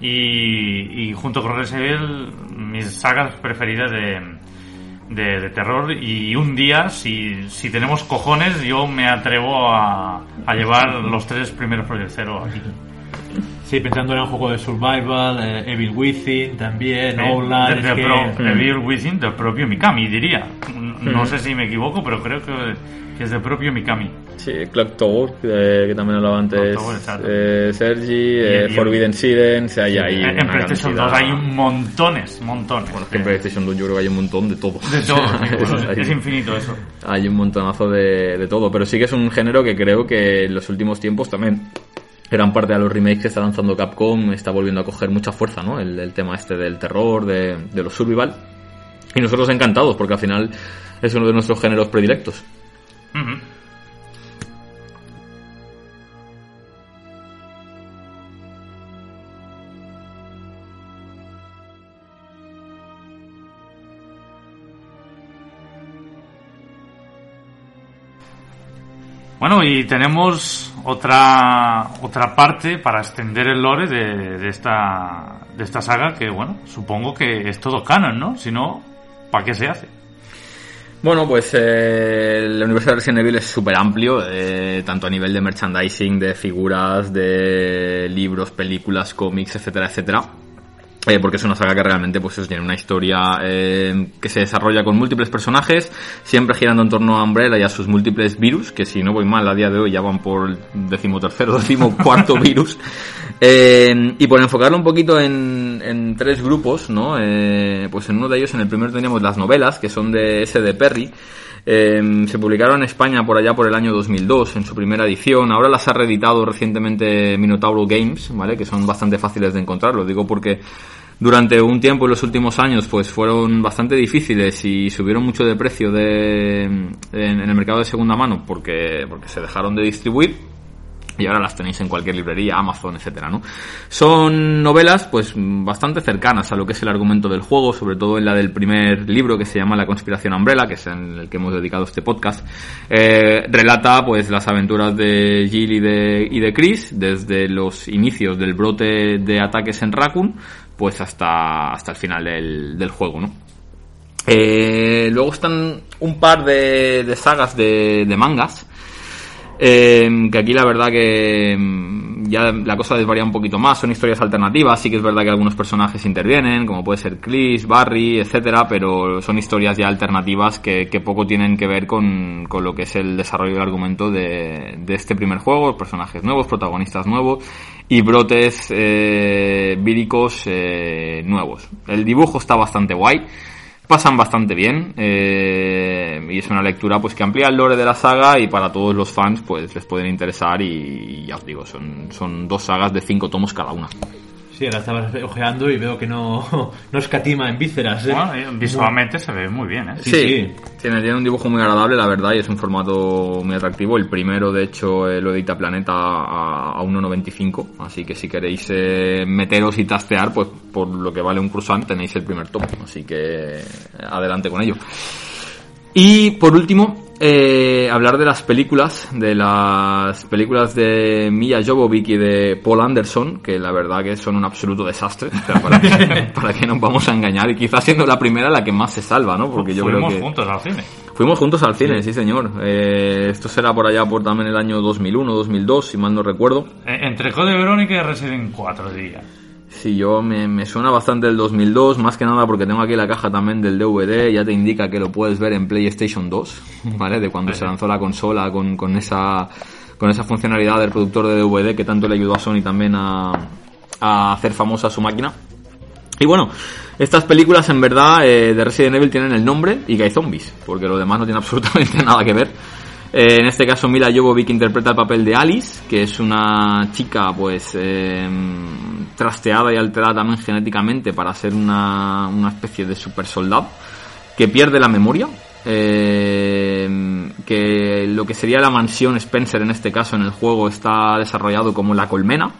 [SPEAKER 2] y, y junto con Resident Evil mis sagas preferidas de, de, de terror y un día si, si tenemos cojones yo me atrevo a, a llevar los tres primeros Project Zero aquí.
[SPEAKER 3] Sí, pensando en un juego de survival, eh, Evil Within también,
[SPEAKER 2] Eh,
[SPEAKER 3] Outland,
[SPEAKER 2] de-
[SPEAKER 3] es
[SPEAKER 2] de
[SPEAKER 3] que-
[SPEAKER 2] pro- Evil Within del propio Mikami diría no sé si me equivoco pero creo que, que es del propio Mikami
[SPEAKER 4] Sí, Clock Tower, que, que también hablaba antes eh, Sergi, eh, Forbidden Silence, hay ahí
[SPEAKER 2] en, en
[SPEAKER 4] una
[SPEAKER 2] PlayStation 2
[SPEAKER 4] cantidad.
[SPEAKER 2] hay un montones montones
[SPEAKER 4] Bueno, es que en PlayStation 2 yo creo que hay un montón de todo.
[SPEAKER 2] de todo sí,
[SPEAKER 4] Hay-
[SPEAKER 2] es infinito eso
[SPEAKER 4] Hay un montonazo de, de todo, pero sí que es un género que creo que en los últimos tiempos también, gran parte de los remakes que está lanzando Capcom, está volviendo a coger mucha fuerza, ¿no? El, el tema este del terror, de, de los survival. Y nosotros encantados, porque al final es uno de nuestros géneros predilectos.
[SPEAKER 2] Bueno, y tenemos otra otra parte para extender el lore de, de esta de esta saga que bueno, supongo que es todo canon, ¿no? Si no, ¿para qué se hace?
[SPEAKER 4] Bueno, pues eh, el universo de Resident Evil es súper amplio, eh, tanto a nivel de merchandising, de figuras, de libros, películas, cómics, etcétera, etcétera. Eh, porque es una saga que realmente pues tiene una historia eh, que se desarrolla con múltiples personajes, siempre girando en torno a Umbrella y a sus múltiples virus, que si no voy mal a día de hoy ya van por el decimotercero, decimocuarto virus. Eh, y por enfocarlo un poquito en, en tres grupos, ¿no? Pues en uno de ellos, en el primero teníamos las novelas, que son de S. de Perry. Eh, se publicaron en España por allá por el año 2002 en su primera edición. Ahora las ha reeditado recientemente Minotauro Games, ¿vale? Que son bastante fáciles de encontrar. Lo digo porque durante un tiempo en los últimos años pues fueron bastante difíciles y subieron mucho de precio de, en, en el mercado de segunda mano porque, porque se dejaron de distribuir y ahora las tenéis en cualquier librería, Amazon, etcétera, ¿no? Son novelas, pues, bastante cercanas a lo que es el argumento del juego, sobre todo en la del primer libro que se llama La conspiración Umbrella, que es en el que hemos dedicado este podcast. Eh, relata, pues, las aventuras de Jill y de, y de Chris, desde los inicios del brote de ataques en Raccoon, pues hasta, hasta el final del, del juego, ¿no? Eh, luego están un par de, de sagas de, de mangas. Eh, que aquí la verdad que mm, ya la cosa desvaría un poquito más, son historias alternativas, sí que es verdad que algunos personajes intervienen, como puede ser Chris, Barry, etcétera, pero son historias ya alternativas que, que poco tienen que ver con, con lo que es el desarrollo del argumento de, de este primer juego, personajes nuevos, protagonistas nuevos y brotes eh, víricos eh, nuevos. El dibujo está bastante guay pasan bastante bien eh, y es una lectura pues que amplía el lore de la saga y para todos los fans pues les pueden interesar y, ya os digo son, son dos sagas de cinco tomos cada una
[SPEAKER 3] Sí, estabas ojeando y veo que no, no escatima en vísceras. ¿eh?
[SPEAKER 2] Bueno, eh, visualmente se ve muy bien, ¿eh?
[SPEAKER 3] Sí, sí.
[SPEAKER 4] Tiene, tiene un dibujo muy agradable la verdad y es un formato muy atractivo el primero de hecho eh, lo edita Planeta a, a 1.95 así que si queréis eh, meteros y tastear pues por lo que vale un cruzán tenéis el primer tomo así que adelante con ello Y por último, eh, hablar de las películas, de las películas de Mia Jovovich y de Paul Anderson, que la verdad que son un absoluto desastre, o sea, para, que, para que nos vamos a engañar, y quizás siendo la primera la que más se salva, ¿no? Porque yo
[SPEAKER 2] Fuimos
[SPEAKER 4] creo que...
[SPEAKER 2] juntos al cine.
[SPEAKER 4] Fuimos juntos al cine, sí, señor. Eh, esto será por allá por también el año 2001, 2002, si mal no recuerdo.
[SPEAKER 2] Eh, Entre Code Verónica y Resident 4, diría.
[SPEAKER 4] Sí, yo me, me suena bastante el 2002, más que nada porque tengo aquí la caja también del DVD, ya te indica que lo puedes ver en PlayStation 2, ¿vale? De cuando se lanzó la consola con, con esa con esa funcionalidad del productor de DVD que tanto le ayudó a Sony también a, a hacer famosa su máquina. Y bueno, estas películas en verdad eh, de Resident Evil tienen el nombre y que hay zombies, porque lo demás no tiene absolutamente nada que ver. Eh, en este caso Mila Jovovich interpreta el papel de Alice, que es una chica pues eh, trasteada y alterada también genéticamente para ser una, una especie de super soldado, que pierde la memoria, eh, que lo que sería la mansión Spencer en este caso en el juego está desarrollado como la colmena,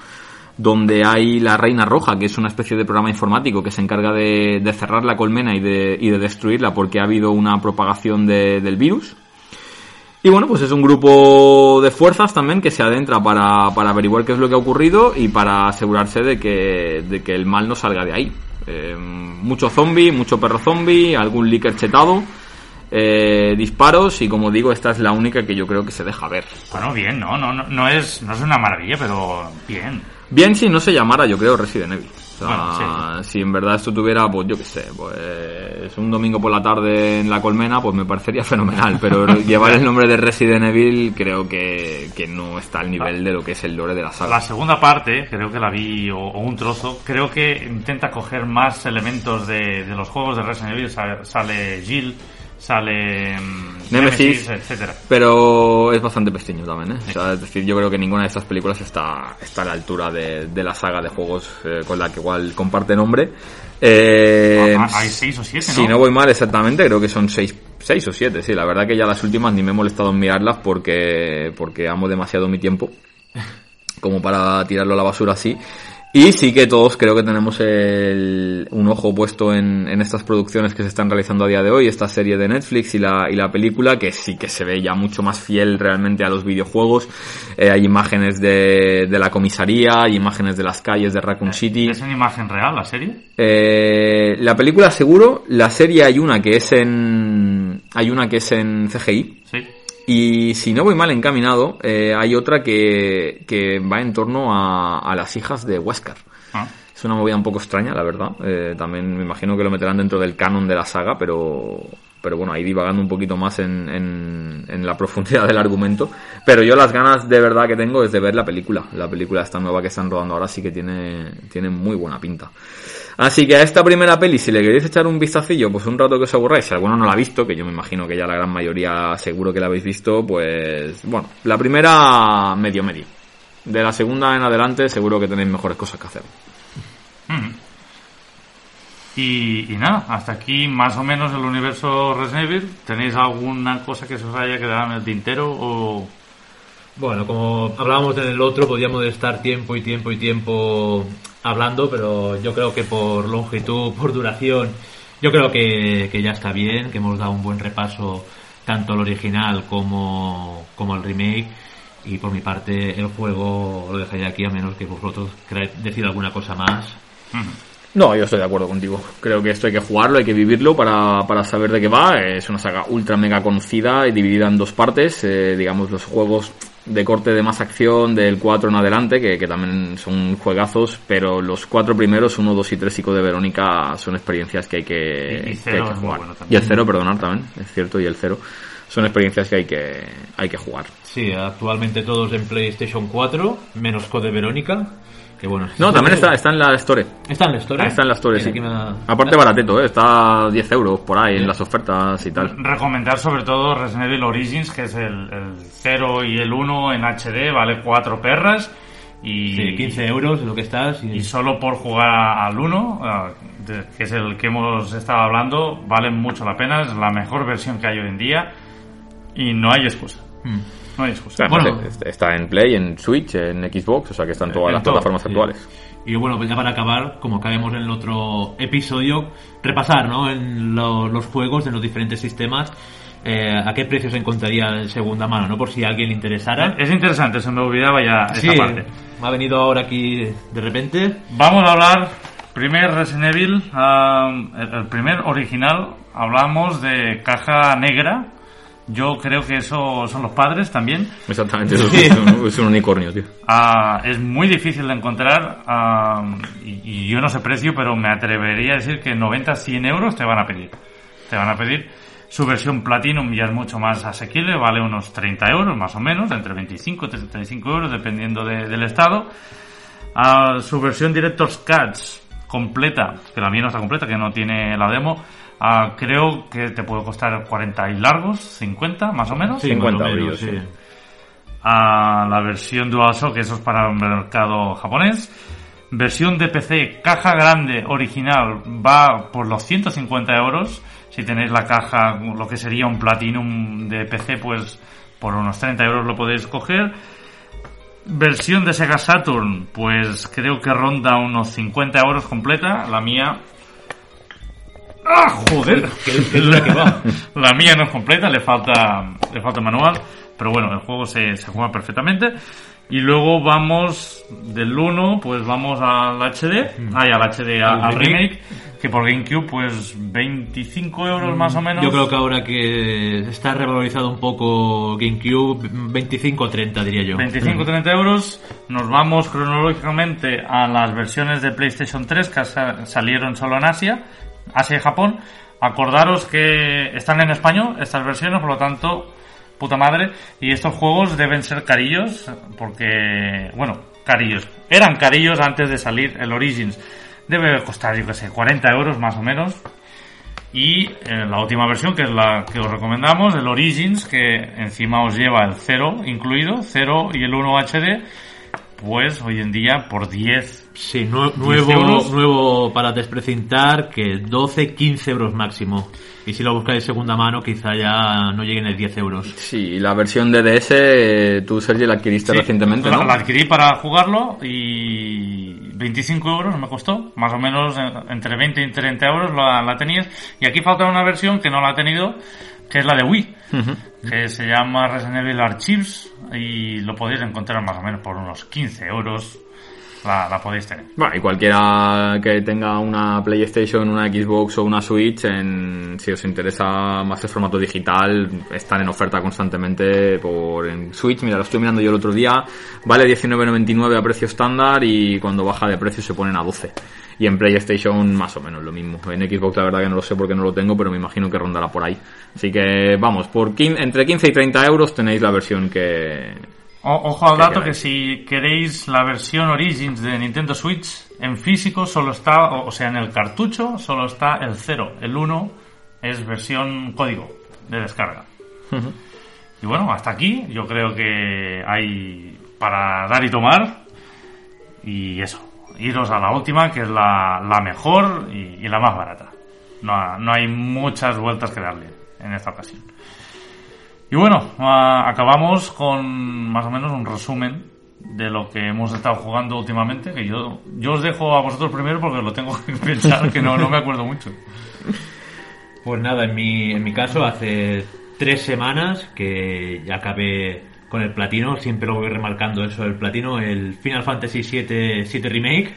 [SPEAKER 4] donde hay la Reina Roja, que es una especie de programa informático que se encarga de, cerrar la colmena y de, y de destruirla porque ha habido una propagación de- del virus. Y bueno, pues es un grupo de fuerzas también que se adentra para, para averiguar qué es lo que ha ocurrido y para asegurarse de que, de que el mal no salga de ahí. Eh, mucho zombie, mucho perro zombie, algún líker chetado, eh, disparos y como digo, esta es la única que yo creo que se deja ver.
[SPEAKER 2] Bueno, bien, ¿no? No, no, no, es, no es una maravilla, pero bien.
[SPEAKER 4] Bien si no se llamara, yo creo, Resident Evil. O sea,
[SPEAKER 2] Bueno,
[SPEAKER 4] si en verdad esto tuviera, pues yo qué sé, pues un domingo por la tarde en la colmena, pues me parecería fenomenal. Pero llevar el nombre de Resident Evil creo que, que no está al nivel de lo que es el lore de la saga.
[SPEAKER 2] La segunda parte, creo que la vi, o, o un trozo, creo que intenta coger más elementos de, de los juegos de Resident Evil. Sale, sale Jill, sale mm,
[SPEAKER 4] Nemesis.
[SPEAKER 2] etcétera.
[SPEAKER 4] Pero es bastante pestiño también, ¿eh? O sea, es decir, yo creo que ninguna de estas películas está, está a la altura de, de la saga de juegos eh, con la que igual comparte nombre. Eh,
[SPEAKER 2] Ah, hay seis o siete, ¿no?
[SPEAKER 4] Si no voy mal exactamente, creo que son seis, seis o siete, sí. La verdad que ya las últimas ni me he molestado en mirarlas porque, porque amo demasiado mi tiempo como para tirarlo a la basura así. Y sí que todos creo que tenemos el- un ojo puesto en, en estas producciones que se están realizando a día de hoy, esta serie de Netflix y la, y la película, que sí que se ve ya mucho más fiel realmente a los videojuegos. Eh, hay imágenes de, de la comisaría, hay imágenes de las calles de Raccoon City.
[SPEAKER 2] ¿Es en imagen real la serie?
[SPEAKER 4] Eh, la película seguro, la serie hay una que es en hay una que es en CGI
[SPEAKER 2] Sí.
[SPEAKER 4] Y si no voy mal encaminado eh, hay otra que, que va en torno a, a las hijas de Wesker.
[SPEAKER 2] Ah.
[SPEAKER 4] Es una movida un poco extraña, la verdad. Eh, también me imagino que lo meterán dentro del canon de la saga, pero, pero bueno, ahí divagando un poquito más en, en, en la profundidad del argumento. Pero yo las ganas de verdad que tengo es de ver la película. La película esta nueva que están rodando ahora sí que tiene, tiene muy buena pinta. Así que a esta primera peli, si le queréis echar un vistacillo, pues un rato que os aburráis, si alguno no la ha visto, que yo me imagino que ya la gran mayoría seguro que la habéis visto, pues bueno, la primera medio medio. De la segunda en adelante seguro que tenéis mejores cosas que hacer.
[SPEAKER 2] Mm. Y, y nada, hasta aquí más o menos el universo Resident Evil. ¿Tenéis alguna cosa que se os haya quedado en el tintero o
[SPEAKER 3] Bueno, como hablábamos en el otro, podíamos estar tiempo y tiempo y tiempo hablando, pero yo creo que por longitud, por duración, yo creo que, que ya está bien, que hemos dado un buen repaso tanto al original como, como al remake. Y por mi parte, el juego lo dejaría aquí, a menos que vosotros queráis decir alguna cosa más.
[SPEAKER 4] No, yo estoy de acuerdo contigo. Creo que esto hay que jugarlo, hay que vivirlo para, para saber de qué va. Es una saga ultra mega conocida y dividida en dos partes. Eh, digamos, los juegos de corte de más acción del 4 en adelante, que, que también son juegazos, pero los cuatro primeros, 1, 2 y 3 Psico de Verónica, son experiencias que hay que,
[SPEAKER 2] Y-
[SPEAKER 4] que hay que
[SPEAKER 2] es muy
[SPEAKER 4] jugar.
[SPEAKER 2] bueno
[SPEAKER 4] y el cero, perdonar también, es cierto, y el cero. Son experiencias que hay que, hay que jugar.
[SPEAKER 3] Sí, actualmente todos en PlayStation 4, menos Code Verónica. Que bueno,
[SPEAKER 4] No, también está, está en la Store.
[SPEAKER 3] ¿Está en la Store?
[SPEAKER 4] Está en la Store, sí.
[SPEAKER 3] da-
[SPEAKER 4] Aparte barateto, ¿eh? está a 10 euros por ahí en las ofertas y tal.
[SPEAKER 2] recomendar sobre todo Resident Evil Origins, que es el, el 0 y el 1 en HD, vale 4 perras. Y,
[SPEAKER 3] Sí, 15 euros es lo que estás. Y,
[SPEAKER 2] y solo por jugar al 1, ah, de- que es el que hemos estado hablando, vale mucho la pena, es la mejor versión que hay hoy en día y no hay excusa.
[SPEAKER 3] Mm.
[SPEAKER 2] No hay excusa.
[SPEAKER 4] Además,
[SPEAKER 3] Bueno.
[SPEAKER 4] eh, está en Play, en Switch, en Xbox, o sea que están todas las
[SPEAKER 2] todo,
[SPEAKER 4] plataformas
[SPEAKER 3] Sí.
[SPEAKER 4] actuales.
[SPEAKER 3] Y bueno, pues ya para acabar, como acabemos en el otro episodio, repasar ¿no? en lo- los juegos de los diferentes sistemas, eh, a qué precio se encontraría en segunda mano, ¿no? Por si a alguien le interesara.
[SPEAKER 2] Es interesante, se me olvidaba ya
[SPEAKER 3] Sí,
[SPEAKER 2] esa parte.
[SPEAKER 3] me ha venido ahora aquí de repente.
[SPEAKER 2] Vamos a hablar, primer Resident Evil, ah, el, el primer original, hablamos de caja negra. Yo creo que eso son los padres también.
[SPEAKER 4] Exactamente, eso
[SPEAKER 3] Sí.
[SPEAKER 4] es, un, es un unicornio, tío.
[SPEAKER 2] Ah, es muy difícil de encontrar ah, y, y yo no sé precio, pero me atrevería a decir que 90, 100 euros te van a pedir. Te van a pedir. Su versión Platinum ya es mucho más asequible, vale unos 30 euros más o menos, entre 25 y 35 euros dependiendo de- del estado. Ah, su versión Director's Cuts completa, que la mía no está completa, que no tiene la demo, ah, creo que te puede costar 40 y largos, 50 más o menos.
[SPEAKER 3] Sí,
[SPEAKER 4] 50
[SPEAKER 3] más o
[SPEAKER 4] brillos,
[SPEAKER 3] menos, sí.
[SPEAKER 4] sí.
[SPEAKER 2] a la versión DualShock, eso es para el mercado japonés. Versión de PC, caja grande, original, va por los 150 euros. Si tenéis la caja, lo que sería un Platinum de PC, pues por unos 30 euros lo podéis coger. Versión de Sega Saturn, pues creo que ronda unos 50 euros completa. La mía ¡Ah, joder!
[SPEAKER 3] Que es la que va.
[SPEAKER 2] La mía no es completa, le falta, le falta manual, pero bueno, el juego se, se juega perfectamente. Y luego vamos del 1, pues vamos al HD, ay, al HD,
[SPEAKER 3] Al
[SPEAKER 2] al
[SPEAKER 3] remake.
[SPEAKER 2] que por GameCube, pues 25 euros más o menos.
[SPEAKER 3] Yo creo que ahora que está revalorizado un poco GameCube, 25 o 30 diría yo.
[SPEAKER 2] 25-30 euros. Nos vamos cronológicamente a las versiones de PlayStation 3 que sa- salieron solo en Asia, Asia y Japón. Acordaros que están en español estas versiones, por lo tanto, puta madre. Y estos juegos deben ser carillos, porque, bueno, carillos. Eran carillos antes de salir el Origins. Debe costar, yo que sé, 40 euros más o menos. Y eh, la última versión, que es la que os recomendamos, el Origins, que encima os lleva el 0 incluido, 0 y el 1 HD, pues hoy en día por 10.
[SPEAKER 3] Sí, nue-
[SPEAKER 2] 10
[SPEAKER 3] nuevo, nuevo para desprecintar que 12, 15 euros máximo. Y si lo buscáis de segunda mano, quizá ya no lleguen a 10 euros.
[SPEAKER 4] Sí, la versión de DS, eh, tú, Sergi, la adquiriste
[SPEAKER 2] Sí,
[SPEAKER 4] recientemente,
[SPEAKER 2] la,
[SPEAKER 4] ¿no?
[SPEAKER 2] la adquirí para jugarlo y 25 euros me costó, más o menos eh, entre 20 y 30 euros la, la tenías. Y aquí falta una versión que no la ha tenido, que es la de Wii, que se llama Resident Evil Archives y lo podéis encontrar más o menos por unos 15 euros. La, la podéis tener.
[SPEAKER 4] Bueno, y cualquiera que tenga una PlayStation, una Xbox o una Switch, en, si os interesa más el formato digital, están en oferta constantemente por en Switch. Mira, lo estoy mirando yo el otro día. Vale 19.99 a precio estándar y cuando baja de precio se ponen a 12. Y en PlayStation más o menos lo mismo. En Xbox la verdad que no lo sé porque no lo tengo, pero me imagino que rondará por ahí. Así que vamos, por 15 entre 15 y 30 euros tenéis la versión que,
[SPEAKER 2] O- ojo al
[SPEAKER 4] ¿Qué
[SPEAKER 2] dato que si queréis la versión Origins de Nintendo Switch, en físico solo está, o sea, en el cartucho solo está el 0. El 1 es versión código de descarga. Y bueno, hasta aquí yo creo que hay para dar y tomar. Y eso, iros a la última, que es la, la mejor y, y la más barata. No, no hay muchas vueltas que darle en esta ocasión. Y bueno, ah, acabamos con más o menos un resumen de lo que hemos estado jugando últimamente, que yo, yo os dejo a vosotros primero porque lo tengo que pensar, que no, no me acuerdo mucho.
[SPEAKER 3] Pues nada, en mi, en mi caso hace tres semanas que ya acabé con el platino, siempre lo voy remarcando eso, el platino, el Final Fantasy VII, 7 Remake.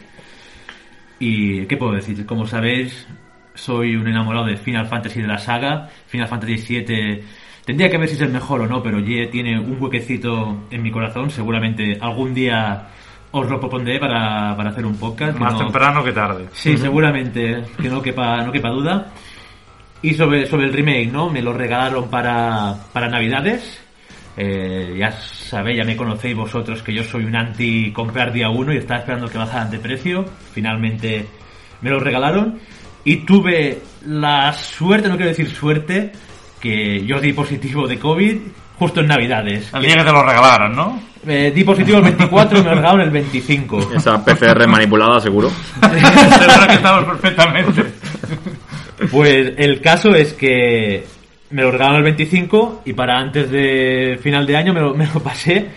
[SPEAKER 3] Y qué puedo decir, como sabéis, soy un enamorado de Final Fantasy de la saga. Final Fantasy VII tendría que ver si es el mejor o no, pero ya tiene un huequecito en mi corazón. Seguramente algún día os lo propondré para, para hacer un podcast. que
[SPEAKER 2] Más
[SPEAKER 3] no-
[SPEAKER 2] temprano que tarde.
[SPEAKER 3] Sí, seguramente, que no quepa, no quepa duda. Y sobre, sobre el remake, ¿no? Me lo regalaron para, para Navidades. Eh, ya sabéis, ya me conocéis vosotros que yo soy un anti comprar día uno y estaba esperando que bajaran de precio. Finalmente me lo regalaron. Y tuve la suerte, no quiero decir suerte, que yo di positivo de COVID justo en Navidades.
[SPEAKER 2] El día que te lo regalaran, ¿no?
[SPEAKER 3] Eh, di positivo el 24 y me lo regalaron el 25.
[SPEAKER 4] esa PCR manipulada seguro.
[SPEAKER 2] Seguro que estamos perfectamente.
[SPEAKER 3] Pues el caso es que me lo regalaron el 25 y para antes de final de año me lo, me lo pasé,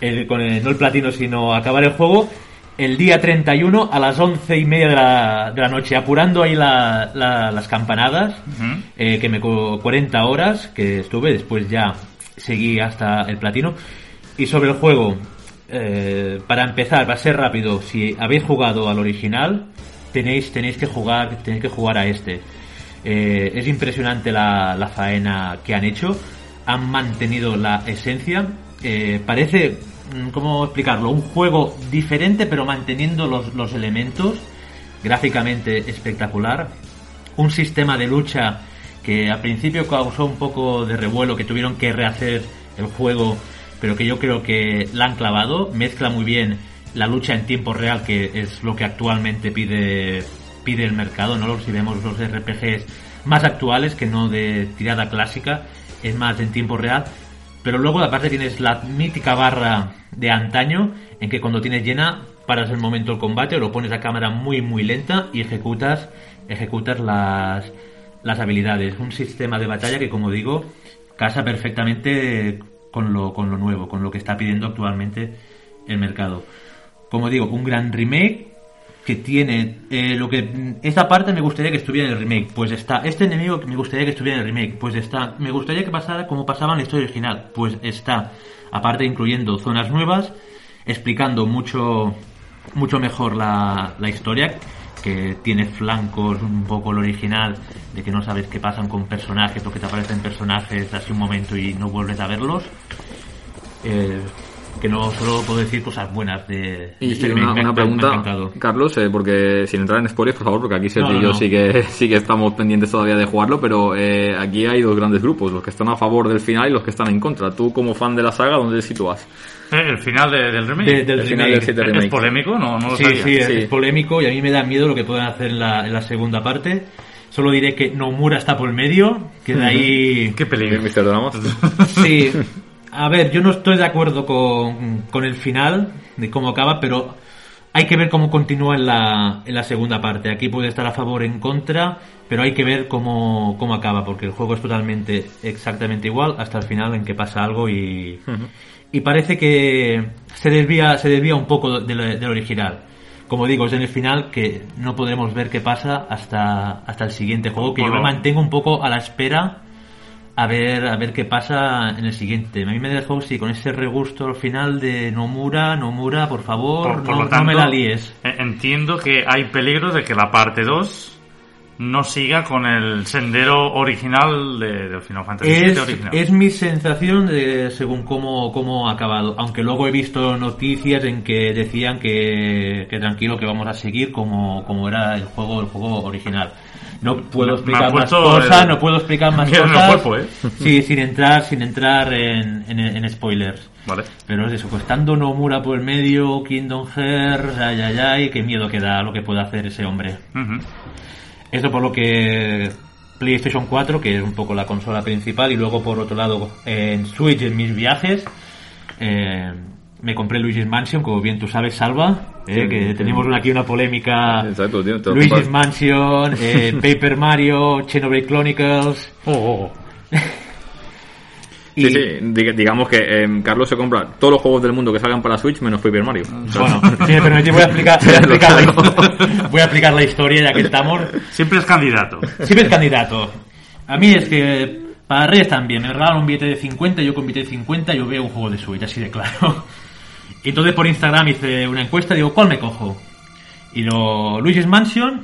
[SPEAKER 3] el- con el- no el platino, sino acabar el juego, el día 31 a las 11 y media de la, de la noche, apurando ahí la- la- las campanadas, eh, que me co 40 horas que estuve, después ya seguí hasta el platino. Y sobre el juego, eh, para empezar, va a ser rápido, si habéis jugado al original, tenéis, tenéis que jugar, tenéis que jugar a este. Eh, es impresionante la, la faena que han hecho, han mantenido la esencia, parece, ¿cómo explicarlo? Un juego diferente pero manteniendo los, los elementos, gráficamente espectacular, un sistema de lucha que al principio causó un poco de revuelo, que tuvieron que rehacer el juego, pero que yo creo que la han clavado, mezcla muy bien la lucha en tiempo real, que es lo que actualmente pide, pide el mercado, ¿no? Si vemos los RPGs más actuales que no de tirada clásica, es más en tiempo real. Pero luego aparte tienes la mítica barra de antaño en que cuando tienes llena paras el momento del combate o lo pones a cámara muy muy lenta y ejecutas ejecutas las, las habilidades. Un sistema de batalla que como digo casa perfectamente con lo, con lo nuevo, con lo que está pidiendo actualmente el mercado. Como digo, un gran remake que tiene eh, lo que esta parte me gustaría que estuviera en el remake pues está este enemigo me gustaría que estuviera en el remake pues está me gustaría que pasara como pasaba en la historia original pues está aparte incluyendo zonas nuevas explicando mucho mucho mejor la, la historia que tiene flancos un poco el original de que no sabes qué pasan con personajes o que te aparecen personajes hace un momento y no vuelves a verlos. Eh, que no solo puedo decir cosas buenas de, de
[SPEAKER 4] Y,
[SPEAKER 3] este
[SPEAKER 4] y
[SPEAKER 3] remake.
[SPEAKER 4] una,
[SPEAKER 3] Me
[SPEAKER 4] una
[SPEAKER 3] me me
[SPEAKER 4] pregunta,
[SPEAKER 3] encantado.
[SPEAKER 4] Carlos, eh, porque sin entrar en spoilers, por favor, porque aquí Sergio
[SPEAKER 3] No,
[SPEAKER 4] y yo
[SPEAKER 3] no.
[SPEAKER 4] sí que sí que estamos pendientes todavía de jugarlo, pero eh, aquí hay dos grandes grupos, los que están a favor del final y los que están en contra. Tú, como fan de la saga, ¿dónde te sitúas?
[SPEAKER 2] Eh, El final de- del remake.
[SPEAKER 3] De- del
[SPEAKER 4] El final
[SPEAKER 3] remake.
[SPEAKER 4] del siete
[SPEAKER 2] ¿Es
[SPEAKER 4] remake.
[SPEAKER 2] polémico? No, no lo
[SPEAKER 3] Sí,
[SPEAKER 2] sabía.
[SPEAKER 3] sí, es,
[SPEAKER 4] Sí.
[SPEAKER 3] es polémico y a mí me da miedo lo que puedan hacer en la, en la segunda parte. Solo diré que Nomura está por el medio, que de ahí...
[SPEAKER 2] Qué peligro.
[SPEAKER 4] Mr.
[SPEAKER 3] Sí, a ver, yo no estoy de acuerdo con, con el final, de cómo acaba, pero hay que ver cómo continúa en la, en la segunda parte. Aquí puede estar a favor o en contra, pero hay que ver cómo, cómo acaba, porque el juego es totalmente, exactamente igual hasta el final en que pasa algo y, y parece que se desvía, se desvía un poco de lo- del original. Como digo, es en el final que no podremos ver qué pasa hasta, hasta el siguiente juego, que yo me mantengo un poco a la espera a ver a ver qué pasa en el siguiente. A mí me dejó sí con ese regusto al final de Nomura, Nomura, por favor,
[SPEAKER 2] Por, por
[SPEAKER 3] no,
[SPEAKER 2] lo tanto,
[SPEAKER 3] no me la líes.
[SPEAKER 2] eh, Entiendo que hay peligro de que la parte 2 no siga con el sendero original de, Final Fantasy VII
[SPEAKER 3] Es,
[SPEAKER 2] original.
[SPEAKER 3] es mi sensación de según cómo, cómo ha acabado. Aunque luego he visto noticias en que decían que, que tranquilo que vamos a seguir como, como era el juego, el juego original. No puedo explicar más cosas,
[SPEAKER 2] el-
[SPEAKER 3] no puedo explicar más
[SPEAKER 2] en el
[SPEAKER 3] cosas.
[SPEAKER 2] cuerpo, ¿eh?
[SPEAKER 3] Sí, sin entrar, sin entrar en, en, en spoilers.
[SPEAKER 2] Vale.
[SPEAKER 3] Pero es eso, pues estando Nomura por el medio, Kingdom Hearts, ay, ay, ay, qué miedo que da lo que puede hacer ese hombre. Eso por lo que PlayStation 4, que es un poco la consola principal, y luego por otro lado en Switch en mis viajes, eh, me compré Luigi's Mansion, como bien tú sabes, Salva, eh,
[SPEAKER 4] Sí,
[SPEAKER 3] que
[SPEAKER 4] sí.
[SPEAKER 3] tenemos una- aquí una polémica.
[SPEAKER 4] Exacto, tío,
[SPEAKER 3] Luigi's. Mansion, eh, Paper Mario, Xenoblade Chronicles.
[SPEAKER 2] Oh, oh, oh.
[SPEAKER 3] Y,
[SPEAKER 4] Sí, sí, diga- digamos que eh, Carlos se compra todos los juegos del mundo que salgan para Switch menos Paper Mario.
[SPEAKER 3] Bueno, si me permitís, voy a explicar, voy a explicar, la, voy a explicar la historia ya que estamos.
[SPEAKER 2] Siempre es candidato.
[SPEAKER 3] Siempre es candidato. A mí es que para Reyes también, me regalan un billete de 50, yo con billete de 50 yo veo un juego de Switch, así de claro. Y entonces por Instagram hice una encuesta, digo, ¿cuál me cojo? Y lo Luigi's Mansion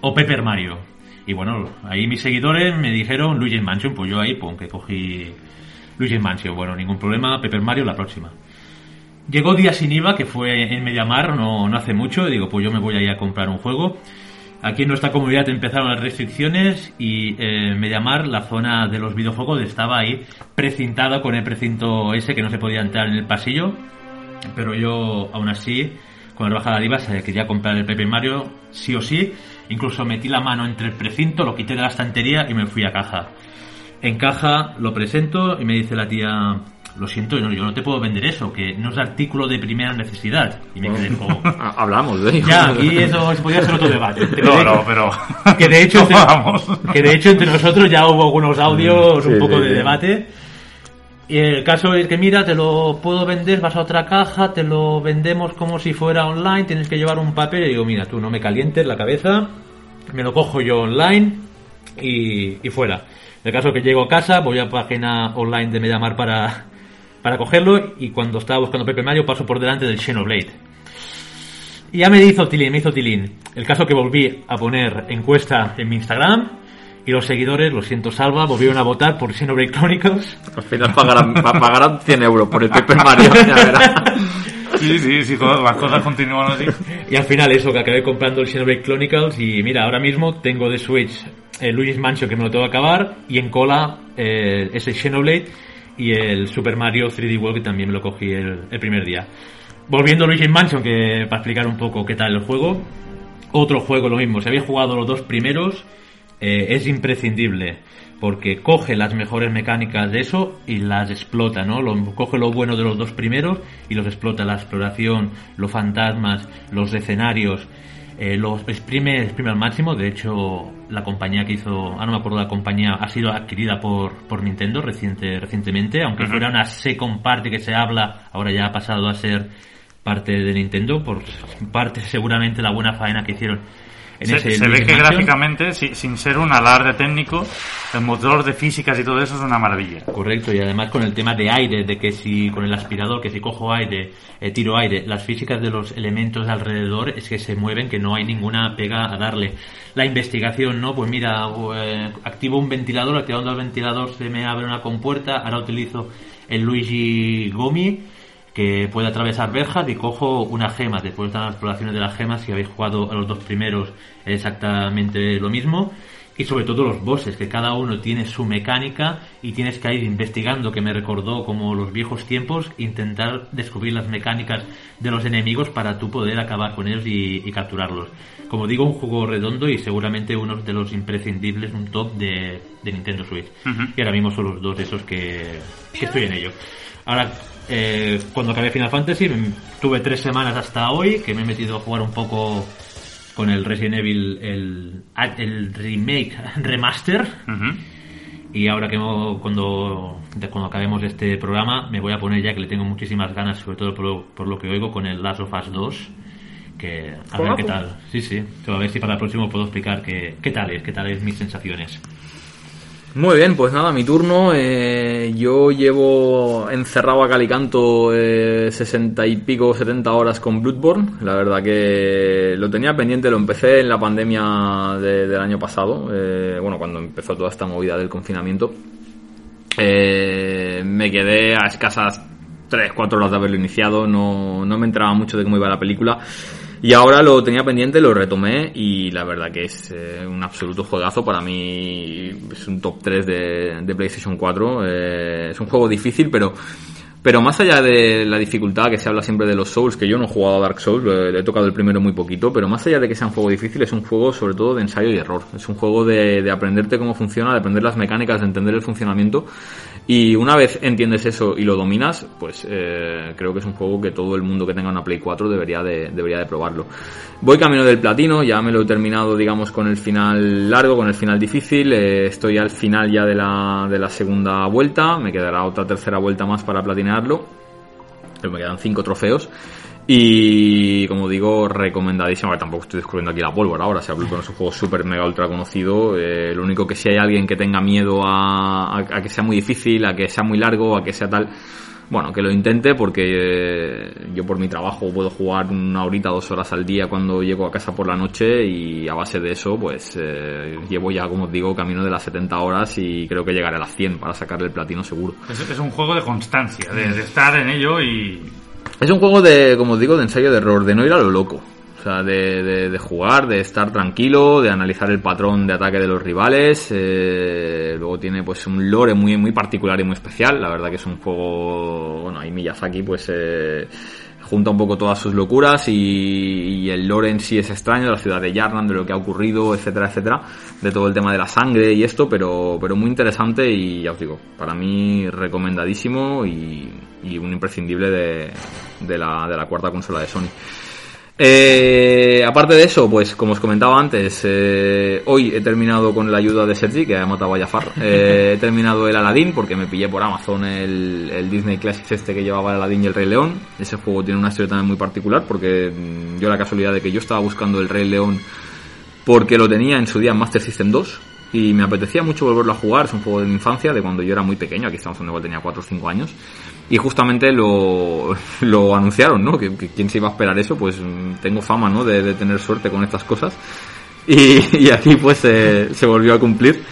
[SPEAKER 3] o Paper Mario. Y bueno, ahí mis seguidores me dijeron Luigi's Mansion, pues yo ahí, pues que cogí Luigi's Mansion. Bueno, ningún problema, Paper Mario la próxima. Llegó día sin IVA, que fue en Mediamar, no, no hace mucho, y digo, pues yo me voy a ir a comprar un juego. Aquí en nuestra comunidad empezaron las restricciones y eh, Mediamar, la zona de los videojuegos, estaba ahí precintada con el precinto ese que no se podía entrar en el pasillo. Pero yo, aún así, con la bajada de IVA, se quería comprar el Paper Mario sí o sí. Incluso metí la mano entre el precinto, lo quité de la estantería y me fui a caja. En caja lo presento y me dice la tía, lo siento, yo no, yo no te puedo vender eso, que no es artículo de primera necesidad. Y me quedé como...
[SPEAKER 4] Ah, Hablamos de ello.
[SPEAKER 3] Ya, aquí eso podría ser otro debate. Te
[SPEAKER 2] No, no, pero.
[SPEAKER 3] que de hecho
[SPEAKER 2] No vamos.
[SPEAKER 3] que de hecho entre nosotros ya hubo algunos audios
[SPEAKER 4] Sí,
[SPEAKER 3] un poco
[SPEAKER 4] sí,
[SPEAKER 3] de
[SPEAKER 4] sí.
[SPEAKER 3] debate y el caso es que mira te lo puedo vender vas a otra caja te lo vendemos como si fuera online tienes que llevar un papel. Y digo mira tú no me calientes la cabeza me lo cojo yo online y, fuera. El caso es que llego a casa voy a página online de Mediamar para para cogerlo y cuando estaba buscando Pepe Mario paso por delante del Xenoblade. Y ya me hizo tilín, me hizo tilín. El caso que volví a poner encuesta en mi Instagram y los seguidores, lo siento Salva, volvieron a votar por Xenoblade Chronicles.
[SPEAKER 4] Al final pagarán, pa- pagarán 100 euros por el Paper Mario. ya verás.
[SPEAKER 2] Sí, sí, sí, las cosas continúan así.
[SPEAKER 3] Y al final eso, que acabé comprando el Xenoblade Chronicles y mira, ahora mismo tengo de Switch el Luigi's Mansion que me lo tengo que acabar y en cola eh, ese Xenoblade y el Super Mario 3D World que también me lo cogí el, el primer día. Volviendo a Luigi's Mansion, que para explicar un poco qué tal el juego, otro juego lo mismo, si habéis jugado los dos primeros, eh, es imprescindible, porque coge las mejores mecánicas de eso y las explota, ¿no? Lo- coge lo bueno de los dos primeros y los explota, la exploración, los fantasmas, los escenarios, eh, los exprime, exprime al máximo, de hecho la compañía que hizo, ah no me acuerdo la compañía, ha sido adquirida por, por Nintendo reciente, recientemente, aunque fuera una second party que se habla, ahora ya ha pasado a ser parte de Nintendo, por parte seguramente la buena faena que hicieron en
[SPEAKER 2] Se,
[SPEAKER 3] ese
[SPEAKER 2] se ve que
[SPEAKER 3] Mansion.
[SPEAKER 2] gráficamente, si- sin ser un alarde técnico, el motor de físicas y todo eso es una maravilla.
[SPEAKER 3] Correcto, y además con el tema de aire, de que si con el aspirador, que si cojo aire, eh, tiro aire, las físicas de los elementos de alrededor es que se mueven, que no hay ninguna pega a darle. La investigación, ¿no? Pues mira, eh, activo un ventilador, activando el ventilador se me abre una compuerta, ahora utilizo el Luigi Gomi, que puede atravesar verjas y cojo una gema. Después de las exploraciones de las gemas, si habéis jugado a los dos primeros, es exactamente lo mismo. Y sobre todo los bosses, que cada uno tiene su mecánica y tienes que ir investigando, que me recordó como los viejos tiempos, intentar descubrir las mecánicas de los enemigos para tú poder acabar con ellos y, y capturarlos. Como digo, un juego redondo y seguramente uno de los imprescindibles, un top de, de Nintendo Switch.
[SPEAKER 2] Ujú.
[SPEAKER 3] Y ahora mismo son los dos esos que, que estoy en ello. Ahora, eh, cuando acabé Final Fantasy, me- tuve tres semanas hasta hoy que me he metido a jugar un poco con el Resident Evil, el, el remake, remaster.
[SPEAKER 2] Ujú.
[SPEAKER 3] Y ahora que no- cuando, cuando acabemos este programa, me voy a poner ya que le tengo muchísimas ganas, sobre todo por lo, por lo que oigo con el Last of Us 2. Que a ver qué tal. Sí, sí. A ver si para el próximo puedo explicar qué, qué tal es, qué tal es mis sensaciones.
[SPEAKER 4] Muy bien, pues nada, mi turno. Eh, yo llevo encerrado a Calicanto eh, 60 y pico, 70 horas con Bloodborne. La verdad que lo tenía pendiente, lo empecé en la pandemia de- del año pasado. eh, bueno, cuando empezó toda esta movida del confinamiento. Eh, me quedé a escasas 3, 4 horas de haberlo iniciado. No, no me entraba mucho de cómo iba la película. Y ahora lo tenía pendiente, lo retomé y la verdad que es eh, un absoluto juegazo. Para mí es un top 3 de, PlayStation 4. Eh, es un juego difícil, pero pero más allá de la dificultad que se habla siempre de los Souls, que yo no he jugado a Dark Souls, lo he, tocado el primero muy poquito, pero más allá de que sea un juego difícil, es un juego sobre todo de ensayo y error. Es un juego de, de aprenderte cómo funciona, de aprender las mecánicas, de entender el funcionamiento. Y una vez entiendes eso y lo dominas, pues eh, creo que es un juego que todo el mundo que tenga una Play 4 debería de, debería de probarlo. Voy camino del platino, ya me lo he terminado, digamos, con el final largo, con el final difícil. eh, estoy al final ya de la, de la segunda vuelta, me quedará otra tercera vuelta más para platinearlo. Pero me quedan cinco trofeos. Y como digo, recomendadísimo. A tampoco estoy descubriendo aquí la pólvora ahora. O sea, Bloodborne es un juego súper mega ultra conocido. Eh, lo único que si hay alguien que tenga miedo a que sea muy difícil, a que sea muy largo, a que sea tal. Bueno, que lo intente porque eh, yo por mi trabajo puedo jugar una horita, dos horas al día cuando llego a casa por la noche y a base de eso pues eh, llevo ya, como os digo, camino de las 70 horas y creo que llegaré a las 100 para sacarle el platino seguro.
[SPEAKER 2] Es, es un juego de constancia, de, de estar en ello y
[SPEAKER 4] Es un juego de, como os digo, de ensayo de error, de no ir a lo loco. O sea, de, de- de jugar, de estar tranquilo, de analizar el patrón de ataque de los rivales. eh, luego tiene pues un lore muy, muy particular y muy especial. La verdad que es un juego, bueno, ahí Miyazaki pues eh, junta un poco todas sus locuras y, y el lore en sí es extraño, de la ciudad de Yarnan, de lo que ha ocurrido, etcétera, etcétera, de todo el tema de la sangre y esto, pero, pero muy interesante y ya os digo, para mí recomendadísimo y, y un imprescindible de, de, la, de la cuarta consola de Sony. Eh, aparte de eso, pues como os comentaba antes, eh, hoy he terminado con la ayuda de Sergi, que ha matado a Jafar. Eh, he terminado el Aladdin porque me pillé por Amazon el, el Disney Classics este que llevaba el Aladdin y el Rey León. Ese juego tiene una historia también muy particular porque mm, yo la casualidad de que yo estaba buscando el Rey León porque lo tenía en su día en Master System 2 y me apetecía mucho volverlo a jugar. Es un juego de mi infancia, de cuando yo era muy pequeño. Aquí estamos donde igual tenía 4 o 5 años. Y justamente lo, lo anunciaron, ¿no? Que, que quién se iba a esperar eso, pues mm, tengo fama, ¿no? De, de tener suerte con estas cosas. Y, y aquí pues se- se volvió a cumplir.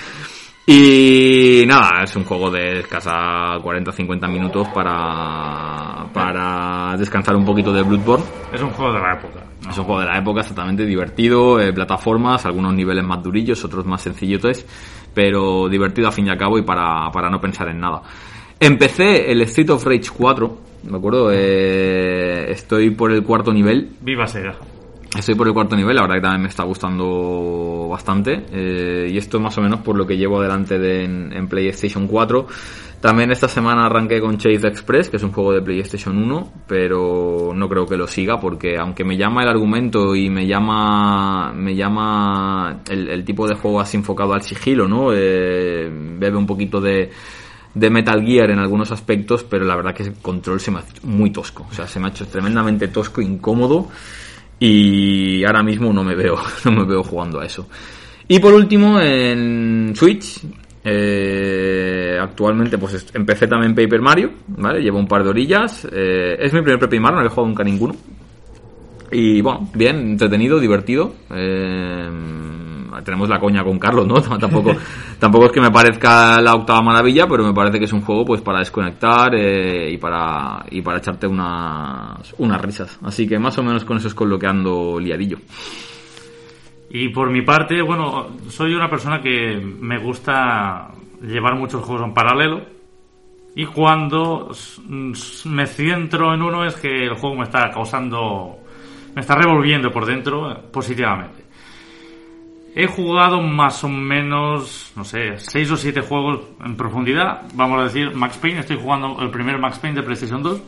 [SPEAKER 4] Y nada, es un juego de escasa 40-50 minutos para, para descansar un poquito de Bloodborne.
[SPEAKER 2] es un juego de la época. ¿no?
[SPEAKER 4] Es un juego de la época exactamente divertido, eh, plataformas, algunos niveles más durillos, otros más sencillotes, pero divertido a fin y a cabo y para, para no pensar en nada. Empecé el Street of Rage 4, me acuerdo, eh, estoy por el cuarto nivel,
[SPEAKER 2] Viva Sega.
[SPEAKER 4] Estoy por el cuarto nivel, la verdad que también me está gustando bastante. eh, y esto más o menos por lo que llevo adelante de, en, en PlayStation 4. También esta semana arranqué con Chase Express, que es un juego de PlayStation 1, pero no creo que lo siga porque aunque me llama el argumento y me llama me llama el, el tipo de juego así enfocado al sigilo, ¿no? Eh, bebe un poquito de de Metal Gear en algunos aspectos, pero la verdad que el control se me ha hecho muy tosco. O sea, se me ha hecho tremendamente tosco, incómodo y ahora mismo no me veo, no me veo jugando a eso. Y por último, en Switch, eh, actualmente pues empecé también Paper Mario, ¿vale? Llevo un par de orillas. Eh, es mi primer Paper Mario, no he jugado nunca ninguno. Y bueno, bien, entretenido, divertido. Eh, tenemos la coña con Carlos, ¿no? Tampoco, tampoco es que me parezca la octava maravilla, pero me parece que es un juego pues para desconectar eh, y para y para echarte unas, unas risas. Así que más o menos con eso es con lo que ando liadillo.
[SPEAKER 2] Y por mi parte, bueno, soy una persona que me gusta llevar muchos juegos en paralelo. Y cuando me centro en uno es que el juego me está causando, me está revolviendo por dentro positivamente. He jugado más o menos, no sé, 6 o 7 juegos en profundidad. Vamos a decir, Max Payne, estoy jugando el primer Max Payne de PlayStation 2.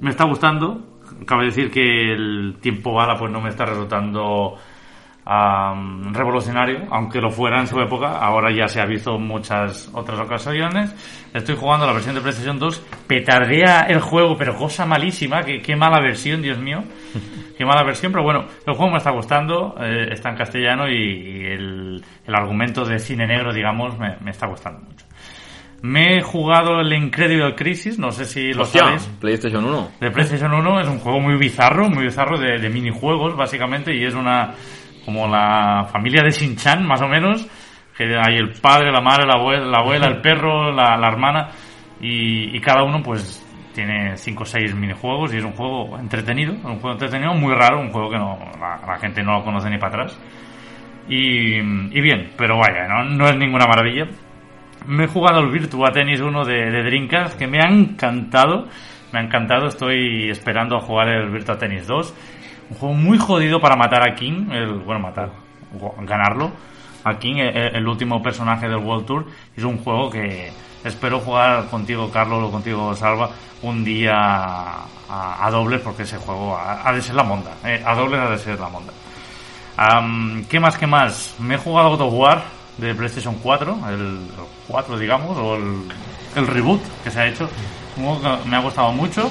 [SPEAKER 2] me está gustando. Cabe decir que el tiempo bala pues no me está resultando revolucionario, aunque lo fuera en su época. Ahora ya se ha visto en muchas otras ocasiones. Estoy jugando la versión de PlayStation 2. Petardea el juego, pero cosa malísima. Qué, qué mala versión, Dios mío. Qué mala versión, pero bueno, el juego me está gustando. Eh, está en castellano y, el, el, argumento de cine negro, digamos, me, me está gustando mucho. Me he jugado el Incredible Crisis, no sé si lo
[SPEAKER 4] Hostia,
[SPEAKER 2] sabéis.
[SPEAKER 4] PlayStation 1.
[SPEAKER 2] De PlayStation 1 es un juego muy bizarro, muy bizarro de, de minijuegos, básicamente, y es una como la familia de Shin-Chan, más o menos, que hay el padre, la madre, la abuela, la abuela el perro, la, la hermana, y, y, cada uno pues tiene 5 o 6 minijuegos y es un juego entretenido, un juego entretenido muy raro, un juego que no, la, gente no lo conoce ni para atrás. Y, bien, pero vaya, ¿no? es ninguna maravilla. Me he jugado el Virtua Tennis 1 de, de que me ha encantado. Me ha encantado, estoy esperando a jugar el Virtua Tennis 2. Un juego muy jodido para matar a King, el, bueno, matar, ganarlo. A King, el, el último personaje del World Tour. Es un juego que espero jugar contigo, Carlos, o contigo, Salva, un día a, a dobles, porque ese juego ha, de ser la monda. Eh, a dobles ha de ser la monda. ¿Qué más, qué más? Me he jugado God of War de PlayStation 4, el 4 digamos, o el, reboot que se ha hecho. Me ha gustado mucho.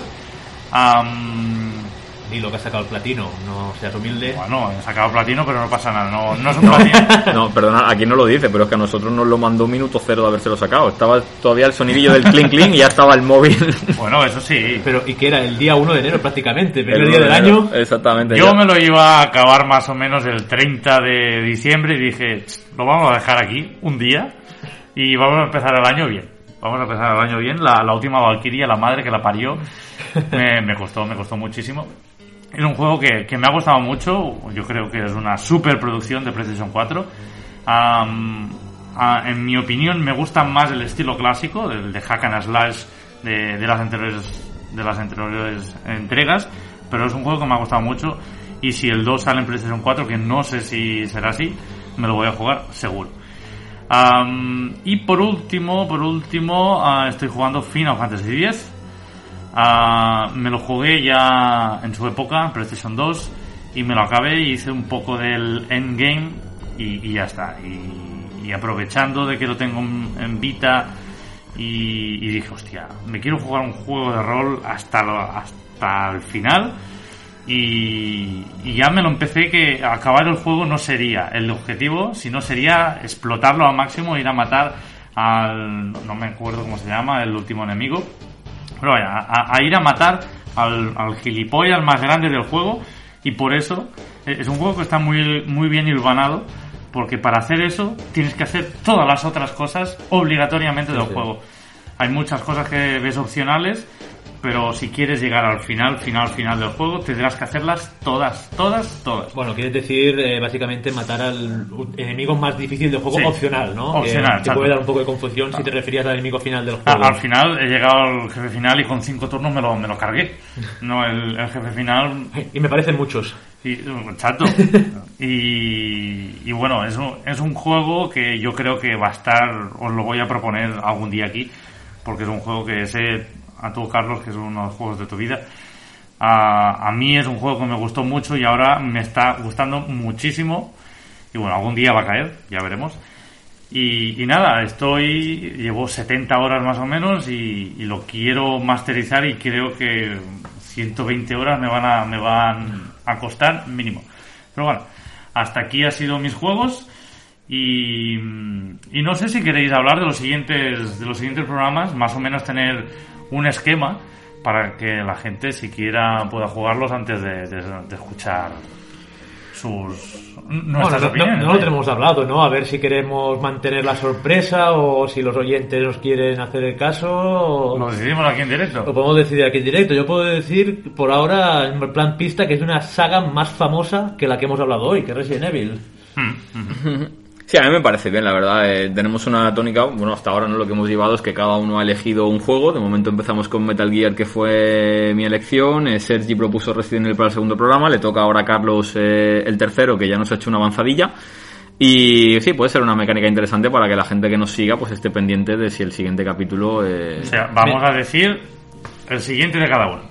[SPEAKER 3] Y lo que ha sacado el platino, no seas humilde.
[SPEAKER 2] Bueno, he sacado platino, pero no pasa nada, no, no es un platino.
[SPEAKER 4] No, perdona, aquí no lo dice, pero es que a nosotros nos lo mandó un minuto cero de haberse lo sacado. Estaba todavía el sonidillo del clink clink y ya estaba el móvil.
[SPEAKER 2] Bueno, eso sí.
[SPEAKER 3] Pero, ¿y que era? El día 1 de enero prácticamente, el primer día del año.
[SPEAKER 4] Exactamente.
[SPEAKER 2] Yo ya. me lo iba a acabar más o menos el 30 de diciembre y dije, lo vamos a dejar aquí un día y vamos a empezar el año bien. Vamos a empezar el año bien. La, la última Valkyria, la madre que la parió, me, me costó, me costó muchísimo. Es un juego que, que, me ha gustado mucho. Yo creo que es una superproducción de PlayStation 4. Um, uh, en mi opinión, me gusta más el estilo clásico, el de hack and slash de, las anteriores, de las anteriores entregas. Pero es un juego que me ha gustado mucho. Y si el 2 sale en PlayStation 4, que no sé si será así, me lo voy a jugar seguro. Y por último, por último, uh, estoy jugando Final Fantasy X. Uh, me lo jugué ya en su época, PlayStation 2, y me lo acabé y hice un poco del endgame y, ya está. Y, aprovechando de que lo tengo en, en Vita y, y, dije, hostia, me quiero jugar un juego de rol hasta, lo, hasta el final. Y, y, ya me lo empecé que acabar el juego no sería el objetivo, sino sería explotarlo al máximo, ir a matar al, no me acuerdo cómo se llama, el último enemigo, pero vaya, a, a ir a matar al, al, gilipollas más grande del juego y por eso es un juego que está muy, muy bien hilvanado porque para hacer eso tienes que hacer todas las otras cosas obligatoriamente del sí, juego. Hay muchas cosas que ves opcionales pero si quieres llegar al final, final, final del juego, tendrás que hacerlas todas, todas, todas.
[SPEAKER 3] Bueno, quieres decir eh, básicamente matar al enemigo más difícil del juego sí, opcional, ¿no?
[SPEAKER 2] Opcional.
[SPEAKER 3] Eh, te puede dar un poco de confusión si te referías al enemigo final del juego.
[SPEAKER 2] Al final he llegado al jefe final y con cinco turnos me lo, me lo cargué. No, el, el jefe final.
[SPEAKER 3] Y me parecen muchos.
[SPEAKER 2] Y, chato. y, y, bueno, es un, es un juego que yo creo que va a estar, os lo voy a proponer algún día aquí, porque es un juego que sé a tú, Carlos, que es uno de los juegos de tu vida. A, a, mí es un juego que me gustó mucho y ahora me está gustando muchísimo. Y bueno, algún día va a caer, ya veremos. Y, y nada, estoy, llevo 70 horas más o menos y, lo quiero masterizar y creo que 120 horas me van a, me van a costar mínimo. Pero bueno, hasta aquí ha sido mis juegos y, y no sé si queréis hablar de los siguientes, de los siguientes programas, más o menos tener un esquema para que la gente siquiera pueda jugarlos antes de, de- de escuchar sus
[SPEAKER 3] No,
[SPEAKER 2] nuestras
[SPEAKER 3] no, no,
[SPEAKER 2] opiniones.
[SPEAKER 3] no lo tenemos hablado, ¿no? A ver si queremos mantener la sorpresa o si los oyentes nos quieren hacer el caso. O...
[SPEAKER 2] Lo decidimos aquí en directo.
[SPEAKER 3] Lo podemos decidir aquí en directo. Yo puedo decir, por ahora, en plan pista, que es una saga más famosa que la que hemos hablado hoy, que es Resident Evil.
[SPEAKER 4] Sí, a mí me parece bien, la verdad. Eh, tenemos una tónica, bueno, hasta ahora no lo que hemos llevado es que cada uno ha elegido un juego. De momento empezamos con Metal Gear, que fue mi elección. Eh, Sergi propuso Resident Evil para el segundo programa. Le toca ahora a Carlos eh, el tercero, que ya nos ha hecho una avanzadilla. Y sí, puede ser una mecánica interesante para que la gente que nos siga pues esté pendiente de si el siguiente capítulo... eh,
[SPEAKER 2] O sea, vamos a decir el siguiente de cada uno.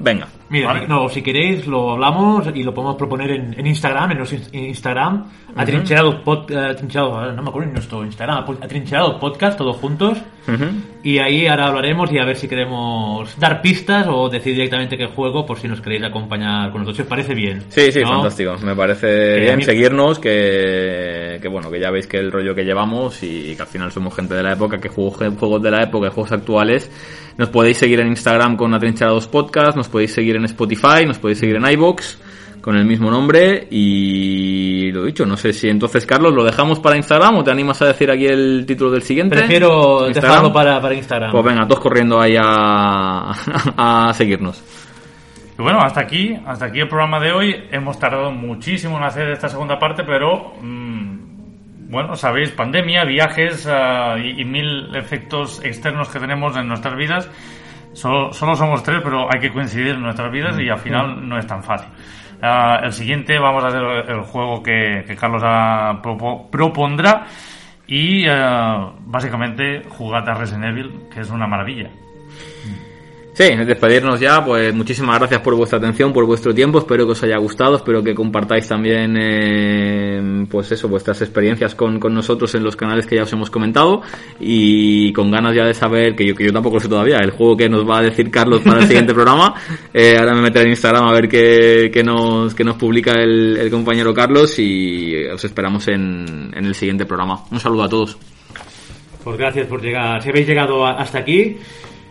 [SPEAKER 4] Venga.
[SPEAKER 3] Mira,
[SPEAKER 2] Vale.
[SPEAKER 3] no, si queréis lo hablamos y lo podemos proponer en, en Instagram, en nuestro in- Instagram, atrincherados pod, eh, atrincherados, no me acuerdo en nuestro Instagram, atrincherados podcast, todos juntos, Y ahí ahora hablaremos y a ver si queremos dar pistas o decir directamente qué juego por si nos queréis acompañar con nosotros, os parece bien.
[SPEAKER 4] Sí, sí,
[SPEAKER 3] ¿no?
[SPEAKER 4] fantástico. Me parece
[SPEAKER 3] Que
[SPEAKER 4] bien
[SPEAKER 3] mí-
[SPEAKER 4] seguirnos, que, que bueno, que ya veis que el rollo que llevamos y que al final somos gente de la época, que juego juegos de la época y juegos actuales. Nos podéis seguir en Instagram con Atrincherados Podcast, nos podéis seguir en Spotify, nos podéis seguir en iBox con el mismo nombre y lo dicho, no sé si entonces Carlos lo dejamos para Instagram o te animas a decir aquí el título del siguiente.
[SPEAKER 3] Prefiero
[SPEAKER 4] Instagram.
[SPEAKER 3] dejarlo para, para Instagram.
[SPEAKER 4] Pues venga, todos corriendo ahí a, a seguirnos.
[SPEAKER 2] Y bueno, hasta aquí, hasta aquí el programa de hoy. Hemos tardado muchísimo en hacer esta segunda parte, pero mm, bueno, sabéis, pandemia, viajes ah, y, y mil efectos externos que tenemos en nuestras vidas. Solo, solo somos tres, pero hay que coincidir en nuestras vidas y al final no es tan fácil. Ah, el siguiente vamos a hacer el, juego que, Carlos propo- propondrá y ah, básicamente jugad a Resident Evil, que es una maravilla.
[SPEAKER 4] Sí, despedirnos ya, pues muchísimas gracias por vuestra atención, por vuestro tiempo, espero que os haya gustado, espero que compartáis también, eh, pues eso, vuestras experiencias con, con nosotros en los canales que ya os hemos comentado y con ganas ya de saber, que yo, que yo tampoco lo sé todavía, el juego que nos va a decir Carlos para el siguiente programa, eh, ahora me meteré en Instagram a ver qué, qué nos, qué nos publica el, el compañero Carlos y os esperamos en, en el siguiente programa. Un saludo a todos.
[SPEAKER 3] Pues gracias por llegar. Si habéis llegado hasta aquí,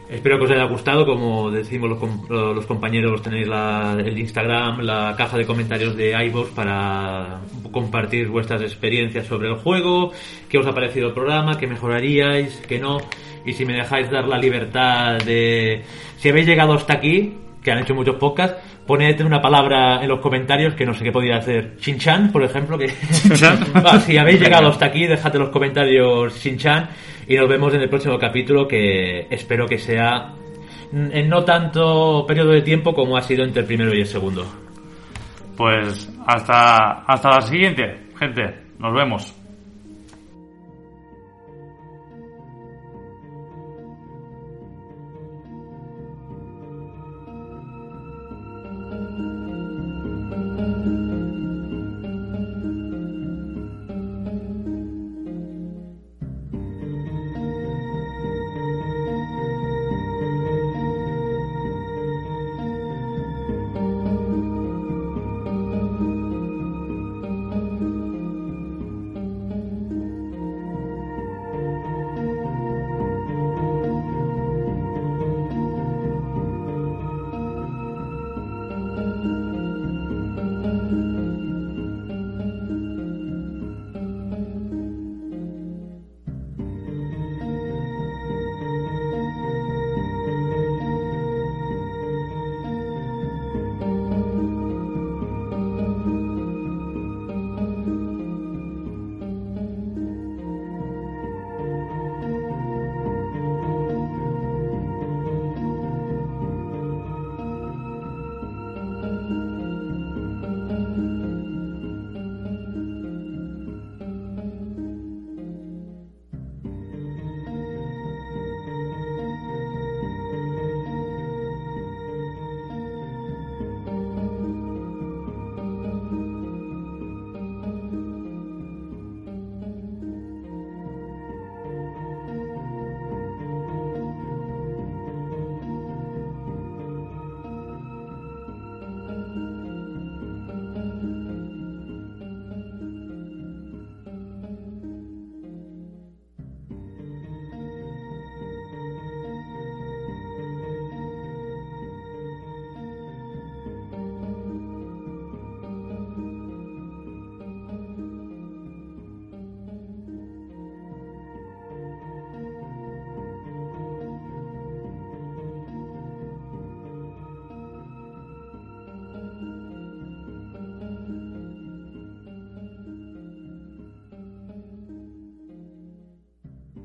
[SPEAKER 3] espero que os haya gustado. Como decimos los, com- los compañeros, tenéis el Instagram, la caja de comentarios de iVoox para compartir vuestras experiencias sobre el juego, qué os ha parecido el programa, qué mejoraríais, qué no. Y si me dejáis dar la libertad de... Si habéis llegado hasta aquí, que han hecho muchos podcasts, poned una palabra en los comentarios que no sé qué podría hacer. Shinchan, por ejemplo, que si habéis llegado hasta aquí, dejad en los comentarios Shinchan y nos vemos en el próximo capítulo que espero que sea en no tanto periodo de tiempo como ha sido entre el primero y el segundo.
[SPEAKER 2] Pues hasta, hasta la siguiente, gente. Nos vemos.